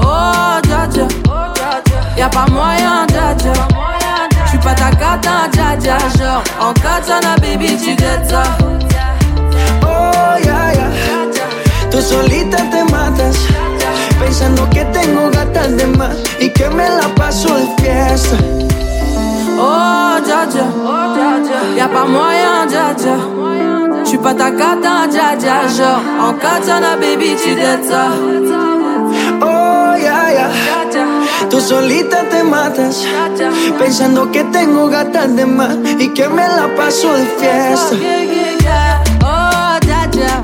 Oh Y'a pas moyen pas baby Oh, ya, ya. Tú solita te matas, pensando que tengo gatas de más y que me la paso de fiesta. Oh dja dja. Y'a pas moyen dja dja. J'suis pas ta cata dja dja. Genre en katana baby tu dettes ça. Oh, ya, ya. Tú solita te matas, pensando que tengo gatas de más y que me la paso de fiesta. Oh, dja dja.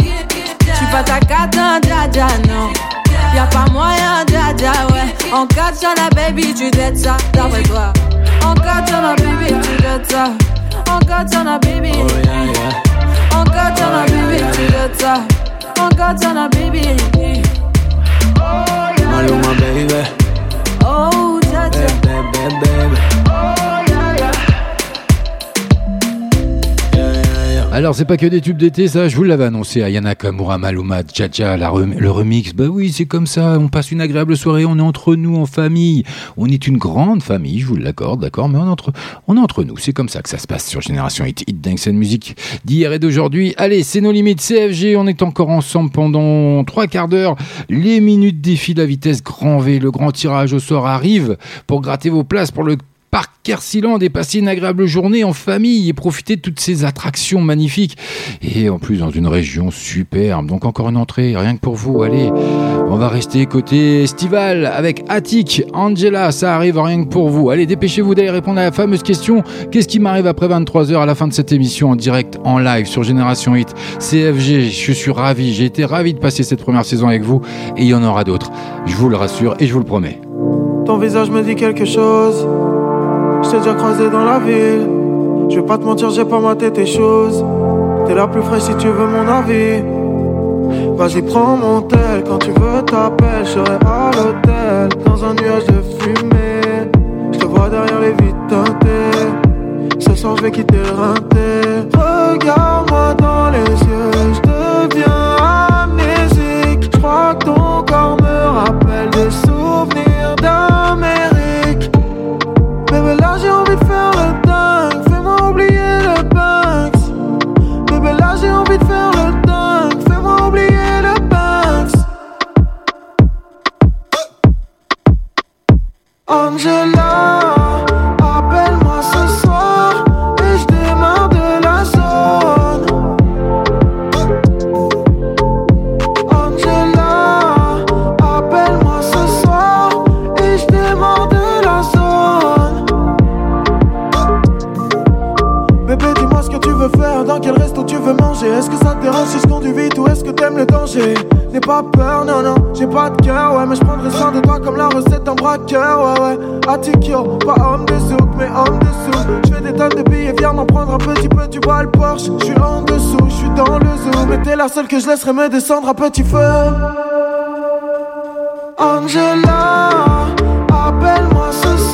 J'suis pas ta cata, dja dja, non Y'a pas moyen, dja dja, ouais. En katana, baby, tu dettes ça, d'après toi En katana, baby, tu dettes ça En katana, baby. En katana, baby, tu dettes ça En katana, baby Maluma, baby. Oh, dja dja Baby, baby. Alors, c'est pas que des tubes d'été, ça, je vous l'avais annoncé. Ayana Kamura, Maluma, rem- le remix. Bah oui, c'est comme ça. On passe une agréable soirée. On est entre nous, en famille. On est une grande famille, je vous l'accorde, d'accord, mais on est entre, on est entre nous. C'est comme ça que ça se passe sur Génération Hit, Hit Dance and Music d'hier et d'aujourd'hui. Allez, c'est nos limites. CFG, on est encore ensemble pendant trois quarts d'heure. Les minutes défilent à vitesse grand V. Le grand tirage au sort arrive pour gratter vos places pour le Parc Kersiland et passer une agréable journée en famille et profiter de toutes ces attractions magnifiques. Et en plus, dans une région superbe. Donc, encore une entrée, rien que pour vous. Allez, on va rester côté estival avec Attic, Angela. Ça arrive rien que pour vous. Allez, dépêchez-vous d'aller répondre à la fameuse question Qu'est-ce qui m'arrive après 23h à la fin de cette émission en direct, en live sur Génération Hit CFG, je suis ravi. J'ai été ravi de passer cette première saison avec vous et il y en aura d'autres. Je vous le rassure et je vous le promets. Ton visage me dit quelque chose. Je déjà croisé dans la ville. Je vais pas te mentir, j'ai pas maté tes choses. T'es la plus fraîche si tu veux mon avis. Vas-y, prends mon tel. Quand tu veux, t'appelles. Je à l'hôtel. Dans un nuage de fumée. Je te vois derrière les vitres teintées. Ce soir, quitter rinté. Regarde-moi dans les yeux. Je deviens amnésique. Je que ton corps me rappelle des souvenirs. Angela Est-ce que ça te dérange si je conduis vite ou est-ce que t'aimes le danger? N'aie pas peur, non, non, j'ai pas de cœur, ouais, mais je prendrai soin de toi comme la recette d'un braqueur, ouais, ouais. Atikyo, pas homme de souk, mais homme de sous. Je fais des tonnes de billets, viens m'en prendre un petit peu, tu vois le Porsche. Je suis en dessous, je suis dans le zoo, mais t'es la seule que je laisserai me descendre à petit feu. Angela, appelle-moi ce soir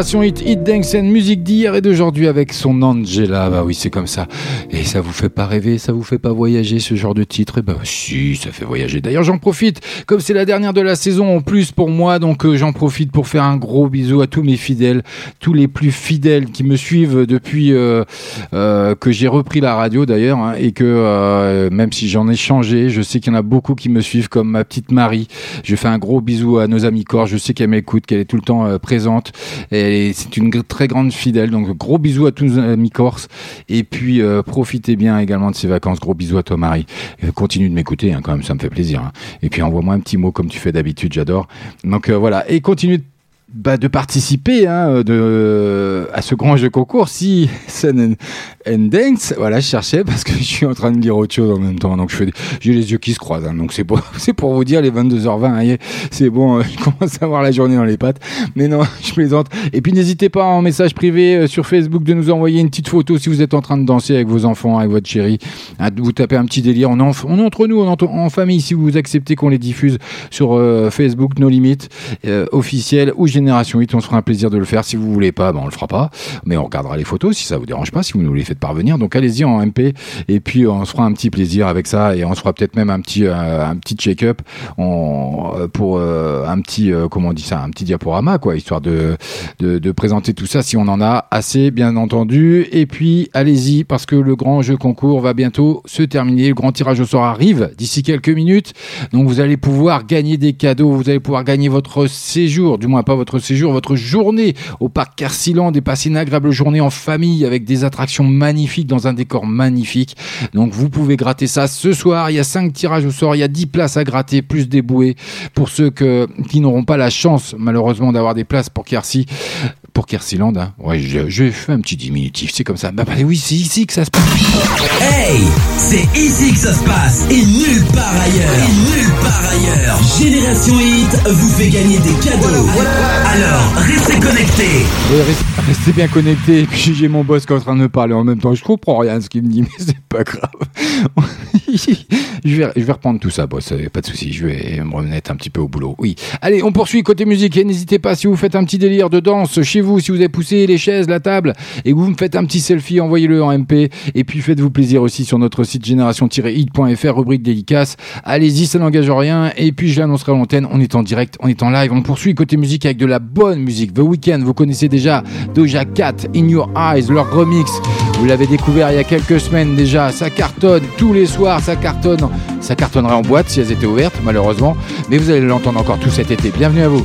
Génération Hit, Hit and musique d'hier et d'aujourd'hui avec son Angela. Bah oui, c'est comme ça. Et ça vous fait pas rêver, ça vous fait pas voyager ce genre de titre? Et bah si, ça fait voyager. D'ailleurs, j'en profite, comme c'est la dernière de la saison en plus pour moi, donc euh, j'en profite pour faire un gros bisou à tous mes fidèles, tous les plus fidèles qui me suivent depuis euh, euh, que j'ai repris la radio d'ailleurs, hein, et que même si j'en ai changé, je sais qu'il y en a beaucoup qui me suivent, comme ma petite Marie. Je fais un gros bisou à nos amis corps. Je sais qu'elle m'écoute, qu'elle est tout le temps présente. Et c'est une très grande fidèle. Donc gros bisous à tous nos amis corses. Et puis euh, profitez bien également de ces vacances. Gros bisous à toi Marie. Et continue de m'écouter hein, quand même, ça me fait plaisir. hein. Et puis envoie-moi un petit mot comme tu fais d'habitude, j'adore. Donc euh, voilà. Et continue de bah, de participer hein, de, à ce grand jeu concours. Si Sun and, and Dance voilà je cherchais parce que je suis en train de lire autre chose en même temps. Donc j'ai les yeux qui se croisent hein, donc c'est pour pour vous dire les 22h20 hein, c'est bon euh, je commence à avoir la journée dans les pattes. Mais non je plaisante. Et puis n'hésitez pas en message privé euh, sur Facebook de nous envoyer une petite photo si vous êtes en train de danser avec vos enfants avec votre chérie. Hein, vous tapez un petit délire. On en- on entre nous on entre- en famille si vous acceptez qu'on les diffuse sur euh, Facebook No Limit euh, officiel ou Génération 8 on se fera un plaisir de le faire. Si vous voulez pas ben on le fera pas. Mais on regardera les photos si ça vous dérange pas si vous nous les faites parvenir. Donc allez-y en MP et puis on se fera un petit plaisir avec ça. Et on se fera peut-être même un petit euh, un petit check-up. Euh, pour euh, un petit comment on dit ça un petit diaporama quoi histoire de, de de présenter tout ça si on en a assez bien entendu. Et puis allez-y parce que le grand jeu concours va bientôt se terminer. Le grand tirage au sort arrive d'ici quelques minutes. Donc vous allez pouvoir gagner des cadeaux. Vous allez pouvoir gagner votre séjour. Du moins pas votre séjour votre journée au parc Carsiland et passer une agréable journée en famille avec des attractions magnifiques dans un décor magnifique donc vous pouvez gratter ça ce soir il y a 5 tirages au sort il y a 10 places à gratter plus des bouées pour ceux que, qui n'auront pas la chance malheureusement d'avoir des places pour Kersi pour Kersiland hein. ouais je, je fais un petit diminutif c'est comme ça bah, bah oui c'est ici que ça se passe Hey, c'est ici que ça se passe et nulle part ailleurs. Et nulle part ailleurs. Génération Hit vous fait gagner des cadeaux. Alors, restez connectés. Restez, bien connectés. Et puis j'ai mon boss qui est en train de me parler en même temps. Je comprends rien à ce qu'il me dit, mais c'est pas grave. je, vais, je vais reprendre tout ça, boss, euh, pas de souci. Je vais me remettre un petit peu au boulot. Oui. Allez, on poursuit côté musique et n'hésitez pas si vous faites un petit délire de danse chez vous, si vous avez poussé les chaises, la table et que vous me faites un petit selfie, envoyez-le en MP et puis faites-vous plaisir aussi sur notre site génération-hit.fr, rubrique dédicace. Allez-y, ça n'engage rien et puis je l'annoncerai à l'antenne. On est en direct, on est en live. On poursuit côté musique avec de la bonne musique. The Weeknd, vous connaissez déjà Doja Cat, In Your Eyes, leur remix. Vous l'avez découvert il y a quelques semaines déjà. Ça cartonne tous les soirs, ça cartonne. Ça cartonnerait en boîte si elles étaient ouvertes, malheureusement. Mais vous allez l'entendre encore tout cet été. Bienvenue à vous.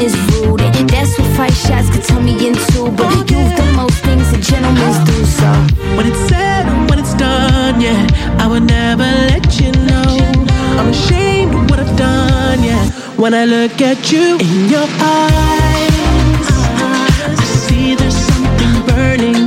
is rude, that's what five shots could turn me into. But you've done most things that gentlemen do, so. When it's said and when it's done, yeah, I would never let you know. I'm ashamed of what I've done, yeah. When I look at you in your eyes, I see there's something burning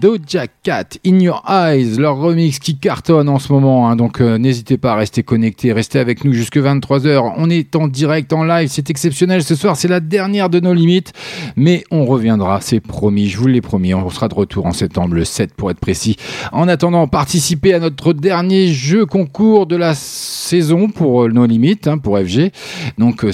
Doja Cat, In Your Eyes, leur remix qui cartonne en ce moment. hein. donc euh, n'hésitez pas à rester connecté, restez avec nous jusque 23h. On est en direct, en live, c'est exceptionnel ce soir. C'est la dernière de nos limites, mais on reviendra, c'est promis. Je vous l'ai promis. On sera de retour en septembre, le 7 pour être précis. En attendant, participez à notre dernier jeu concours de la saison pour euh, nos limites, hein, pour FG. Donc, euh,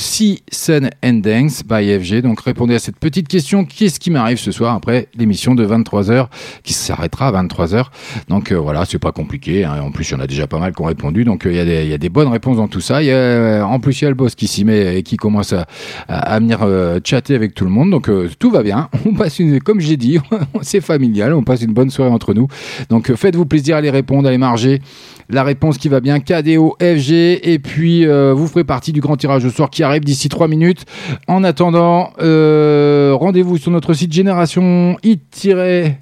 Dance by FG. Donc, répondez à cette petite question. Qu'est-ce qui m'arrive ce soir après l'émission de 23 23h, qui s'arrêtera à 23h. Donc euh, voilà, c'est pas compliqué. hein. En plus, il y en a déjà pas mal qui ont répondu. Donc euh, il y, a des- il y a des bonnes réponses dans tout ça. Y a, euh, en plus, il y a le boss qui s'y met et qui commence à, à, venir euh, chatter avec tout le monde. Donc euh, tout va bien. On passe une, comme j'ai dit, c'est familial. On passe une bonne soirée entre nous. Donc euh, faites-vous plaisir à les répondre, à les marger. La réponse qui va bien, KDO, FG, et puis euh, vous ferez partie du grand tirage au soir qui arrive d'ici 3 minutes. En attendant, euh, rendez-vous sur notre site génération it-it.fr.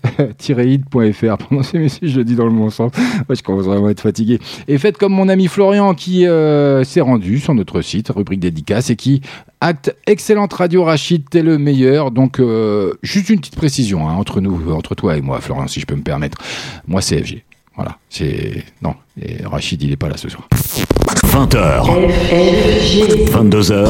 Pendant ces messages, je le dis dans le bon sens. Moi, je commence vraiment être fatigué. Et faites comme mon ami Florian qui euh, s'est rendu sur notre site, rubrique dédicace, et qui acte excellente radio Rachid, t'es le meilleur. Donc, juste une petite précision hein, entre nous, entre toi et moi, Florian, si je peux me permettre. Moi, c'est FG. Voilà, c'est. Non, et Rachid, il est pas là ce soir. 20h. 22h.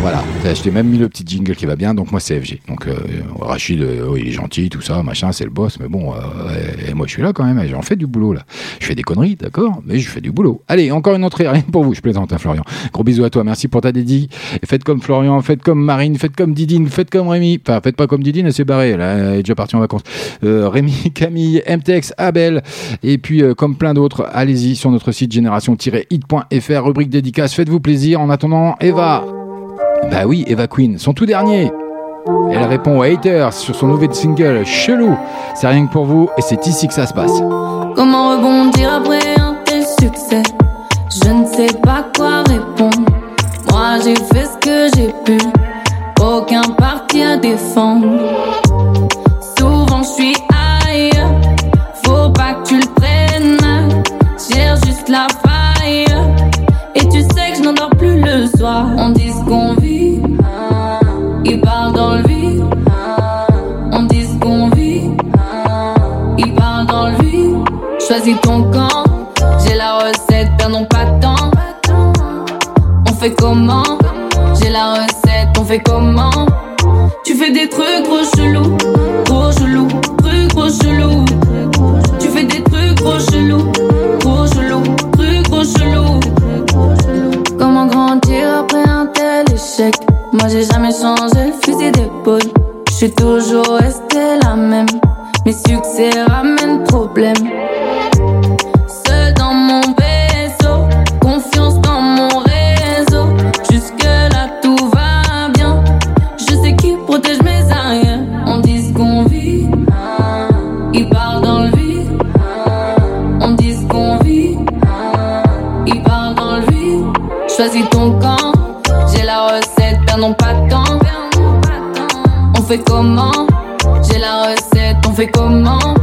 Voilà, je t'ai même mis le petit jingle qui va bien, donc moi c'est FG. Donc euh, Rachid, euh, oui, il est gentil, tout ça, machin, c'est le boss, mais bon, euh, et moi je suis là quand même, j'en fais du boulot là. Je fais des conneries, d'accord, mais je fais du boulot. Allez, encore une entrée, rien pour vous, je plaisante, hein, Florian. Gros bisous à toi, merci pour ta dédie. Et faites comme Florian, faites comme Marine, faites comme Didine, faites comme Rémi. Enfin, faites pas comme Didine, elle s'est barrée, là, elle est déjà partie en vacances. Euh, Rémi, Camille, MTX, Abel, et puis euh, comme plein d'autres, allez-y sur notre site génération-hit.fr, rubrique dédicace, faites-vous plaisir. En attendant, Eva. Bah oui, Eva Queen, son tout dernier. Elle répond aux haters sur son nouvel single Chelou. C'est rien que pour vous et c'est ici que ça se passe. Comment rebondir après un tel succès? Je ne sais pas quoi répondre. Moi j'ai fait ce que j'ai pu. Aucun parti à défendre. Souvent je suis ailleurs. Faut pas que tu le prennes. Cherche juste la On dit ce qu'on vit. Il parle dans le vide. On dit ce qu'on vit. Il parle dans le vide. Choisis ton camp. J'ai la recette, perdons pas de temps. On fait comment? J'ai la recette, on fait comment? Tu fais des trucs trop chelous, Moi j'ai jamais changé le fusil d'épaule. Je suis toujours restée la même. Mes succès ramènent problème. Fait comment J'ai la recette, on fait comment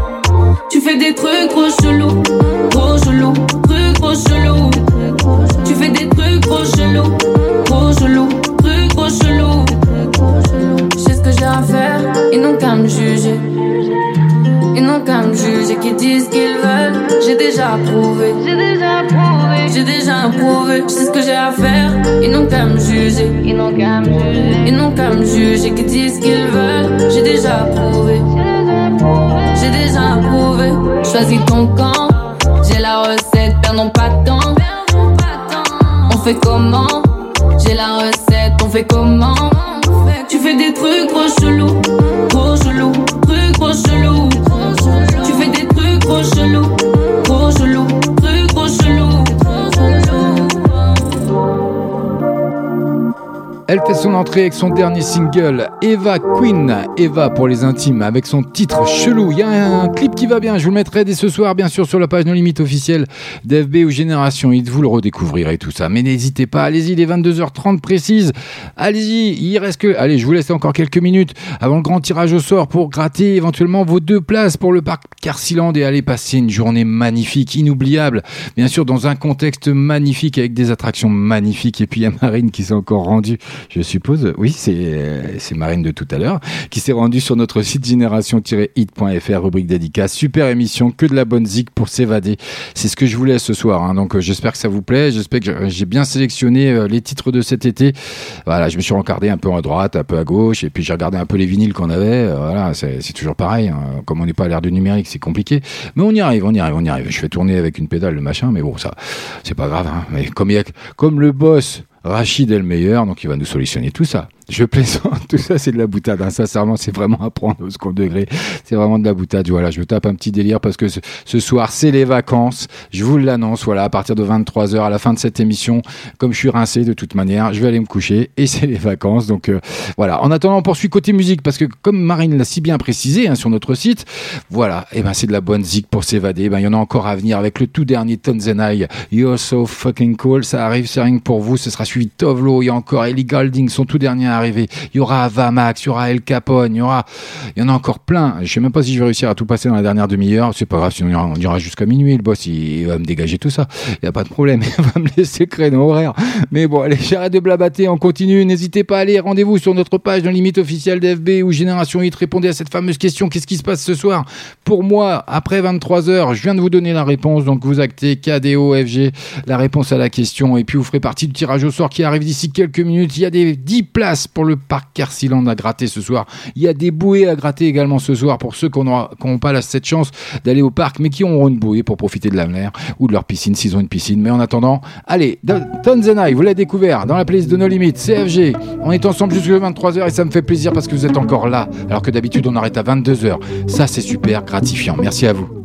Tu fais des trucs trop chelous, trop chelous, trucs trop chelous. Tu fais des trucs trop chelous, trop chelous, trucs trop chelous. Je sais ce que j'ai à faire, ils n'ont qu'à me juger. Ils n'ont qu'à me juger, qu'ils disent qu'ils veulent. J'ai déjà prouvé, j'ai déjà prouvé, j'ai déjà prouvé. Je sais ce que j'ai à faire, ils n'ont qu'à me juger. Ils n'ont qu'à me juger, ils n'ont qu'à me juger, qu'ils disent ce qu'ils veulent. J'ai déjà prouvé, j'ai déjà prouvé. Choisis ton camp, j'ai la recette, perdons pas de temps. On fait comment? J'ai la recette, on fait comment? Tu fais des trucs trop chelous, Elle fait son entrée avec son dernier single, Eva Queen. Eva pour les intimes, avec son titre chelou. Il y a un clip qui va bien, je vous le mettrai dès ce soir, bien sûr, sur la page No Limite officielle d'FB ou Génération Hit. Vous le redécouvrirez tout ça. Mais n'hésitez pas, allez-y, les 22h30 précises. Allez-y, il reste que. Allez, je vous laisse encore quelques minutes avant le grand tirage au sort pour gratter éventuellement vos deux places pour le parc Carsiland et aller passer une journée magnifique, inoubliable. Bien sûr, dans un contexte magnifique avec des attractions magnifiques. Et puis il y a Marine qui s'est encore rendue je suppose. Oui, c'est Marine de tout à l'heure qui s'est rendue sur notre site génération-hit.fr rubrique dédicace. Super émission, que de la bonne zik pour s'évader. C'est ce que je voulais ce soir. hein. Donc euh, j'espère que ça vous plaît. J'espère que j'ai bien sélectionné euh, les titres de cet été. Voilà, je me suis regardé un peu à droite, un peu à gauche, et puis j'ai regardé un peu les vinyles qu'on avait. Euh, Voilà, c'est toujours pareil. hein. Comme on n'est pas à l'ère du numérique, c'est compliqué. Mais on y arrive, on y arrive, on y arrive. Je fais tourner avec une pédale le machin, mais bon, ça, c'est pas grave. hein. Mais comme, y a, comme le boss Rachid le meilleur, donc il va nous solutionner tout ça. Je plaisante, tout ça c'est de la boutade. hein. Sincèrement, c'est vraiment à prendre au second degré. C'est vraiment de la boutade. Voilà, je me tape un petit délire parce que ce, soir c'est les vacances. Je vous l'annonce. Voilà, à partir de 23h à la fin de cette émission, comme je suis rincé de toute manière, je vais aller me coucher et c'est les vacances. Donc euh, voilà. En attendant, on poursuit côté musique parce que comme Marine l'a si bien précisé hein, sur notre site, voilà, et ben c'est de la bonne zik pour s'évader. Ben il y en a encore à venir avec le tout dernier Tonzenai. You're so fucking cool. Ça arrive, c'est rien pour vous. Ce sera suivi de Tovlo. Il y a encore Ellie Goulding, son tout dernier arrivé. Il y aura Vamax, il y aura El Capone, il y aura, y en a encore plein. Je sais même pas si je vais réussir à tout passer dans la dernière demi-heure. C'est pas grave, sinon on ira- jusqu'à minuit. Le boss, il, va me dégager tout ça. Il y a pas de problème. Il va me laisser créneau horaire. Mais bon, allez, j'arrête de blabater. On continue. N'hésitez pas à aller. Rendez-vous sur notre page de limite officielle d'FB ou Génération 8. Répondez à cette fameuse question. Qu'est-ce qui se passe ce soir? Pour moi, après 23 heures, je viens de vous donner la réponse. Donc, vous actez KDO, FG, la réponse à la question. Et puis, vous ferez partie du tirage au sort qui arrive d'ici quelques minutes. Il y a des 10 places pour le parc Kersiland à gratter ce soir. Il y a des bouées à gratter également ce soir pour ceux qui n'ont pas cette chance d'aller au parc, mais qui auront une bouée pour profiter de la mer ou de leur piscine s'ils ont une piscine. Mais en attendant, allez, Tonzenai, vous l'avez découvert dans la playlist de No Limits, CFG. On est ensemble jusqu'à 23h et ça me fait plaisir parce que vous êtes encore là, alors que d'habitude on arrête à 22h. Ça, c'est super gratifiant. Merci à vous.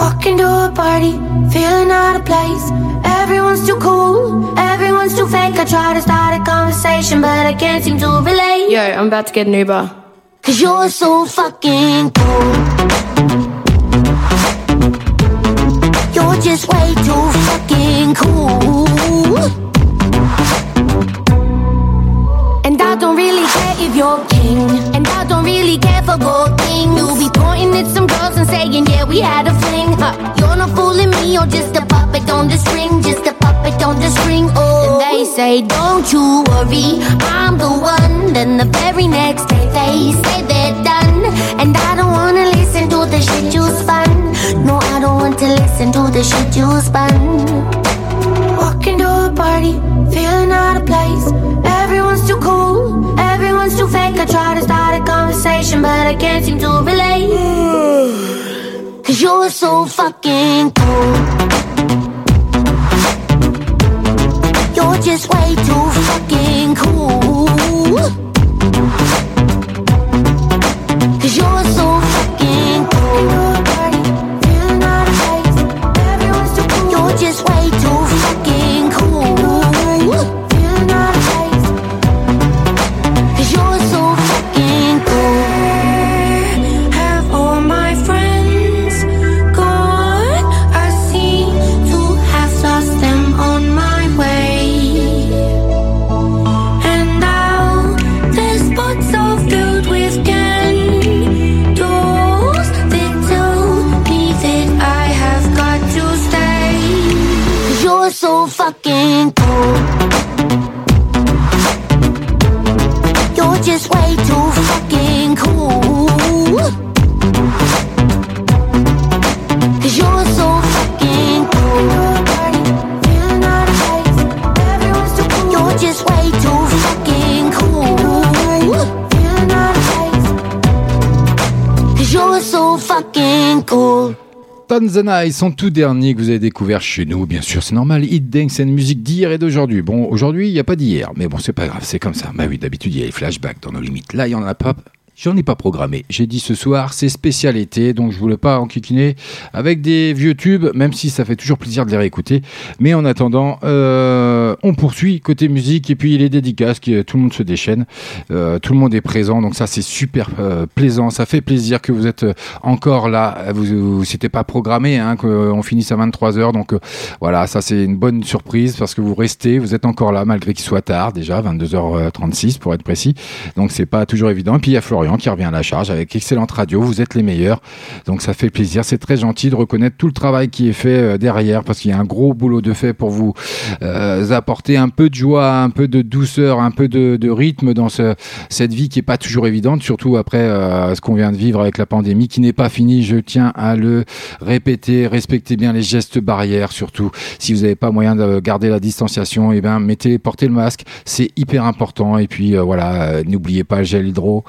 Walking to a party, feeling out of place. Everyone's too cool, everyone's too fake. I try to start a conversation, but I can't seem to relate. Yo, I'm about to get an Uber. Cause you're so fucking cool. You're just way too fucking cool. Don't really care if you're king. And I don't really care for gold things. You'll be pointing at some girls and saying, yeah, we had a fling. Huh. You're not fooling me, you're just a puppet on the string. Just a puppet on the string. Oh, and they say, don't you worry, I'm the one. Then the very next day they say they're done. And I don't wanna listen to the shit you spun. No, I don't want to listen to the shit you spun. Walking to a party, feeling out of place. Everyone's too cool, too fake. I try to start a conversation, but I can't seem to relate. Cause you're so fucking cool. You're just way too fucking cool. Fucking cool. You're just way too fucking cool. Cause you're so fucking cool. You're just way too fucking cool. Cause you're so fucking cool. Tanzana, son tout dernier que vous avez découvert chez nous, bien sûr, c'est normal. Hit Dance, c'est une musique d'hier et d'aujourd'hui. Bon, aujourd'hui, il n'y a pas d'hier, mais bon, c'est pas grave, c'est comme ça. Bah oui, d'habitude, il y a les flashbacks dans nos limites. Là, il y en a pas. J'en ai pas programmé. J'ai dit ce soir, c'est spécial été, donc je voulais pas enquiquiner avec des vieux tubes, même si ça fait toujours plaisir de les réécouter. Mais en attendant, euh, on poursuit côté musique et puis les dédicaces, qui, tout le monde se déchaîne, euh, tout le monde est présent, donc ça c'est super euh, plaisant, ça fait plaisir que vous êtes euh, encore là. Vous, vous c'était pas programmé, hein, qu'on finisse à 23 h donc euh, voilà, ça c'est une bonne surprise parce que vous restez, vous êtes encore là malgré qu'il soit tard déjà, 22h36 pour être précis. Donc c'est pas toujours évident. Et puis il y a Florian Qui revient à la charge avec excellente radio. Vous êtes les meilleurs. Donc ça fait plaisir. C'est très gentil de reconnaître tout le travail qui est fait euh, derrière parce qu'il y a un gros boulot de fait pour vous euh, apporter un peu de joie, un peu de douceur, un peu de, rythme dans ce, cette vie qui est pas toujours évidente, surtout après euh, ce qu'on vient de vivre avec la pandémie qui n'est pas finie. Je tiens à le répéter. Respectez bien les gestes barrières, surtout si vous n'avez pas moyen de garder la distanciation. Et ben mettez, portez le masque. C'est hyper important. Et puis voilà, n'oubliez pas le gel hydro.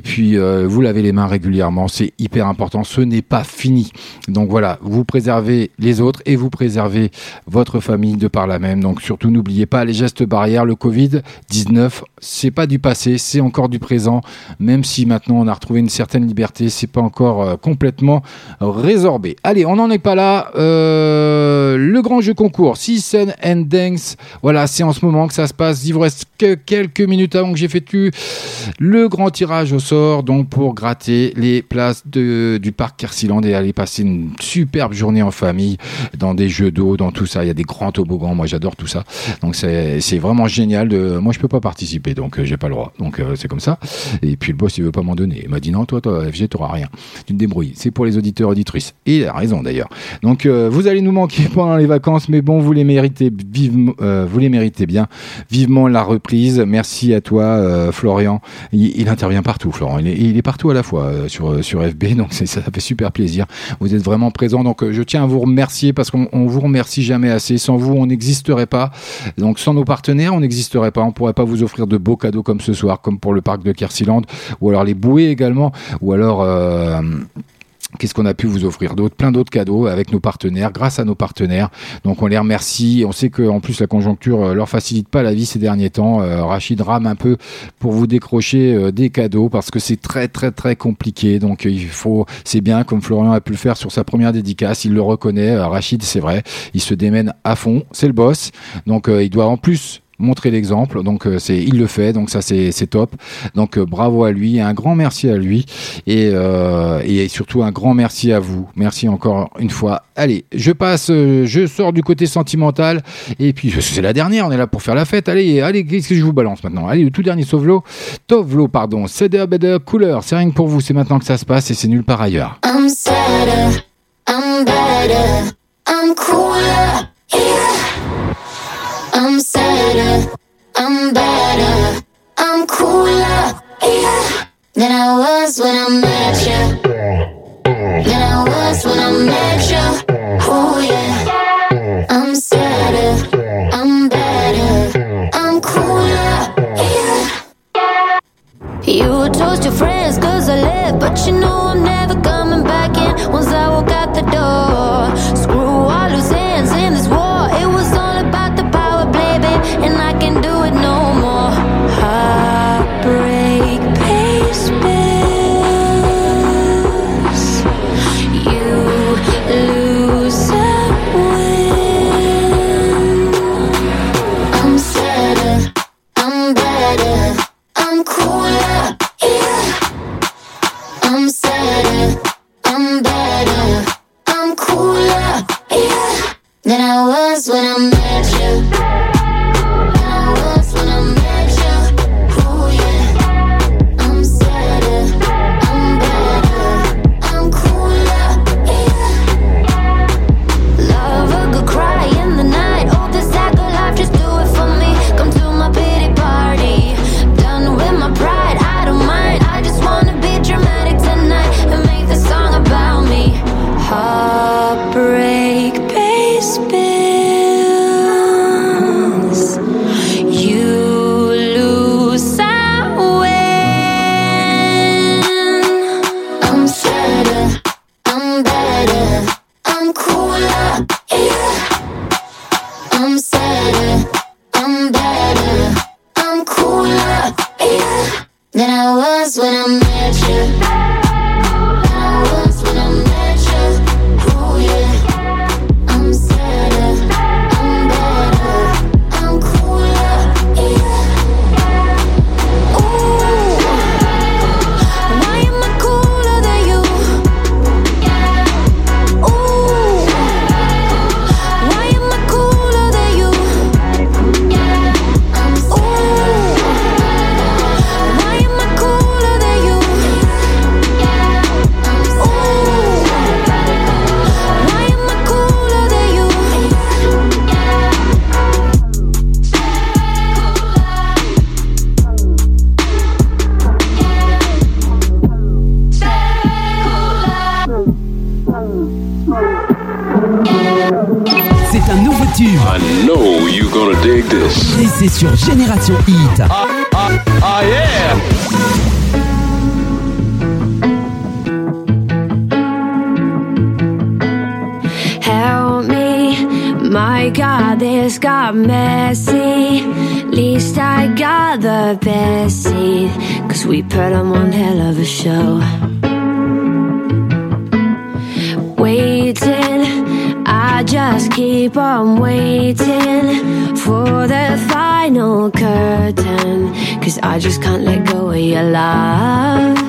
Puis euh, vous lavez les mains régulièrement. C'est hyper important. Ce n'est pas fini. Donc voilà, vous préservez les autres et vous préservez votre famille de par la même. Donc surtout n'oubliez pas les gestes barrières. Le Covid 19, c'est pas du passé, c'est encore du présent. Même si maintenant on a retrouvé une certaine liberté, c'est pas encore euh, complètement résorbé. Allez, on n'en est pas là. Euh, le grand jeu concours, Season and Dance. Voilà, c'est en ce moment que ça se passe. Il vous reste que quelques minutes avant que j'ai fait le grand tirage au sort, donc pour gratter les places de, du parc Kersiland et aller passer une superbe journée en famille dans des jeux d'eau, dans tout ça. Il y a des grands toboggans. Moi, j'adore tout ça. Donc c'est vraiment génial. De... Moi, je peux pas participer, donc euh, j'ai pas le droit. Donc euh, c'est comme ça. Et puis le boss, il veut pas m'en donner. Il m'a dit non, toi, toi, FG, t'auras rien. Tu te débrouilles. C'est pour les auditeurs auditrices. Et il a raison d'ailleurs. Donc euh, vous allez nous manquer pendant les vacances, mais bon, vous les méritez vivement, vous les méritez bien. Vivement la reprise. Merci à toi, Florian. Il intervient partout, Florian. Il est, partout à la fois euh, sur sur FB, donc ça fait super plaisir. Vous êtes vraiment présent. Donc euh, je tiens à vous remercier parce qu'on on vous remercie jamais assez. Sans vous, on n'existerait pas. Donc sans nos partenaires, on n'existerait pas. On pourrait pas vous offrir de beaux cadeaux comme ce soir, comme pour le parc de Kersiland, ou alors les bouées également, ou alors. euh, Qu'est-ce qu'on a pu vous offrir d'autre? Plein d'autres cadeaux avec nos partenaires, grâce à nos partenaires. Donc on les remercie. On sait qu'en plus la conjoncture euh, leur facilite pas la vie ces derniers temps. Euh, Rachid rame un peu pour vous décrocher euh, des cadeaux parce que c'est très très très compliqué. Donc il faut, c'est bien comme Florian a pu le faire sur sa première dédicace. Il le reconnaît. Rachid, c'est vrai, il se démène à fond. C'est le boss. Donc il doit en plus montrer l'exemple. Donc euh, c'est il le fait. Donc ça c'est c'est top. Donc euh, bravo à lui, un grand merci à lui et euh, et surtout un grand merci à vous. Merci encore une fois. Allez, je passe, je sors du côté sentimental et puis c'est la dernière. On est là pour faire la fête. Allez, allez, qu'est-ce que je vous balance maintenant? Allez, le tout dernier Sauvelo, Tovlo, pardon, Ceder Better Couleur. C'est rien que pour vous. C'est maintenant que ça se passe et c'est nulle part ailleurs. I'm sadder, I'm better, I'm cooler, yeah. Than I was when I met you. Than I was when I met you. Oh yeah. I'm sadder, I'm better, I'm cooler, yeah. You toast your friends cause I left, but you know I'm never coming back in once I Than I was when I met you. Sur Génération Hit. Ah yeah! Help me, my God, this got messy. Least I got the best seat, cause we put on one hell of a show. Just keep on waiting for the final curtain, cause I just can't let go of your love.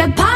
It. It's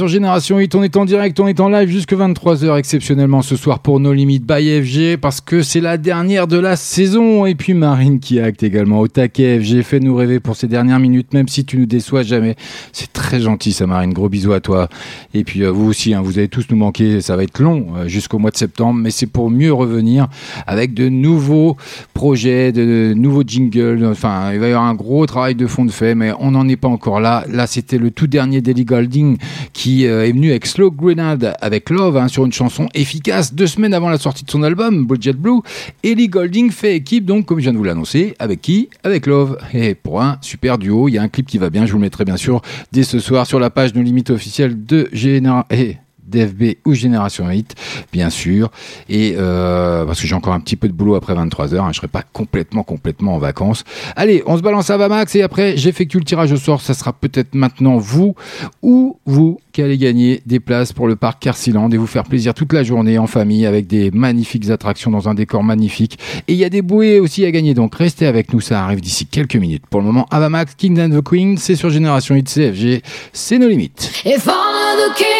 sur Génération 8, on est en direct, on est en live jusque 23h exceptionnellement ce soir pour nos limites by FG parce que c'est la dernière de la saison. Et puis Marine qui acte également au taquet FG fait nous rêver pour ces dernières minutes même si tu nous déçois jamais. C'est très gentil ça Marine, gros bisous à toi. Et puis euh, vous aussi hein, vous allez tous nous manquer, ça va être long euh, jusqu'au mois de septembre mais c'est pour mieux revenir avec de nouveaux projets, de nouveaux jingles, enfin il va y avoir un gros travail de fond de fait mais on n'en est pas encore là. Là c'était le tout dernier d'Ellie Golding qui euh, est venu avec Slow Grenade avec Love hein, sur une chanson efficace deux semaines avant la sortie de son album Budget Blue. Ellie Golding fait équipe donc comme je viens de vous l'annoncer avec qui? Avec Love. Et pour un super duo, il y a un clip qui va bien, je vous le mettrai bien sûr dès ce soir sur la page de limite officielle de Génération. DFB ou Génération 8, bien sûr. Et euh, parce que j'ai encore un petit peu de boulot après 23h, hein, je serai pas complètement, complètement en vacances. Allez, on se balance à Vamax et après j'effectue le tirage au sort. Ça sera peut-être maintenant vous ou vous qui allez gagner des places pour le parc Carsiland et vous faire plaisir toute la journée en famille avec des magnifiques attractions dans un décor magnifique. Et il y a des bouées aussi à gagner, donc restez avec nous, ça arrive d'ici quelques minutes. Pour le moment, Avamax, King and the Queen, c'est sur Génération 8 CFG, c'est nos limites. If of the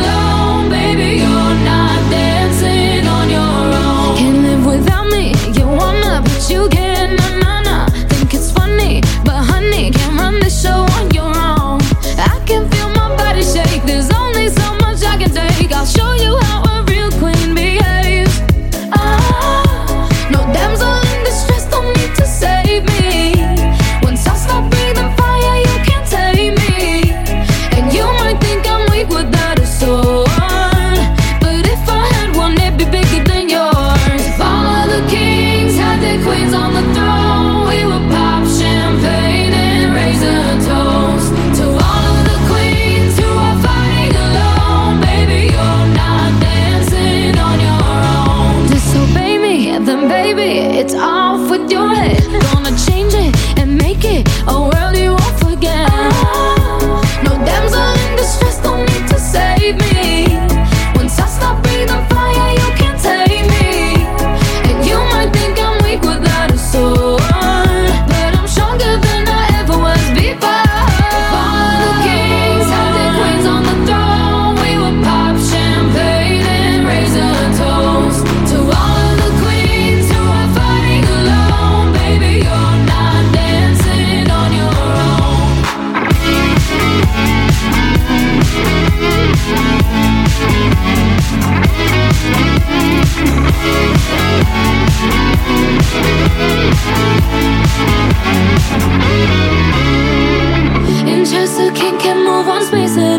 In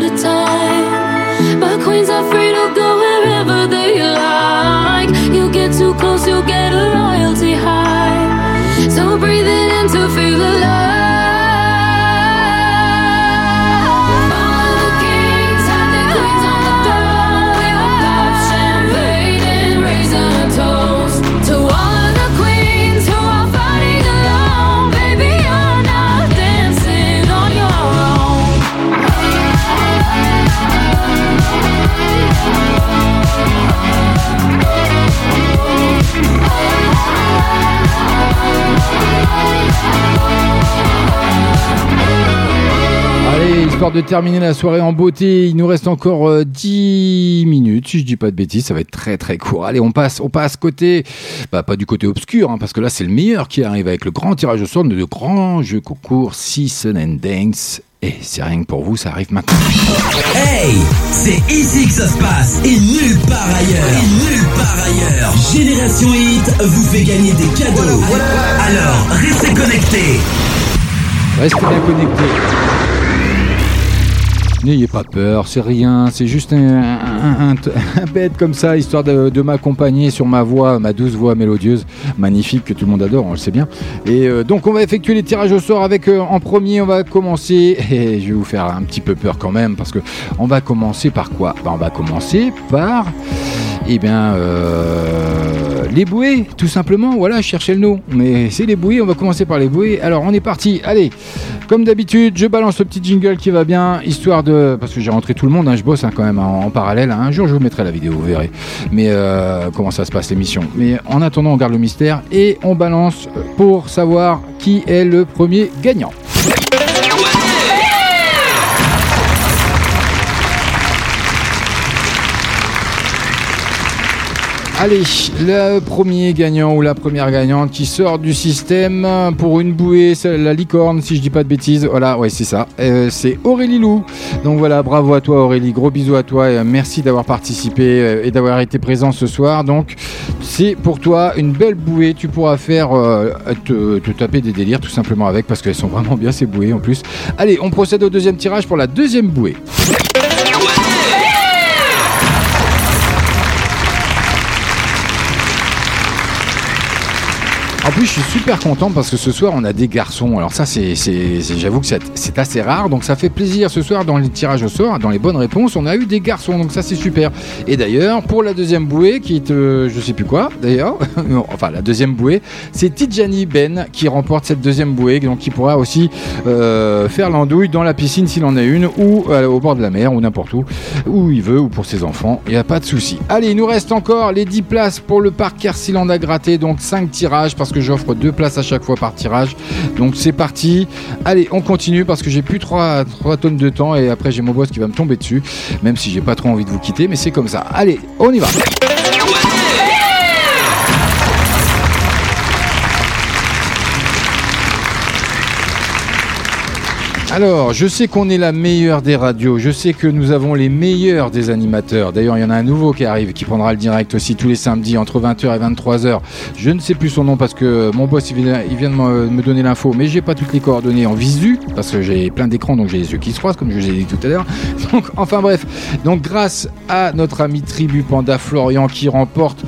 de terminer la soirée en beauté, il nous reste encore euh, 10 minutes, si je dis pas de bêtises, ça va être très très court. Allez, on passe, on passe côté, bah pas du côté obscur, hein, parce que là c'est le meilleur qui arrive avec le grand tirage au sort de le grand jeu concours Season and Dance. Et c'est rien que pour vous, ça arrive maintenant. Hey, c'est ici que ça se passe et nulle part ailleurs. Et nulle part ailleurs. Génération Hit vous fait gagner des cadeaux. Alors, restez connectés. Restez bien connectés. N'ayez pas peur, c'est rien, c'est juste un, bête comme ça, histoire de, m'accompagner sur ma voix, ma douce voix mélodieuse, magnifique, que tout le monde adore, on le sait bien. Et euh, donc on va effectuer les tirages au sort avec, euh, en premier, on va commencer, et je vais vous faire un petit peu peur quand même, parce que on va commencer par quoi? Bah, On va commencer par, eh bien, euh, les bouées, tout simplement, voilà, cherchez le nom. Mais c'est les bouées, on va commencer par les bouées. Alors on est parti, allez, comme d'habitude, je balance le petit jingle qui va bien, histoire de... Parce que j'ai rentré tout le monde, hein, je bosse hein, quand même en, parallèle. Un jour je vous mettrai la vidéo, vous verrez. Mais euh, comment ça se passe l'émission. Mais en attendant, on garde le mystère et on balance pour savoir qui est le premier gagnant. Allez, le premier gagnant ou la première gagnante qui sort du système pour une bouée, c'est la licorne, si je dis pas de bêtises. Voilà, ouais, c'est ça. Euh, c'est Aurélie Lou. Donc voilà, bravo à toi Aurélie, gros bisous à toi euh, merci d'avoir participé euh, et d'avoir été présent ce soir. Donc c'est pour toi une belle bouée. Tu pourras faire te, te taper des délires tout simplement avec parce qu'elles sont vraiment bien ces bouées en plus. Allez, on procède au deuxième tirage pour la deuxième bouée. En plus, je suis super content parce que ce soir, on a des garçons. Alors ça, c'est, j'avoue que c'est, assez rare. Donc ça fait plaisir ce soir dans les tirages au sort, dans les bonnes réponses, on a eu des garçons. Donc ça, c'est super. Et d'ailleurs, pour la deuxième bouée, qui est, euh, je sais plus quoi, d'ailleurs, enfin la deuxième bouée, c'est Tidjani Ben qui remporte cette deuxième bouée. Donc qui pourra aussi euh, faire l'andouille dans la piscine s'il en a une, ou euh, au bord de la mer, ou n'importe où, où il veut, ou pour ses enfants. Il n'y a pas de souci. Allez, il nous reste encore les 10 places pour le parc Kersiland à gratter. Donc 5 tirages parce que j'offre deux places à chaque fois par tirage. Donc c'est parti. Allez, on continue parce que j'ai plus 3, tonnes de temps et après j'ai mon boss qui va me tomber dessus. Même si j'ai pas trop envie de vous quitter, mais c'est comme ça. Allez, on y va. Alors, je sais qu'on est la meilleure des radios, je sais que nous avons les meilleurs des animateurs. D'ailleurs, il y en a un nouveau qui arrive, qui prendra le direct aussi tous les samedis entre 20h et 23h. Je ne sais plus son nom parce que mon boss il vient, de me me donner l'info, mais j'ai pas toutes les coordonnées en visu parce que j'ai plein d'écrans, donc j'ai les yeux qui se croisent, comme je vous ai dit tout à l'heure. Donc, enfin bref, donc grâce à notre ami Tribu Panda Florian qui remporte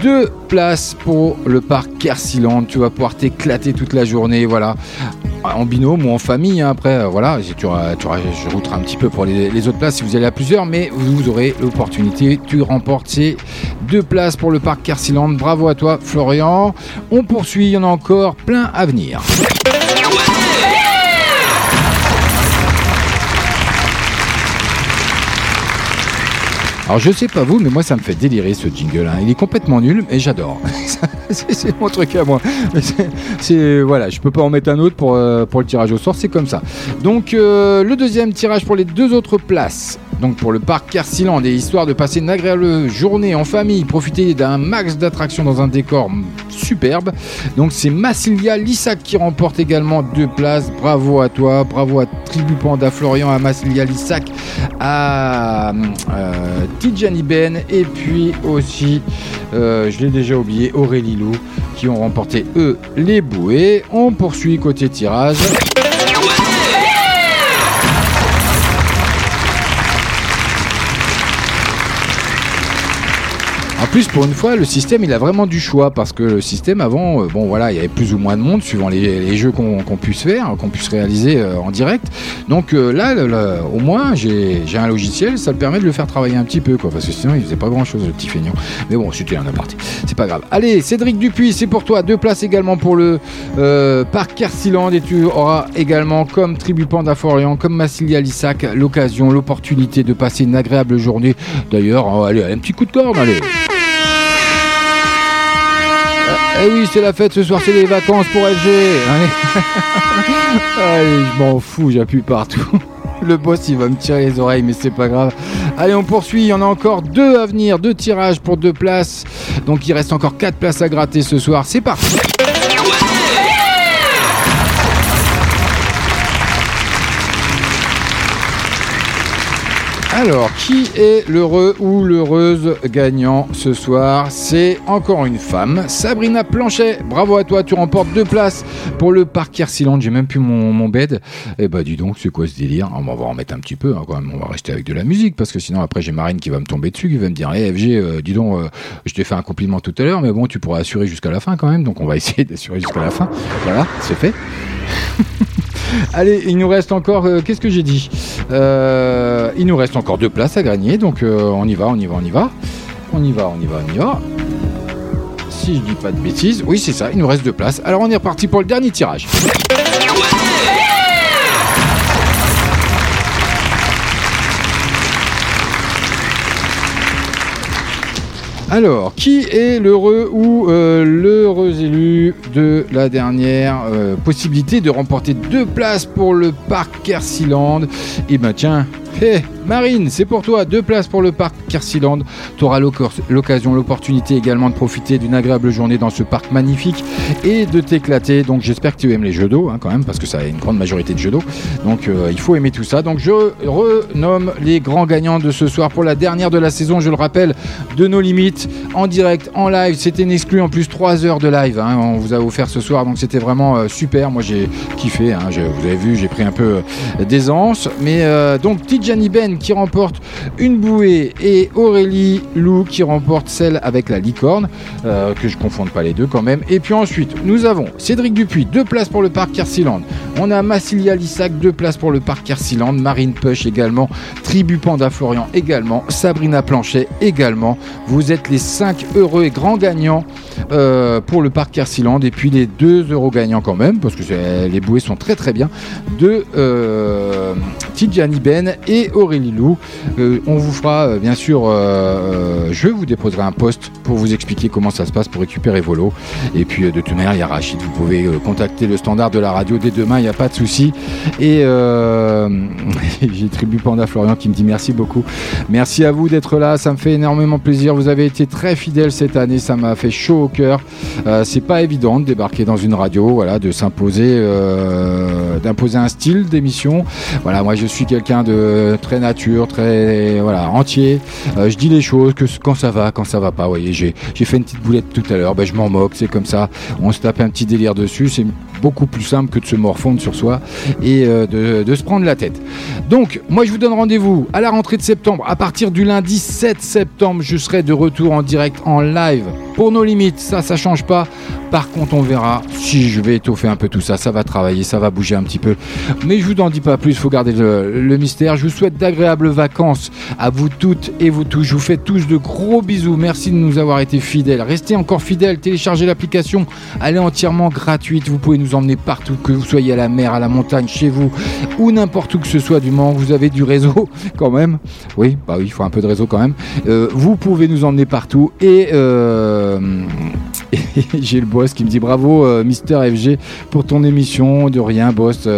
deux places pour le parc Kersiland. Tu vas pouvoir t'éclater toute la journée, voilà. En binôme ou en famille, hein. après, euh, voilà. Tu, tu je routerai un petit peu pour les, autres places si vous allez à plusieurs, mais vous aurez l'opportunité. Tu remportes ces deux places pour le parc Kersiland. Bravo à toi, Florian. On poursuit, il y en a encore plein à venir. Alors je sais pas vous, mais moi ça me fait délirer ce jingle. hein. Il est complètement nul, mais j'adore. c'est mon truc à moi. C'est- voilà, je peux pas en mettre un autre pour, euh, le tirage au sort, c'est comme ça. Donc euh, le deuxième tirage pour les deux autres places. Donc pour le parc Kersiland et histoire de passer une agréable journée en famille, profiter d'un max d'attractions dans un décor superbe. Donc c'est Massilia Lissac qui remporte également deux places. Bravo à toi, bravo à Tribu Panda Florian, à Massilia Lissac, à euh, Ben et puis aussi, euh, je l'ai déjà oublié, Aurélie Lou qui ont remporté eux les bouées. On poursuit côté tirage. En plus, pour une fois, le système, il a vraiment du choix parce que le système avant, euh, bon voilà, il y avait plus ou moins de monde suivant les, jeux qu'on puisse faire, qu'on puisse réaliser euh, en direct. Donc euh, là, au moins, j'ai un logiciel, ça me permet de le faire travailler un petit peu, parce que sinon, il faisait pas grand chose, le petit feignant. Mais bon, c'était un aparté, c'est pas grave. Allez, Cédric Dupuis, c'est pour toi, deux places également pour le parc Kersiland et tu auras également, comme Tribu Panda Florian, comme Massilia Lissac, l'occasion, l'opportunité de passer une agréable journée. D'ailleurs, euh, allez, un petit coup de corne, allez. Eh oui, c'est la fête ce soir, c'est les vacances pour FG. Allez, Allez je m'en fous, j'appuie partout. Le boss, il va me tirer les oreilles, mais c'est pas grave. Allez, on poursuit. Il y en a encore deux à venir, deux tirages pour deux places. Donc, il reste encore quatre places à gratter ce soir. C'est parti. Alors, qui est l'heureux ou l'heureuse gagnant ce soir C'est encore une femme, Sabrina Planchet. Bravo à toi, tu remportes deux places pour le parc Kersiland. J'ai même plus mon, bed. Eh bah, dis donc, c'est quoi ce délire On va en mettre un petit peu hein, quand même. On va rester avec de la musique parce que sinon, après, j'ai Marine qui va me tomber dessus, qui va me dire Eh, FG, euh, dis donc, euh, je t'ai fait un compliment tout à l'heure, mais bon, tu pourras assurer jusqu'à la fin quand même. Donc, on va essayer d'assurer jusqu'à la fin. Voilà, c'est fait. Allez, il nous reste encore. euh, Qu'est-ce que j'ai dit Euh, Il nous reste encore deux places à gagner, donc euh, on y va, on y va, on y va. On y va, on y va, on y va. Si je dis pas de bêtises, oui, c'est ça, il nous reste deux places. Alors on est reparti pour le dernier tirage. Alors, qui est l'heureux ou euh, l'heureux élu de la dernière euh, possibilité de remporter deux places pour le parc Kersiland? Eh ben tiens, hé, Marine, c'est pour toi, deux places pour le parc Kersiland. Tu auras l'occasion, l'opportunité également de profiter d'une agréable journée dans ce parc magnifique et de t'éclater. Donc j'espère que tu aimes les jeux d'eau hein, quand même, parce que ça a une grande majorité de jeux d'eau. Donc euh, il faut aimer tout ça. Donc je renomme les grands gagnants de ce soir pour la dernière de la saison, je le rappelle, de nos limites, en direct, en live. C'était une exclu en plus 3 heures de live. hein, on vous a offert ce soir, donc c'était vraiment euh, super. Moi j'ai kiffé, hein, vous avez vu, j'ai pris un peu euh, d'aisance. Mais donc Tidjani Ben qui remporte une bouée et Aurélie Lou qui remporte celle avec la licorne, euh, que je confonde pas les deux quand même. Et puis ensuite, nous avons Cédric Dupuis, deux places pour le parc Kersiland. On a Massilia Lissac, deux places pour le parc Kersiland. Marine Push également. Tribu Panda Florian également. Sabrina Planchet également. Vous êtes les 5 heureux et grands gagnants euh, pour le parc Kersiland. Et puis les 2 euros gagnants quand même, parce que les bouées sont très très bien, de euh, Tidjani Ben et Aurélie Lou. Euh, on vous fera euh, bien sûr, euh, je vous déposerai un post pour vous expliquer comment ça se passe pour récupérer vos lots. Et puis de toute manière, il y a Rachid, vous pouvez contacter le standard de la radio dès demain, il n'y a pas de souci. Et j'ai Tribu Panda Florian qui me dit merci beaucoup. Merci à vous d'être là, ça me fait énormément plaisir. Vous avez été très fidèles cette année, ça m'a fait chaud au cœur. C'est pas évident de débarquer dans une radio, voilà, de s'imposer, d'imposer un style d'émission. Voilà, moi je suis quelqu'un de très nature, très voilà entier. Euh, je dis les choses que quand ça va, quand ça va pas. Vous voyez, j'ai fait une petite boulette tout à l'heure, ben, je m'en moque, c'est comme ça. On se tape un petit délire dessus, c'est beaucoup plus simple que de se morfondre sur soi et euh, de, de se prendre la tête. Donc, moi je vous donne rendez-vous à la rentrée de septembre. À partir du lundi 7 septembre, je serai de retour en direct en live pour nos limites. Ça, ça change pas. Par contre, on verra si je vais étoffer un peu tout ça. Ça va travailler, ça va bouger un petit peu. Mais je vous en dis pas plus, faut garder le, mystère. Je vous souhaite d'agréables vacances à vous toutes et vous tous. Je vous fais tous de gros bisous. Merci de nous avoir été fidèles. Restez encore fidèles. Téléchargez l'application. Elle est entièrement gratuite. Vous pouvez nous emmener partout, que vous soyez à la mer, à la montagne, chez vous ou n'importe où que ce soit du Mans. Vous avez du réseau quand même. Oui, bah il faut un peu de réseau quand même. Euh, vous pouvez nous emmener partout et euh, j'ai le boss qui me dit bravo euh, Mister FG pour ton émission. De rien, boss.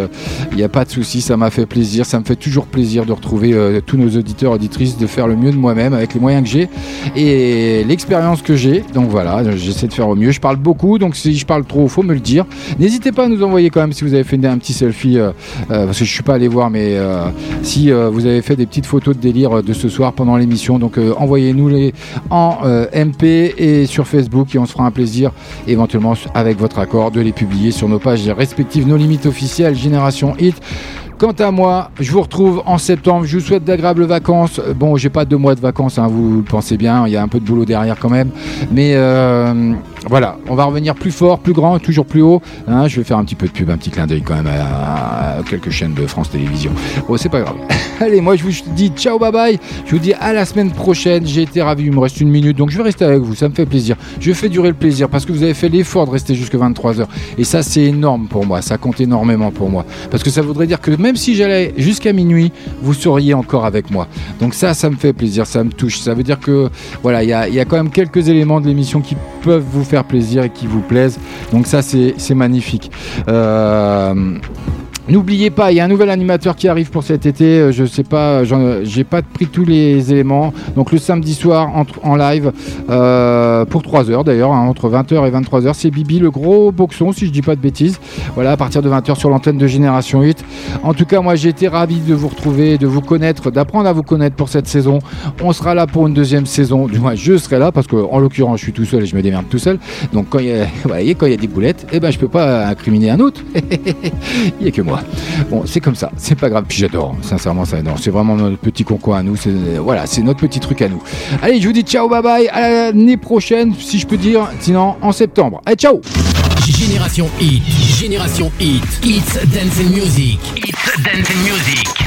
Il n'y a pas de souci, ça m'a fait plaisir. Ça me fait toujours plaisir de retrouver euh, tous nos auditeurs, auditrices, de faire le mieux de moi-même avec les moyens que j'ai et l'expérience que j'ai. Donc voilà, j'essaie de faire au mieux. Je parle beaucoup, donc si je parle trop, faut me le dire. N'hésitez pas à nous envoyer quand même si vous avez fait un petit selfie, euh, euh, parce que je suis pas allé voir, mais euh, si euh, vous avez fait des petites photos de délire euh, de ce soir pendant l'émission, donc euh, envoyez-nous les en euh, MP et sur Facebook et on se fera un plaisir éventuellement avec votre accord de les publier sur nos pages respectives, nos limites officielles, Génération Hit. Quant à moi, je vous retrouve en septembre. Je vous souhaite d'agréables vacances. Bon, j'ai pas deux mois de vacances, hein, vous le pensez bien. Il y a un peu de boulot derrière quand même. Mais euh, voilà, on va revenir plus fort, plus grand, toujours plus haut. hein. je vais faire un petit peu de pub, un petit clin d'œil quand même à, quelques chaînes de France Télévisions. Bon, c'est pas grave. Allez, moi je vous dis ciao, bye bye. Je vous dis à la semaine prochaine. J'ai été ravi. Il me reste une minute, donc je vais rester avec vous. Ça me fait plaisir. Je fais durer le plaisir parce que vous avez fait l'effort de rester jusque 23h. Et ça, c'est énorme pour moi. Ça compte énormément pour moi. Parce que ça voudrait dire que même si j'allais jusqu'à minuit, vous seriez encore avec moi. Donc ça, ça me fait plaisir. Ça me touche. Ça veut dire que voilà, il y a, y a quand même quelques éléments de l'émission qui peuvent vous faire plaisir et qui vous plaisent. Donc ça, c'est magnifique. Euh, N'oubliez pas, il y a un nouvel animateur qui arrive pour cet été. Euh, Je sais pas, j'en- j'ai pas pris tous les éléments. Donc le samedi soir en live euh, pour 3 heures d'ailleurs, hein, entre 20h et 23h, c'est Bibi le gros boxon si je dis pas de bêtises. Voilà, à partir de 20h sur l'antenne de Génération 8. En tout cas, moi j'ai été ravi de vous retrouver, de vous connaître, d'apprendre à vous connaître pour cette saison. On sera là pour une deuxième saison. Du moins, je serai là parce que en l'occurrence, je suis tout seul et je me démerde tout seul. Donc quand il y a, des boulettes, eh ben je peux pas incriminer un autre. il y a que moi. Bon, c'est comme ça, c'est pas grave. Puis j'adore, sincèrement, ça adore. C'est vraiment notre petit concours à nous. C'est voilà, c'est notre petit truc à nous. Allez, je vous dis ciao, bye bye. À l'année prochaine, si je peux dire. Sinon, en septembre. Allez, ciao. Génération Hit, Génération Hit, It's Dancing Music, It's Dancing Music.